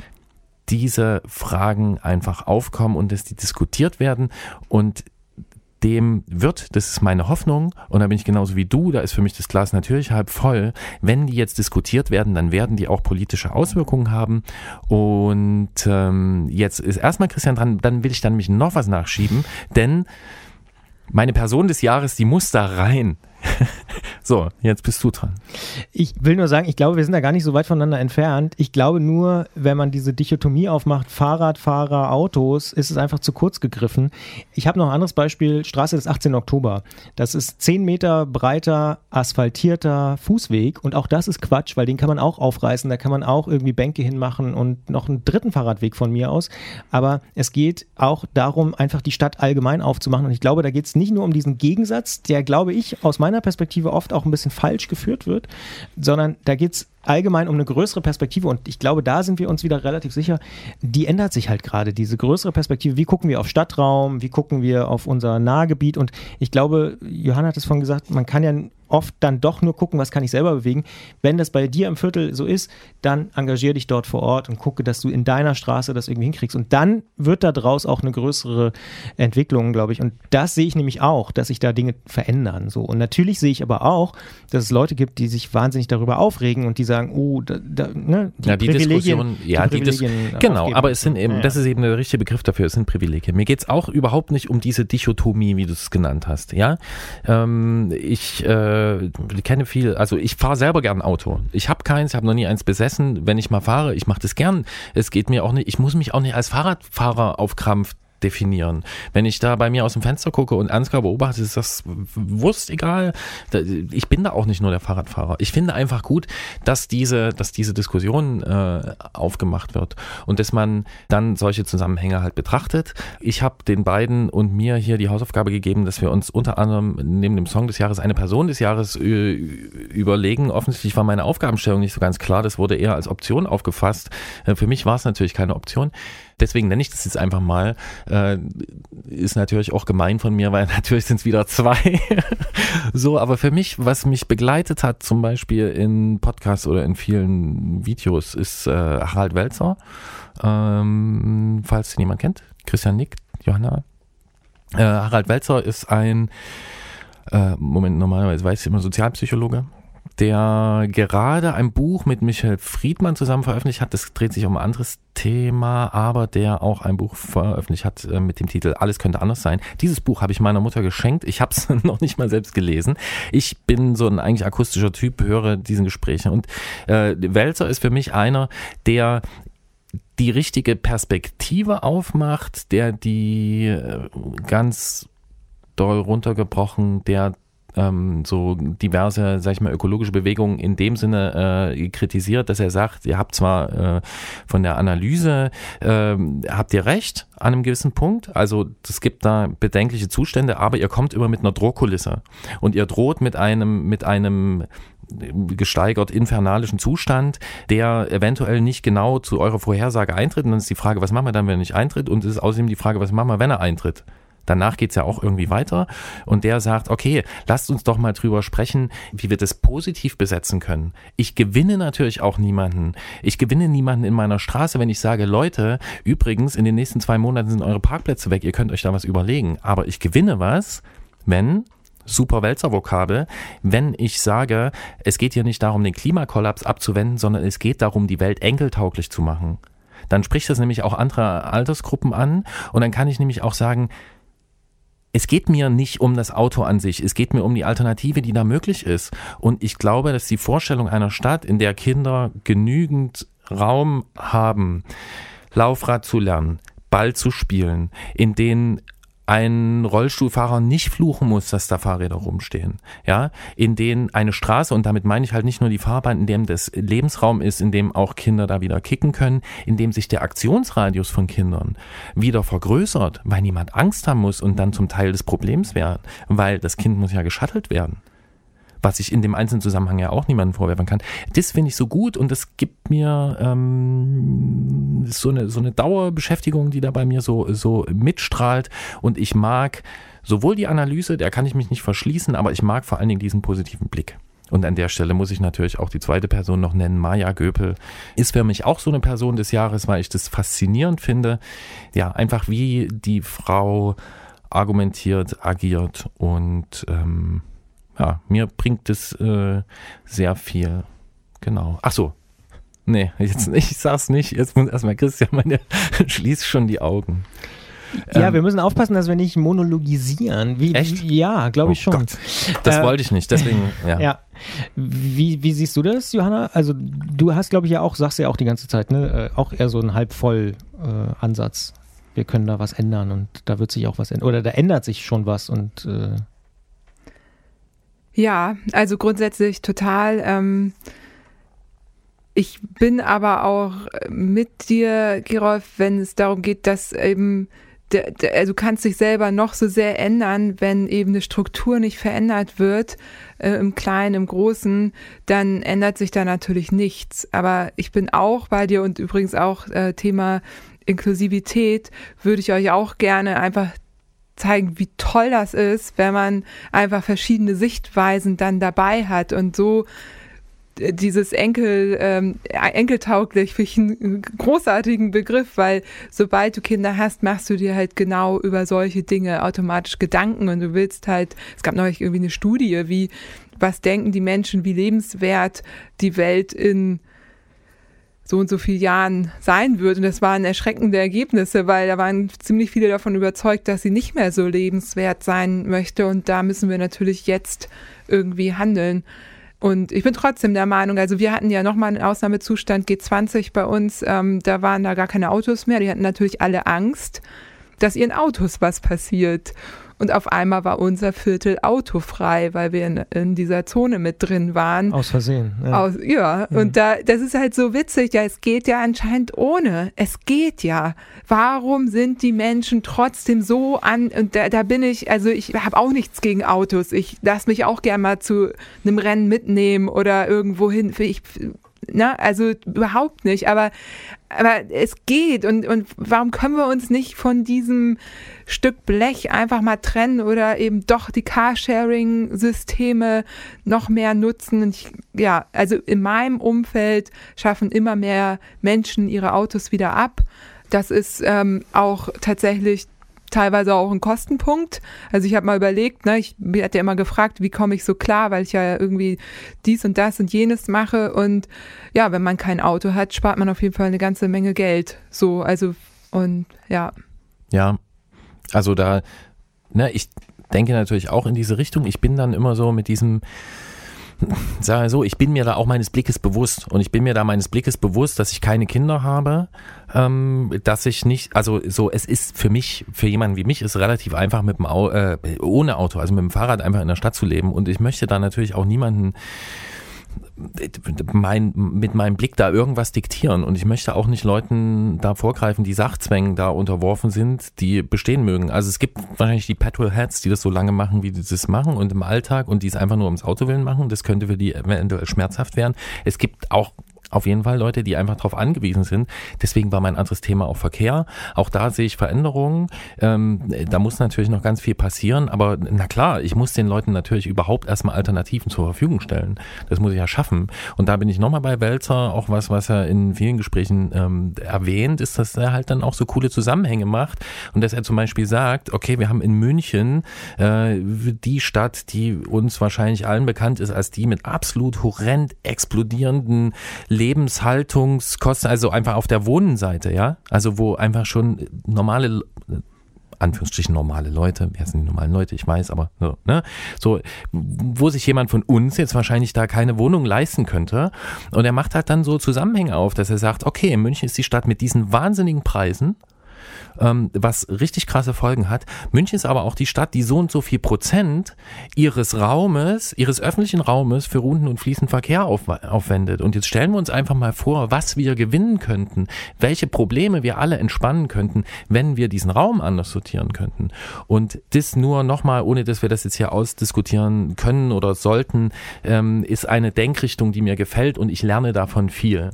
C: diese Fragen einfach aufkommen und dass die diskutiert werden. Und dem wird, das ist meine Hoffnung, und da bin ich genauso wie du, da ist für mich das Glas natürlich halb voll, wenn die jetzt diskutiert werden, dann werden die auch politische Auswirkungen haben. Und ähm, jetzt ist erstmal Christian dran, dann will ich dann mich noch was nachschieben, denn Meine Person des Jahres, die muss da rein. so, jetzt bist du dran.
D: Ich will nur sagen, ich glaube, wir sind da gar nicht so weit voneinander entfernt. Ich glaube nur, wenn man diese Dichotomie aufmacht, Fahrradfahrer, Autos, ist es einfach zu kurz gegriffen. Ich habe noch ein anderes Beispiel, Straße des 18. Oktober. Das ist 10 Meter breiter, asphaltierter Fußweg und auch das ist Quatsch, weil den kann man auch aufreißen, da kann man auch irgendwie Bänke hinmachen und noch einen dritten Fahrradweg von mir aus. Aber es geht auch darum, einfach die Stadt allgemein aufzumachen und ich glaube, da geht es nicht nur um diesen Gegensatz, der, glaube ich, aus meiner Perspektive oft auch ein bisschen falsch geführt wird, sondern da geht es allgemein um eine größere Perspektive und ich glaube, da sind wir uns wieder relativ sicher, die ändert sich halt gerade, diese größere Perspektive. Wie gucken wir auf Stadtraum, wie gucken wir auf unser Nahgebiet? Und ich glaube, Johanna hat es vorhin gesagt, man kann ja oft dann doch nur gucken, was kann ich selber bewegen. Wenn das bei dir im Viertel so ist, dann engagier dich dort vor Ort und gucke, dass du in deiner Straße das irgendwie hinkriegst. Und dann wird daraus auch eine größere Entwicklung, glaube ich. Und das sehe ich nämlich auch, dass sich da Dinge verändern. So. Und natürlich sehe ich aber auch, dass es Leute gibt, die sich wahnsinnig darüber aufregen und die sagen, oh, da, da, ne,
C: die, ja, die Diskussion, ja, die, Privilegien Dis genau, aufgeben. aber es sind eben, ja. das ist eben der richtige Begriff dafür, es sind Privilegien. Mir geht es auch überhaupt nicht um diese Dichotomie, wie du es genannt hast, ja. Ähm, ich äh, kenne viel, also ich fahre selber gern Auto. Ich habe keins, habe noch nie eins besessen. Wenn ich mal fahre, ich mache das gern. Es geht mir auch nicht, ich muss mich auch nicht als Fahrradfahrer auf Krampf definieren. Wenn ich da bei mir aus dem Fenster gucke und Ansgar beobachte, ist das Wurst egal. Ich bin da auch nicht nur der Fahrradfahrer. Ich finde einfach gut, dass diese, dass diese Diskussion äh, aufgemacht wird und dass man dann solche Zusammenhänge halt betrachtet. Ich habe den beiden und mir hier die Hausaufgabe gegeben, dass wir uns unter anderem neben dem Song des Jahres eine Person des Jahres äh, überlegen. Offensichtlich war meine Aufgabenstellung nicht so ganz klar. Das wurde eher als Option aufgefasst. Äh, für mich war es natürlich keine Option. Deswegen nenne ich das jetzt einfach mal. Äh, ist natürlich auch gemein von mir, weil natürlich sind es wieder zwei. so, aber für mich, was mich begleitet hat, zum Beispiel in Podcasts oder in vielen Videos, ist äh, Harald Welzer. Ähm, falls ihn jemand kennt. Christian Nick, Johanna. Äh, Harald Welzer ist ein äh, Moment, normalerweise weiß ich immer Sozialpsychologe, der gerade ein Buch mit Michael Friedmann zusammen veröffentlicht hat. Das dreht sich um ein anderes Thema, aber der auch ein Buch veröffentlicht hat äh, mit dem Titel Alles könnte anders sein. Dieses Buch habe ich meiner Mutter geschenkt. Ich habe es noch nicht mal selbst gelesen. Ich bin so ein eigentlich akustischer Typ, höre diesen Gesprächen. Und äh, Welzer ist für mich einer, der die richtige Perspektive aufmacht, der die äh, ganz doll runtergebrochen, der ähm, so diverse, sag ich mal, ökologische Bewegungen in dem Sinne äh, kritisiert, dass er sagt, ihr habt zwar äh, von der Analyse, äh, habt ihr recht an einem gewissen Punkt, also es gibt da bedenkliche Zustände, aber ihr kommt immer mit einer Drohkulisse und ihr droht mit einem, mit einem gesteigert infernalischen Zustand, der eventuell nicht genau zu eurer Vorhersage eintritt. Und dann ist die Frage, was machen wir dann, wenn er nicht eintritt? Und es ist außerdem die Frage, was machen wir, wenn er eintritt? Danach geht es ja auch irgendwie weiter und der sagt, okay, lasst uns doch mal drüber sprechen, wie wir das positiv besetzen können. Ich gewinne natürlich auch niemanden. Ich gewinne niemanden in meiner Straße, wenn ich sage, Leute, übrigens, in den nächsten zwei Monaten sind eure Parkplätze weg, ihr könnt euch da was überlegen. Aber ich gewinne was, wenn super Wälzer-Vokabel, wenn ich sage, es geht hier nicht darum, den Klimakollaps abzuwenden, sondern es geht darum, die Welt enkeltauglich zu machen. Dann spricht das nämlich auch andere Altersgruppen an und dann kann ich nämlich auch sagen, es geht mir nicht um das Auto an sich, es geht mir um die Alternative, die da möglich ist. Und ich glaube, dass die Vorstellung einer Stadt, in der Kinder genügend Raum haben, Laufrad zu lernen, Ball zu spielen, in denen ein Rollstuhlfahrer nicht fluchen muss, dass da Fahrräder rumstehen. Ja, in denen eine Straße, und damit meine ich halt nicht nur die Fahrbahn, in dem das Lebensraum ist, in dem auch Kinder da wieder kicken können, in dem sich der Aktionsradius von Kindern wieder vergrößert, weil niemand Angst haben muss und dann zum Teil des Problems werden, weil das Kind muss ja geschattelt werden was ich in dem einzelnen Zusammenhang ja auch niemandem vorwerfen kann. Das finde ich so gut und das gibt mir ähm, so, eine, so eine Dauerbeschäftigung, die da bei mir so, so mitstrahlt und ich mag sowohl die Analyse, der kann ich mich nicht verschließen, aber ich mag vor allen Dingen diesen positiven Blick. Und an der Stelle muss ich natürlich auch die zweite Person noch nennen. Maja Göpel ist für mich auch so eine Person des Jahres, weil ich das faszinierend finde. Ja, einfach wie die Frau argumentiert, agiert und ähm, ja, mir bringt es äh, sehr viel. Genau. Ach so. Nee, jetzt, ich sag's nicht. Jetzt muss erstmal Christian, meine, schließ schon die Augen.
D: Ja, ähm, wir müssen aufpassen, dass wir nicht monologisieren. Wie,
C: Echt?
D: Wie, ja, glaube ich oh schon. Gott.
C: Das äh, wollte ich nicht, deswegen, ja.
D: ja. Wie, wie siehst du das, Johanna? Also du hast, glaube ich, ja auch, sagst ja auch die ganze Zeit, ne, äh, auch eher so einen halb voll äh, Ansatz. Wir können da was ändern und da wird sich auch was ändern. Oder da ändert sich schon was und äh
B: ja, also grundsätzlich total. Ähm, ich bin aber auch mit dir, Gerolf, wenn es darum geht, dass eben also du kannst dich selber noch so sehr ändern, wenn eben eine Struktur nicht verändert wird, äh, im Kleinen, im Großen, dann ändert sich da natürlich nichts. Aber ich bin auch bei dir und übrigens auch äh, Thema Inklusivität würde ich euch auch gerne einfach zeigen, wie toll das ist, wenn man einfach verschiedene Sichtweisen dann dabei hat und so äh, dieses Enkel, ähm, enkeltauglich finde ich einen großartigen Begriff, weil sobald du Kinder hast, machst du dir halt genau über solche Dinge automatisch Gedanken und du willst halt, es gab neulich irgendwie eine Studie, wie, was denken die Menschen, wie lebenswert die Welt in so und so vielen Jahren sein wird. Und das waren erschreckende Ergebnisse, weil da waren ziemlich viele davon überzeugt, dass sie nicht mehr so lebenswert sein möchte. Und da müssen wir natürlich jetzt irgendwie handeln. Und ich bin trotzdem der Meinung, also wir hatten ja nochmal einen Ausnahmezustand G20 bei uns, ähm, da waren da gar keine Autos mehr, die hatten natürlich alle Angst, dass ihren Autos was passiert. Und auf einmal war unser Viertel autofrei, weil wir in, in dieser Zone mit drin waren.
D: Aus Versehen.
B: Ja, Aus, ja. Mhm. und da, das ist halt so witzig. Ja, es geht ja anscheinend ohne. Es geht ja. Warum sind die Menschen trotzdem so an? Und da, da bin ich, also ich habe auch nichts gegen Autos. Ich lasse mich auch gerne mal zu einem Rennen mitnehmen oder irgendwo hin. Ich Ne? Also überhaupt nicht. Aber, aber es geht. Und, und warum können wir uns nicht von diesem Stück Blech einfach mal trennen oder eben doch die Carsharing-Systeme noch mehr nutzen? Und ich, ja, also in meinem Umfeld schaffen immer mehr Menschen ihre Autos wieder ab. Das ist ähm, auch tatsächlich teilweise auch ein Kostenpunkt. Also ich habe mal überlegt, ne, ich hatte immer gefragt, wie komme ich so klar, weil ich ja irgendwie dies und das und jenes mache. Und ja, wenn man kein Auto hat, spart man auf jeden Fall eine ganze Menge Geld. So, also und ja.
C: Ja, also da, ne, ich denke natürlich auch in diese Richtung. Ich bin dann immer so mit diesem, sage so, ich bin mir da auch meines Blickes bewusst und ich bin mir da meines Blickes bewusst, dass ich keine Kinder habe, ähm, dass ich nicht, also so, es ist für mich, für jemanden wie mich, ist relativ einfach mit dem Au äh, ohne Auto, also mit dem Fahrrad einfach in der Stadt zu leben und ich möchte da natürlich auch niemanden mein, mit meinem Blick da irgendwas diktieren. Und ich möchte auch nicht Leuten da vorgreifen, die Sachzwängen da unterworfen sind, die bestehen mögen. Also es gibt wahrscheinlich die Petrolheads, die das so lange machen, wie die das machen und im Alltag und die es einfach nur ums Auto willen machen. Das könnte für die eventuell schmerzhaft werden. Es gibt auch auf jeden Fall Leute, die einfach darauf angewiesen sind. Deswegen war mein anderes Thema auch Verkehr. Auch da sehe ich Veränderungen. Ähm, da muss natürlich noch ganz viel passieren. Aber na klar, ich muss den Leuten natürlich überhaupt erstmal Alternativen zur Verfügung stellen. Das muss ich ja schaffen. Und da bin ich nochmal bei Welzer, auch was, was er in vielen Gesprächen ähm, erwähnt, ist, dass er halt dann auch so coole Zusammenhänge macht. Und dass er zum Beispiel sagt, okay, wir haben in München äh, die Stadt, die uns wahrscheinlich allen bekannt ist als die mit absolut horrend explodierenden Lebenshaltungskosten, also einfach auf der Wohnenseite, ja, also wo einfach schon normale Anführungsstrichen normale Leute, wer sind die normalen Leute, ich weiß, aber so, ne? So, wo sich jemand von uns jetzt wahrscheinlich da keine Wohnung leisten könnte. Und er macht halt dann so Zusammenhänge auf, dass er sagt, okay, München ist die Stadt mit diesen wahnsinnigen Preisen ähm, was richtig krasse Folgen hat. München ist aber auch die Stadt, die so und so viel Prozent ihres Raumes, ihres öffentlichen Raumes für runden und fließenden Verkehr auf, aufwendet. Und jetzt stellen wir uns einfach mal vor, was wir gewinnen könnten, welche Probleme wir alle entspannen könnten, wenn wir diesen Raum anders sortieren könnten. Und das nur nochmal, ohne dass wir das jetzt hier ausdiskutieren können oder sollten, ähm, ist eine Denkrichtung, die mir gefällt und ich lerne davon viel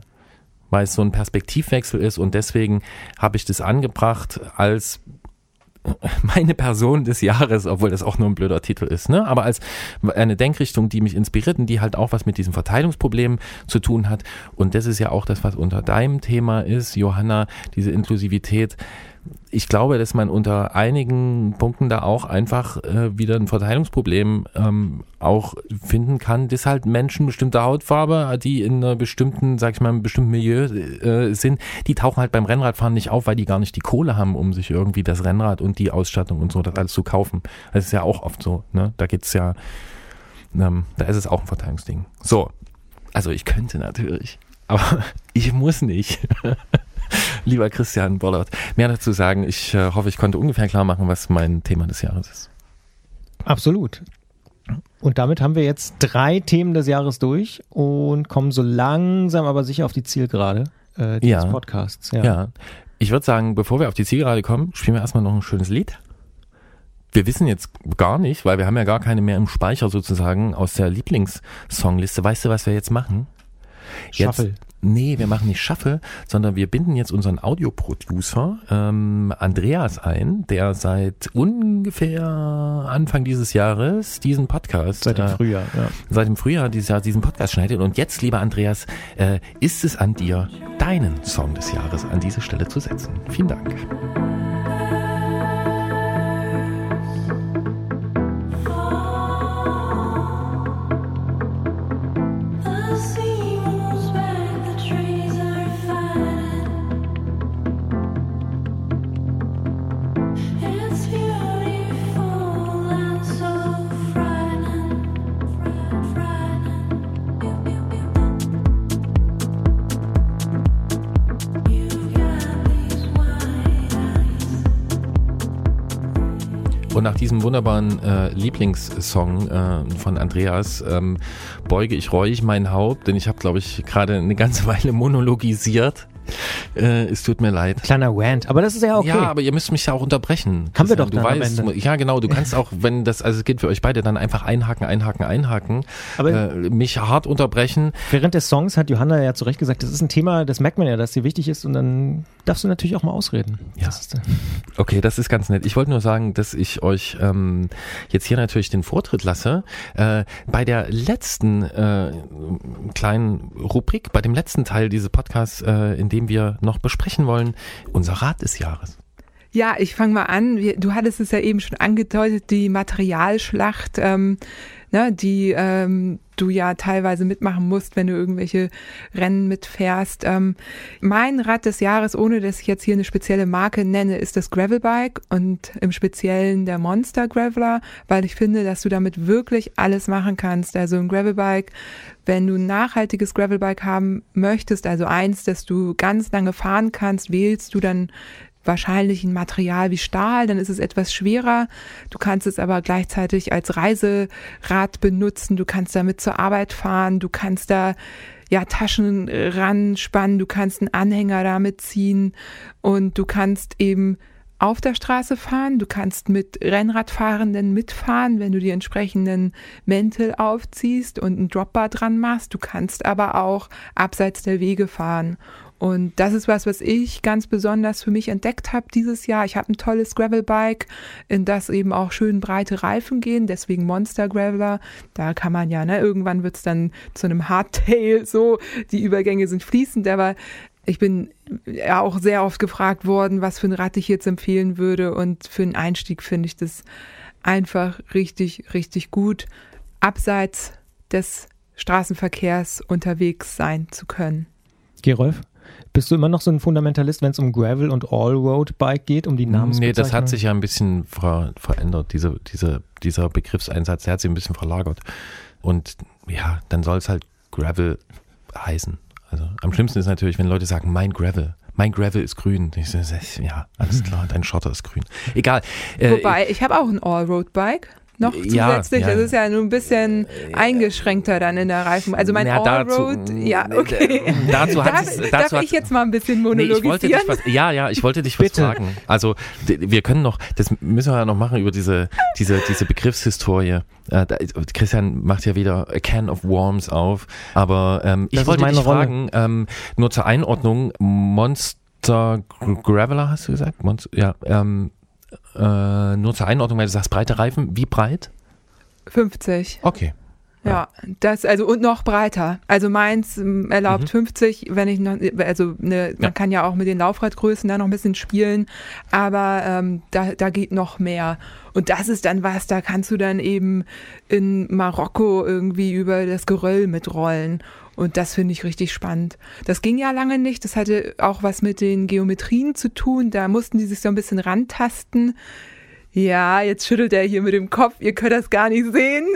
C: weil es so ein Perspektivwechsel ist und deswegen habe ich das angebracht als meine Person des Jahres, obwohl das auch nur ein blöder Titel ist, ne? aber als eine Denkrichtung, die mich inspiriert und die halt auch was mit diesem Verteilungsproblem zu tun hat. Und das ist ja auch das, was unter deinem Thema ist, Johanna, diese Inklusivität ich glaube, dass man unter einigen Punkten da auch einfach äh, wieder ein Verteilungsproblem ähm, auch finden kann, dass halt Menschen bestimmter Hautfarbe, die in einer bestimmten, sag ich mal, einem bestimmten Milieu äh, sind, die tauchen halt beim Rennradfahren nicht auf, weil die gar nicht die Kohle haben, um sich irgendwie das Rennrad und die Ausstattung und so das alles zu kaufen. Das ist ja auch oft so. Ne? Da geht's ja, ähm, da ist es auch ein Verteilungsding. So, also ich könnte natürlich, aber ich muss nicht. Lieber Christian Bollert, mehr dazu sagen. Ich äh, hoffe, ich konnte ungefähr klar machen, was mein Thema des Jahres ist.
D: Absolut. Und damit haben wir jetzt drei Themen des Jahres durch und kommen so langsam aber sicher auf die Zielgerade äh, dieses
C: Ja.
D: Podcasts.
C: Ja. Ich würde sagen, bevor wir auf die Zielgerade kommen, spielen wir erstmal noch ein schönes Lied. Wir wissen jetzt gar nicht, weil wir haben ja gar keine mehr im Speicher sozusagen aus der Lieblingssongliste. Weißt du, was wir jetzt machen? Jetzt,
D: Shuffle.
C: Nee, wir machen nicht Shuffle, sondern wir binden jetzt unseren Audioproducer ähm, Andreas ein, der seit ungefähr Anfang dieses Jahres diesen Podcast
D: Seit dem
C: äh,
D: Frühjahr, ja.
C: seit dem Frühjahr dieses Jahr diesen Podcast schneidet. Und jetzt, lieber Andreas, äh, ist es an dir, deinen Song des Jahres an diese Stelle zu setzen. Vielen Dank. Nach diesem wunderbaren äh, Lieblingssong äh, von Andreas ähm, beuge ich reuig mein Haupt, denn ich habe, glaube ich, gerade eine ganze Weile monologisiert. Äh, es tut mir leid.
D: Kleiner Rant, aber das ist ja okay.
C: Ja, aber ihr müsst mich ja auch unterbrechen.
D: Haben wir doch
C: du weißt. Ja, genau, du kannst auch, wenn das, also es geht für euch beide, dann einfach einhaken, einhaken, einhaken,
D: Aber-
C: äh, mich hart unterbrechen.
D: Während des Songs hat Johanna ja zu Recht gesagt, das ist ein Thema, das merkt man ja, dass dir wichtig ist und dann darfst du natürlich auch mal ausreden.
C: Ja.
D: Das ist, äh,
C: Okay, das ist ganz nett. Ich wollte nur sagen, dass ich euch ähm, jetzt hier natürlich den Vortritt lasse. Äh, bei der letzten äh, kleinen Rubrik, bei dem letzten Teil dieses Podcasts, äh, in dem wir noch besprechen wollen, unser Rat des Jahres.
B: Ja, ich fange mal an. Du hattest es ja eben schon angedeutet, die Materialschlacht, ähm, ne, die ähm, du ja teilweise mitmachen musst, wenn du irgendwelche Rennen mitfährst. Ähm, mein Rad des Jahres, ohne dass ich jetzt hier eine spezielle Marke nenne, ist das Gravelbike und im Speziellen der Monster Graveler, weil ich finde, dass du damit wirklich alles machen kannst. Also ein Gravelbike, wenn du ein nachhaltiges Gravelbike haben möchtest, also eins, das du ganz lange fahren kannst, wählst du dann wahrscheinlich ein Material wie Stahl, dann ist es etwas schwerer. Du kannst es aber gleichzeitig als Reiserad benutzen, du kannst damit zur Arbeit fahren, du kannst da ja Taschen ranspannen, du kannst einen Anhänger damit ziehen. Und du kannst eben auf der Straße fahren, du kannst mit Rennradfahrenden mitfahren, wenn du die entsprechenden Mäntel aufziehst und ein Dropbar dran machst. Du kannst aber auch abseits der Wege fahren. Und das ist was, was ich ganz besonders für mich entdeckt habe dieses Jahr. Ich habe ein tolles Gravelbike, in das eben auch schön breite Reifen gehen, deswegen Monster Graveler. Da kann man ja, ne, irgendwann wird's dann zu einem Hardtail so. Die Übergänge sind fließend, aber ich bin ja auch sehr oft gefragt worden, was für ein Rad ich jetzt empfehlen würde. Und für einen Einstieg finde ich das einfach richtig, richtig gut, abseits des Straßenverkehrs unterwegs sein zu können.
D: Gerolf, bist du immer noch so ein Fundamentalist, wenn es um Gravel und Allroad-Bike geht, um die Namensbezeichnung?
C: Nee, das hat sich ja ein bisschen ver verändert, diese, diese, dieser Begriffseinsatz, der hat sich ein bisschen verlagert. Und ja, dann soll es halt Gravel heißen. Also am schlimmsten ist natürlich, wenn Leute sagen, mein Gravel. Mein Gravel ist grün. Ich so, ja, alles klar, dein Schotter ist grün. Egal. Äh,
B: Wobei, ich habe auch ein Allroad-Bike. Noch
C: Ja,
B: zusätzlich.
C: ja.
B: Das ist ja nur ein bisschen eingeschränkter dann in der Reifen. Also mein
C: dazu-
B: Allroad, ja, okay.
C: dazu hat
B: darf
C: es-
B: darf
C: dazu hat-
B: ich jetzt mal ein bisschen
C: Nee, ich wollte
B: monologisieren?
C: dich was, ja, ja, ich wollte dich was fragen. Also wir können noch, das müssen wir ja noch machen über diese, diese, diese Begriffshistorie. Äh, Christian macht ja wieder a can of worms auf, aber ähm, ich wollte
D: meine
C: dich
D: Rolle.
C: fragen, ähm, nur zur Einordnung, Monster Gra- Graveler hast du gesagt? Monster, ja, ähm, äh, nur zur Einordnung, weil du sagst breite Reifen, wie breit?
B: 50.
C: Okay.
B: Ja, das, also und noch breiter. Also meins ähm, erlaubt 50, wenn ich noch, also ne, man
C: Mhm. Ja.
B: kann ja auch mit den Laufradgrößen da noch ein bisschen spielen, aber ähm, da, da geht noch mehr. Und das ist dann was, da kannst du dann eben in Marokko irgendwie über das Geröll mitrollen. Und das finde ich richtig spannend. Das ging ja lange nicht. Das hatte auch was mit den Geometrien zu tun. Da mussten die sich so ein bisschen rantasten. Ja, jetzt schüttelt er hier mit dem Kopf. Ihr könnt das gar nicht sehen.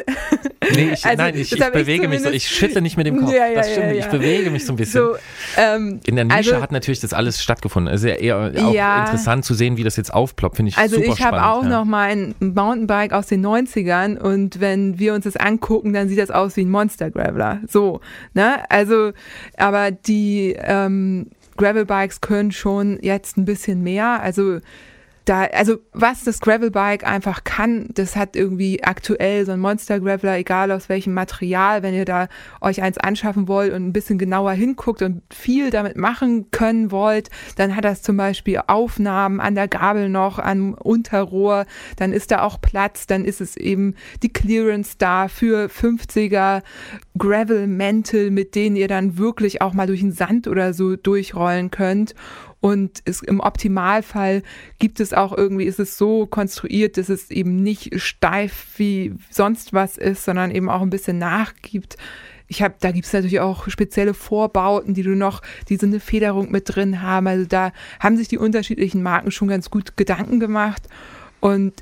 C: Nee, ich,
B: Also,
C: nein, ich, ich
B: hab ich
C: bewege mich so. Ich schüttle nicht mit dem Kopf.
B: Ja, ja,
C: das stimmt.
B: ja.
C: Ich bewege mich so ein bisschen.
B: So, ähm,
C: In der Nische
B: also-
C: hat natürlich das alles stattgefunden. Es ist ja eher auch interessant zu sehen, wie das jetzt aufploppt. Finde ich
B: Also
C: super
B: ich habe
C: spannend.
B: auch
C: ja.
B: noch mein Mountainbike aus den 90ern und wenn wir uns das angucken, dann sieht das aus wie ein Monster Graveler. So, ne? Also, aber die ähm, Gravelbikes können schon jetzt ein bisschen mehr. Also da, also was das Gravelbike einfach kann, das hat irgendwie aktuell so ein Monster Graveler, egal aus welchem Material, wenn ihr da euch eins anschaffen wollt und ein bisschen genauer hinguckt und viel damit machen können wollt, dann hat das zum Beispiel Aufnahmen an der Gabel noch, am Unterrohr, dann ist da auch Platz, dann ist es eben die Clearance da für 50er Gravel-Mäntel, mit denen ihr dann wirklich auch mal durch den Sand oder so durchrollen könnt. Und es, im Optimalfall gibt es auch irgendwie, ist es so konstruiert, dass es eben nicht steif wie sonst was ist, sondern eben auch ein bisschen nachgibt. Ich habe, da gibt es natürlich auch spezielle Vorbauten, die du noch, die so eine Federung mit drin haben. Also da haben sich die unterschiedlichen Marken schon ganz gut Gedanken gemacht. Und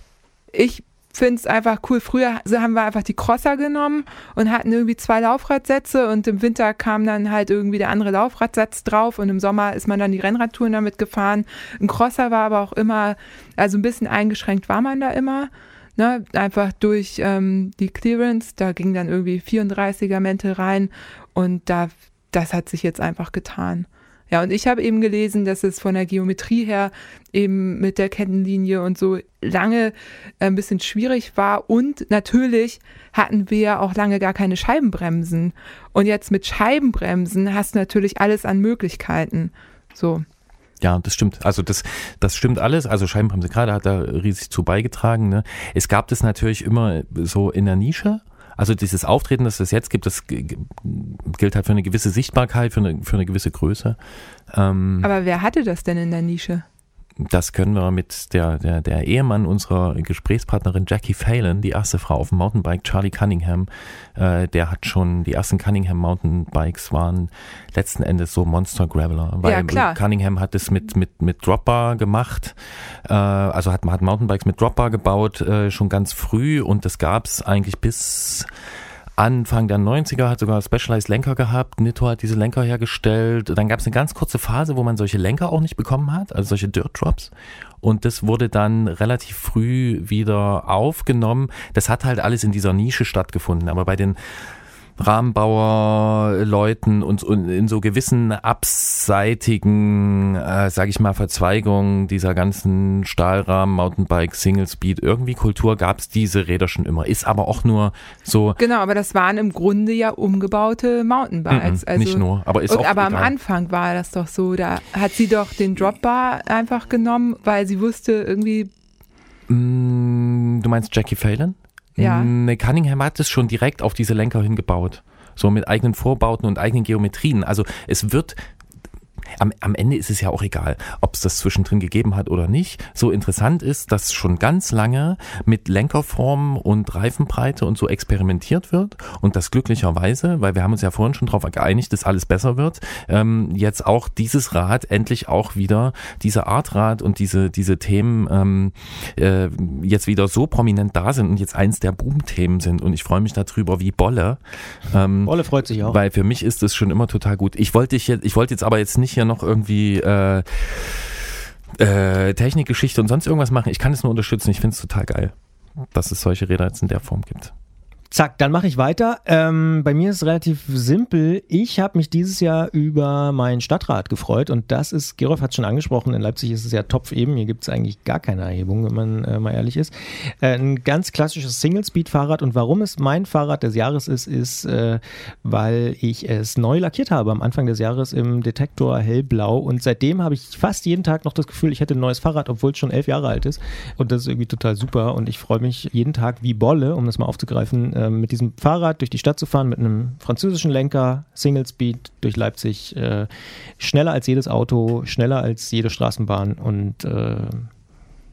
B: ich finde es einfach cool. Früher haben wir einfach die Crosser genommen und hatten irgendwie zwei Laufradsätze und im Winter kam dann halt irgendwie der andere Laufradsatz drauf und im Sommer ist man dann die Rennradtouren damit gefahren. Ein Crosser war aber auch immer, also ein bisschen eingeschränkt war man da immer. Ne, einfach durch ähm, die Clearance, da ging dann irgendwie 34er Mäntel rein und da, das hat sich jetzt einfach getan. Ja, und ich habe eben gelesen, dass es von der Geometrie her eben mit der Kettenlinie und so lange äh, ein bisschen schwierig war. Und natürlich hatten wir auch lange gar keine Scheibenbremsen. Und jetzt mit Scheibenbremsen hast du natürlich alles an Möglichkeiten. So.
C: Ja, das stimmt. Also das, das stimmt alles. Also Scheibenbremse gerade hat da riesig zu beigetragen. Ne? Es gab das natürlich immer so in der Nische. Also dieses Auftreten, das es jetzt gibt, das gilt halt für eine gewisse Sichtbarkeit, für eine, für eine gewisse Größe. Ähm,
B: Aber wer hatte das denn in der Nische?
C: Das können wir mit der, der, der Ehemann unserer Gesprächspartnerin Jackie Phelan, die erste Frau auf dem Mountainbike, Charlie Cunningham, äh, der hat schon, die ersten Cunningham Mountainbikes waren letzten Endes so Monster Graveler. Weil
B: Ja, klar.
C: Cunningham hat es mit, mit, mit Dropbar gemacht, äh, also hat, man hat Mountainbikes mit Dropbar gebaut, äh, schon ganz früh und das gab's eigentlich bis Anfang der 90er hat sogar Specialized Lenker gehabt. Nitto hat diese Lenker hergestellt. Dann gab es eine ganz kurze Phase, wo man solche Lenker auch nicht bekommen hat, also solche Dirt Drops. Und das wurde dann relativ früh wieder aufgenommen. Das hat halt alles in dieser Nische stattgefunden. Aber bei den Rahmenbauerleuten und, und in so gewissen abseitigen, äh, sag ich mal, Verzweigungen dieser ganzen Stahlrahmen, Mountainbike, Single Speed, irgendwie Kultur gab es diese Räder schon immer. Ist aber auch nur so,
B: Genau, aber das waren im Grunde ja umgebaute Mountainbikes.
C: Mhm,
B: also,
C: nicht nur, aber ist
B: und,
C: auch
B: aber am
C: egal.
B: Anfang war das doch so, da hat sie doch den Dropbar einfach genommen, weil sie wusste irgendwie,
C: Mm, Du meinst Jackie Phelan?
B: Ja.
C: Nee, Cunningham hat es schon direkt auf diese Lenker hingebaut. So mit eigenen Vorbauten und eigenen Geometrien. Also es wird. Am, am Ende ist es ja auch egal, ob es das zwischendrin gegeben hat oder nicht. So interessant ist, dass schon ganz lange mit Lenkerformen und Reifenbreite und so experimentiert wird und das glücklicherweise, weil wir haben uns ja vorhin schon darauf geeinigt, dass alles besser wird, ähm, jetzt auch dieses Rad endlich auch wieder, diese Art Rad und diese, diese Themen ähm, äh, jetzt wieder so prominent da sind und jetzt eins der Boom-Themen sind und ich freue mich darüber wie Bolle. Ähm,
D: Olle freut sich auch.
C: weil für mich ist das schon immer total gut. Ich wollte dich jetzt, ich wollte jetzt aber jetzt nicht hier noch irgendwie äh, äh, Technikgeschichte und sonst irgendwas machen. Ich kann es nur unterstützen. Ich finde es total geil, dass es solche Räder jetzt in der Form gibt.
D: Zack, dann mache ich weiter. Ähm, bei mir ist es relativ simpel. Ich habe mich dieses Jahr über mein Stadtrat gefreut und das ist, Gerolf hat es schon angesprochen, in Leipzig ist es ja Topf eben, hier gibt es eigentlich gar keine Erhebung, wenn man äh, mal ehrlich ist. Äh, ein ganz klassisches Single-Speed-Fahrrad und warum es mein Fahrrad des Jahres ist, ist, äh, weil ich es neu lackiert habe am Anfang des Jahres im Detektor hellblau und seitdem habe ich fast jeden Tag noch das Gefühl, ich hätte ein neues Fahrrad, obwohl es schon elf Jahre alt ist und das ist irgendwie total super und ich freue mich jeden Tag wie Bolle, um das mal aufzugreifen, äh, mit diesem Fahrrad durch die Stadt zu fahren, mit einem französischen Lenker, Single Speed durch Leipzig, äh, schneller als jedes Auto, schneller als jede Straßenbahn und äh,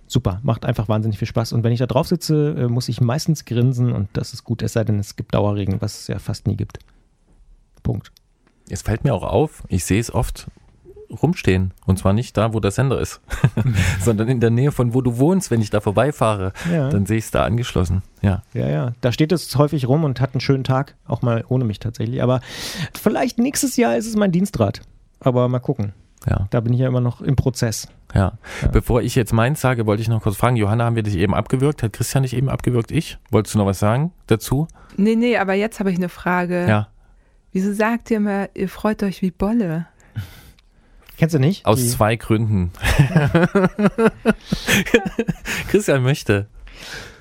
D: super, macht einfach wahnsinnig viel Spaß. Und wenn ich da drauf sitze, äh, muss ich meistens grinsen und das ist gut, es sei denn, es gibt Dauerregen, was es ja fast nie gibt. Punkt.
C: Es fällt mir auch auf, ich sehe es oft rumstehen. Und zwar nicht da, wo der Sender ist, sondern in der Nähe von wo du wohnst, wenn ich da vorbeifahre.
D: Ja.
C: Dann sehe ich es da angeschlossen. Ja.
D: Ja, ja. Da steht es häufig rum und hat einen schönen Tag, auch mal ohne mich tatsächlich. Aber vielleicht nächstes Jahr ist es mein Dienstrad. Aber mal gucken.
C: Ja,
D: Da bin ich ja immer noch im Prozess.
C: ja.
D: Ja.
C: Bevor ich jetzt meins sage, wollte ich noch kurz fragen, Johanna, haben wir dich eben abgewürgt? Hat Christian dich eben abgewürgt? Ich? Wolltest du noch was sagen dazu?
B: Nee, nee, aber jetzt habe ich eine Frage.
C: Ja.
B: Wieso sagt ihr immer, ihr freut euch wie Bolle?
D: Kennst du nicht?
C: Aus
D: Die-
C: zwei Gründen. Christian möchte.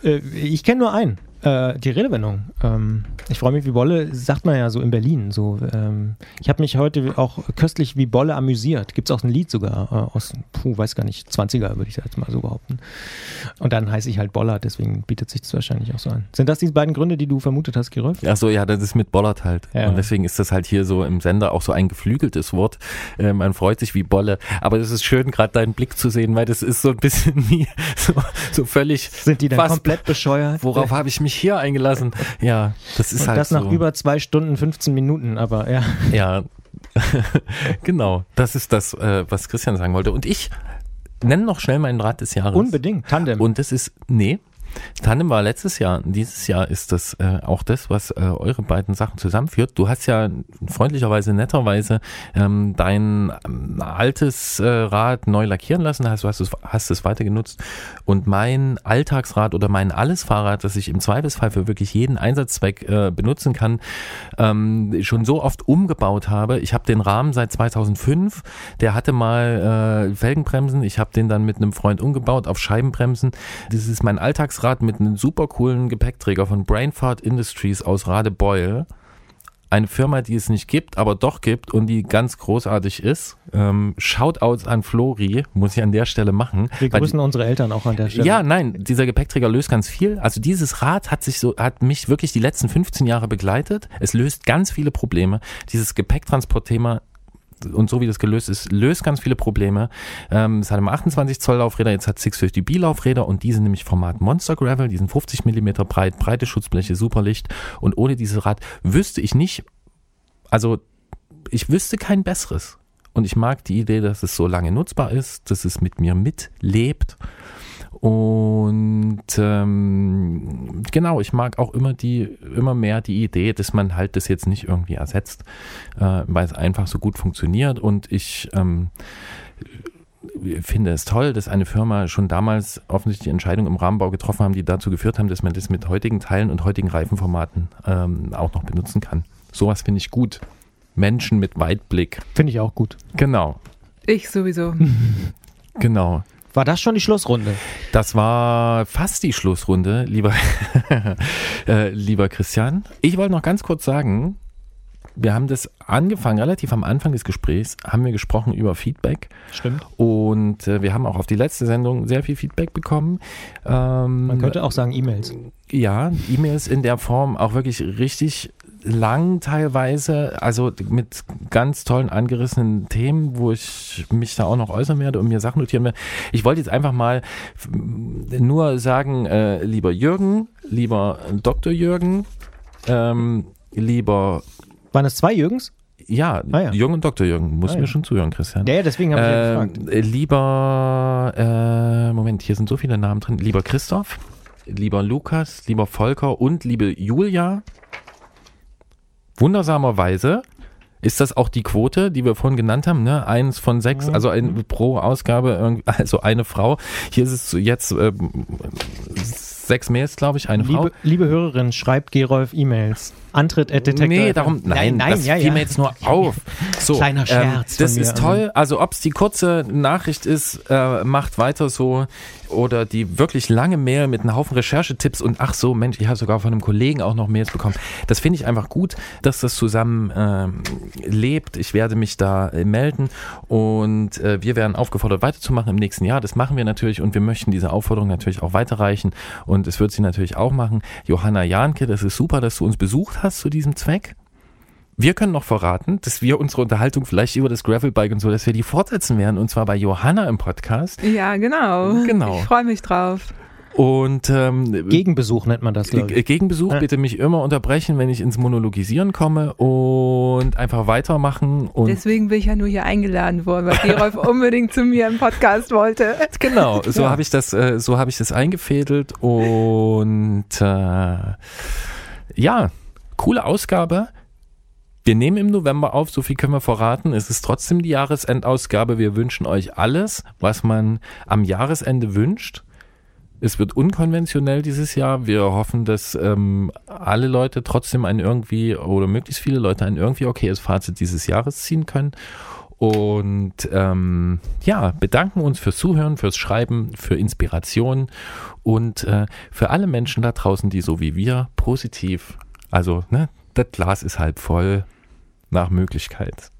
D: Äh, ich kenne nur einen. Äh, die Redewendung. Ähm, ich freue mich wie Bolle, sagt man ja so in Berlin. So, ähm, ich habe mich heute auch köstlich wie Bolle amüsiert. Gibt es auch ein Lied sogar äh, aus, puh, weiß gar nicht, 20er würde ich jetzt mal so behaupten. Und dann heiße ich halt Boller, deswegen bietet sich das wahrscheinlich auch so an. Sind das die beiden Gründe, die du vermutet hast, Gerolf?
C: Ach so, ja, das ist mit Bollert halt.
D: Ja.
C: Und deswegen ist das halt hier so im Sender auch so ein geflügeltes Wort. Äh, man freut sich wie Bolle. Aber es ist schön, gerade deinen Blick zu sehen, weil das ist so ein bisschen wie so, so völlig.
D: Sind die dann komplett bescheuert?
C: Worauf habe ich mich hier eingelassen? Ja, das ist
D: Und
C: halt
D: das nach
C: so.
D: über zwei Stunden, 15 Minuten, aber ja.
C: Ja, genau. Das ist das, äh, was Christian sagen wollte. Und ich nenne noch schnell meinen Rat des Jahres.
D: Unbedingt. Tandem.
C: Und das ist, nee, Tandem war letztes Jahr. Dieses Jahr ist das äh, auch das, was äh, eure beiden Sachen zusammenführt. Du hast ja freundlicherweise, netterweise ähm, dein ähm, altes äh, Rad neu lackieren lassen, hast, du hast es, hast es weiter genutzt. Und mein Alltagsrad oder mein Allesfahrrad, das ich im Zweifelsfall für wirklich jeden Einsatzzweck äh, benutzen kann, ähm, schon so oft umgebaut habe. Ich habe den Rahmen seit 2005, der hatte mal äh, Felgenbremsen. Ich habe den dann mit einem Freund umgebaut auf Scheibenbremsen. Das ist mein Alltagsrad mit einem super coolen Gepäckträger von Brainfart Industries aus Radebeul. Eine Firma, die es nicht gibt, aber doch gibt und die ganz großartig ist. Ähm, Shoutouts an Flori, muss ich an der Stelle machen.
D: Wir
C: weil die-
D: grüßen unsere Eltern auch an der Stelle.
C: ja, nein, dieser Gepäckträger löst ganz viel. Also dieses Rad hat sich so, hat mich wirklich die letzten 15 Jahre begleitet. Es löst ganz viele Probleme. Dieses Gepäcktransportthema und so wie das gelöst ist, löst ganz viele Probleme. Ähm, es hat immer 28 Zoll Laufräder, jetzt hat 650B Laufräder und die sind nämlich Format Monster Gravel, die sind 50 Millimeter breit, breite Schutzbleche, super Licht und ohne dieses Rad wüsste ich nicht, also ich wüsste kein besseres. Und ich mag die Idee, dass es so lange nutzbar ist, dass es mit mir mitlebt. Und ähm, genau, ich mag auch immer die, immer mehr die Idee, dass man halt das jetzt nicht irgendwie ersetzt, äh, weil es einfach so gut funktioniert. Und ich ähm, finde es toll, dass eine Firma schon damals offensichtlich die Entscheidung im Rahmenbau getroffen haben, die dazu geführt haben, dass man das mit heutigen Teilen und heutigen Reifenformaten ähm, auch noch benutzen kann. Sowas finde ich gut. Menschen mit Weitblick.
D: Finde ich auch gut.
C: Genau,
B: Ich sowieso.
C: genau.
D: War das schon die Schlussrunde?
C: Das war fast die Schlussrunde, lieber, äh, lieber Christian. Ich wollte noch ganz kurz sagen, wir haben das angefangen, relativ am Anfang des Gesprächs haben wir gesprochen über Feedback
D: Stimmt.
C: und äh, wir haben auch auf die letzte Sendung sehr viel Feedback bekommen. Ähm,
D: Man könnte auch sagen E-Mails.
C: ja, E-Mails in der Form auch wirklich richtig lang teilweise, also mit ganz tollen angerissenen Themen, wo ich mich da auch noch äußern werde und mir Sachen notieren werde. Ich wollte jetzt einfach mal f- nur sagen, äh, lieber Jürgen, lieber Dr. Jürgen, ähm, lieber,
D: Waren es zwei Jürgens?
C: ja,
D: Ah, ja.
C: Jürgen und Dr. Jürgen, muss
D: Ah,
C: mir
D: ja.
C: schon zuhören, Christian.
D: Ja, ja, deswegen habe ich ja gefragt.
C: Lieber, äh, Moment, hier sind so viele Namen drin. Lieber Christoph, lieber Lukas, lieber Volker und liebe Julia. Wundersamerweise ist das auch die Quote, die wir vorhin genannt haben, ne? Eins von sechs, also ein, pro Ausgabe, also eine Frau. Hier ist es jetzt ähm, sechs Mails, glaube ich, eine Frau.
D: Liebe, liebe Hörerinnen, schreibt Gerolf E-Mails. Antritt at Detektor.
C: Nee, darum, nein,
D: nein,
C: das
D: ja,
C: fiel
D: ja.
C: mir jetzt nur auf. So,
D: Kleiner Scherz
C: Ähm, das
D: von mir,
C: ist toll. Also ob es die kurze Nachricht ist, äh, macht weiter so oder die wirklich lange Mail mit einem Haufen Recherchetipps und ach so, Mensch, ich habe sogar von einem Kollegen auch noch Mails bekommen. Das finde ich einfach gut, dass das zusammen ähm, lebt. Ich werde mich da äh, melden und äh, wir werden aufgefordert weiterzumachen im nächsten Jahr. Das machen wir natürlich und wir möchten diese Aufforderung natürlich auch weiterreichen und es wird sie natürlich auch machen. Johanna Janke, das ist super, dass du uns besucht hast zu diesem Zweck. Wir können noch verraten, dass wir unsere Unterhaltung vielleicht über das Gravelbike und so, dass wir die fortsetzen werden und zwar bei Johanna im Podcast.
B: Ja, genau.
C: Genau.
B: Ich freue mich drauf.
C: Und ähm,
D: Gegenbesuch nennt man das, glaube ich.
C: Gegenbesuch
D: Ja.
C: bitte mich immer unterbrechen, wenn ich ins Monologisieren komme und einfach weitermachen und
B: Deswegen bin ich ja nur hier eingeladen worden, weil Gerolf unbedingt zu mir im Podcast wollte.
C: genau, so
D: Ja.
C: habe ich das, äh, so habe ich das eingefädelt und äh, ja, coole Ausgabe. Wir nehmen im November auf, so viel können wir verraten. Es ist trotzdem die Jahresendausgabe. Wir wünschen euch alles, was man am Jahresende wünscht. Es wird unkonventionell dieses Jahr. Wir hoffen, dass ähm, alle Leute trotzdem ein irgendwie oder möglichst viele Leute ein irgendwie okayes Fazit dieses Jahres ziehen können. Und ähm, ja, bedanken uns fürs Zuhören, fürs Schreiben, für Inspiration und äh, für alle Menschen da draußen, die so wie wir positiv, also ne, das Glas ist halb voll nach Möglichkeit.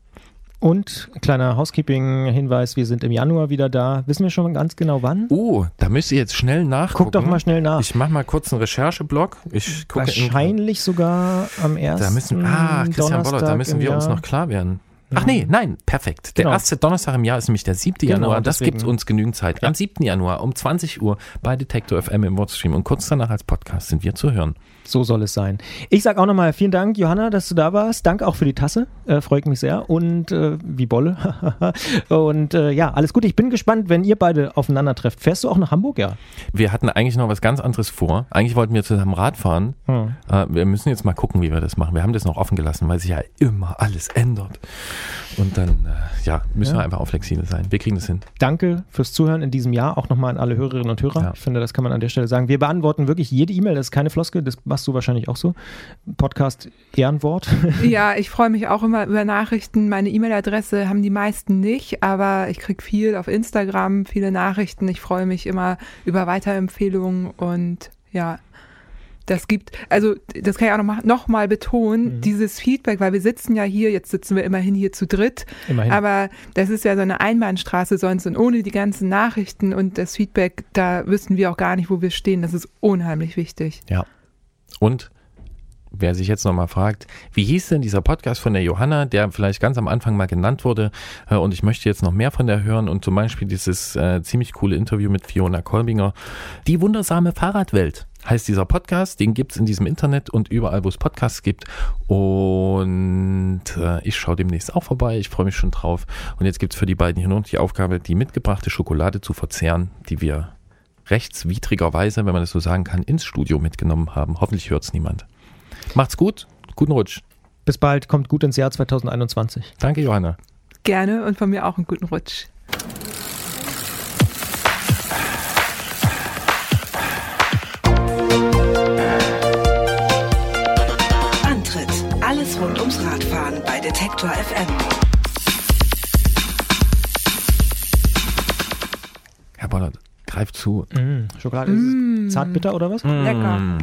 D: Und kleiner Housekeeping-Hinweis, wir sind im Januar wieder da. Wissen wir schon ganz genau wann?
C: Oh, da müsst ihr jetzt schnell nachgucken.
D: Guck doch mal schnell nach.
C: Ich mache mal kurz einen Rechercheblock. Ich gucke in-
D: Wahrscheinlich sogar am ersten
C: Da müssen, ah, Christian
D: Donnerstag
C: Bollert, da müssen wir uns
D: Jahr.
C: noch klar werden. Ach nee, nein, perfekt. Der
D: Genau.
C: erste Donnerstag im Jahr ist nämlich der 7.
D: Genau,
C: Januar. Das
D: deswegen-
C: gibt uns genügend Zeit. Am 7. Januar um 20 Uhr bei Detektor FM im Wordstream und kurz danach als Podcast sind wir zu hören.
D: So soll es sein. Ich sag auch nochmal vielen Dank, Johanna, dass du da warst. Danke auch für die Tasse. Äh, freut mich sehr. Und äh, wie Bolle. und äh, ja, alles gut. Ich bin gespannt, wenn ihr beide aufeinander trefft. Fährst du auch nach Hamburg? Ja.
C: Wir hatten eigentlich noch was ganz anderes vor. Eigentlich wollten wir zusammen Rad fahren.
D: Hm.
C: Äh, wir müssen jetzt mal gucken, wie wir das machen. Wir haben das noch offen gelassen, weil sich ja immer alles ändert. Und dann, äh, ja, müssen
D: Ja.
C: wir einfach auch flexibel sein. Wir kriegen das hin.
D: Danke fürs Zuhören in diesem Jahr. Auch nochmal an alle Hörerinnen und Hörer.
C: Ja.
D: Ich finde, das kann man an der Stelle sagen. Wir beantworten wirklich jede E-Mail. Das ist keine Floskel. Das machst du wahrscheinlich auch so. Podcast Ehrenwort.
B: Ja, ich freue mich auch immer über Nachrichten. Meine E-Mail-Adresse haben die meisten nicht, aber ich kriege viel auf Instagram, viele Nachrichten. Ich freue mich immer über Weiterempfehlungen und ja. Das gibt, also das kann ich auch noch mal, noch mal betonen,
D: Mhm.
B: dieses Feedback, weil wir sitzen ja hier, jetzt sitzen wir immerhin hier zu dritt,
D: Immerhin.
B: aber das ist ja so eine Einbahnstraße sonst und ohne die ganzen Nachrichten und das Feedback, da wüssten wir auch gar nicht, wo wir stehen. Das ist unheimlich wichtig.
C: Ja. Und wer sich jetzt nochmal fragt, wie hieß denn dieser Podcast von der Johanna, der vielleicht ganz am Anfang mal genannt wurde? Äh, und ich möchte jetzt noch mehr von der hören. Und zum Beispiel dieses äh, ziemlich coole Interview mit Fiona Kolbinger. Die wundersame Fahrradwelt heißt dieser Podcast, den gibt's in diesem Internet und überall, wo es Podcasts gibt. Und äh, ich schaue demnächst auch vorbei, ich freue mich schon drauf. Und jetzt gibt's für die beiden hier nur noch die Aufgabe, die mitgebrachte Schokolade zu verzehren, die wir rechtswidrigerweise, wenn man das so sagen kann, ins Studio mitgenommen haben. Hoffentlich hört's niemand. Macht's gut, guten Rutsch.
D: Bis bald. Kommt gut ins Jahr 2021.
C: Danke, Johanna.
B: Gerne und von mir auch einen guten Rutsch.
E: Antritt. Alles rund ums Radfahren bei Detektor FM.
C: Herr Bollert, greif zu.
D: Mm, Schokolade ist zartbitter oder was?
B: Lecker.
C: Mm,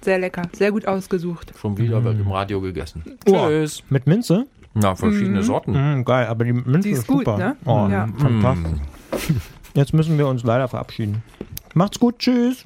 B: Sehr lecker. Sehr gut ausgesucht.
C: schon wieder wird im Radio gegessen.
D: Oh.
C: Tschüss.
D: Mit Minze?
C: Na, verschiedene Sorten.
D: Mm, geil, aber die Minze
B: Die ist gut,
D: super.
B: ne?
D: Oh,
B: Ja.
D: fantastisch. Jetzt müssen wir uns leider verabschieden. Macht's gut, tschüss.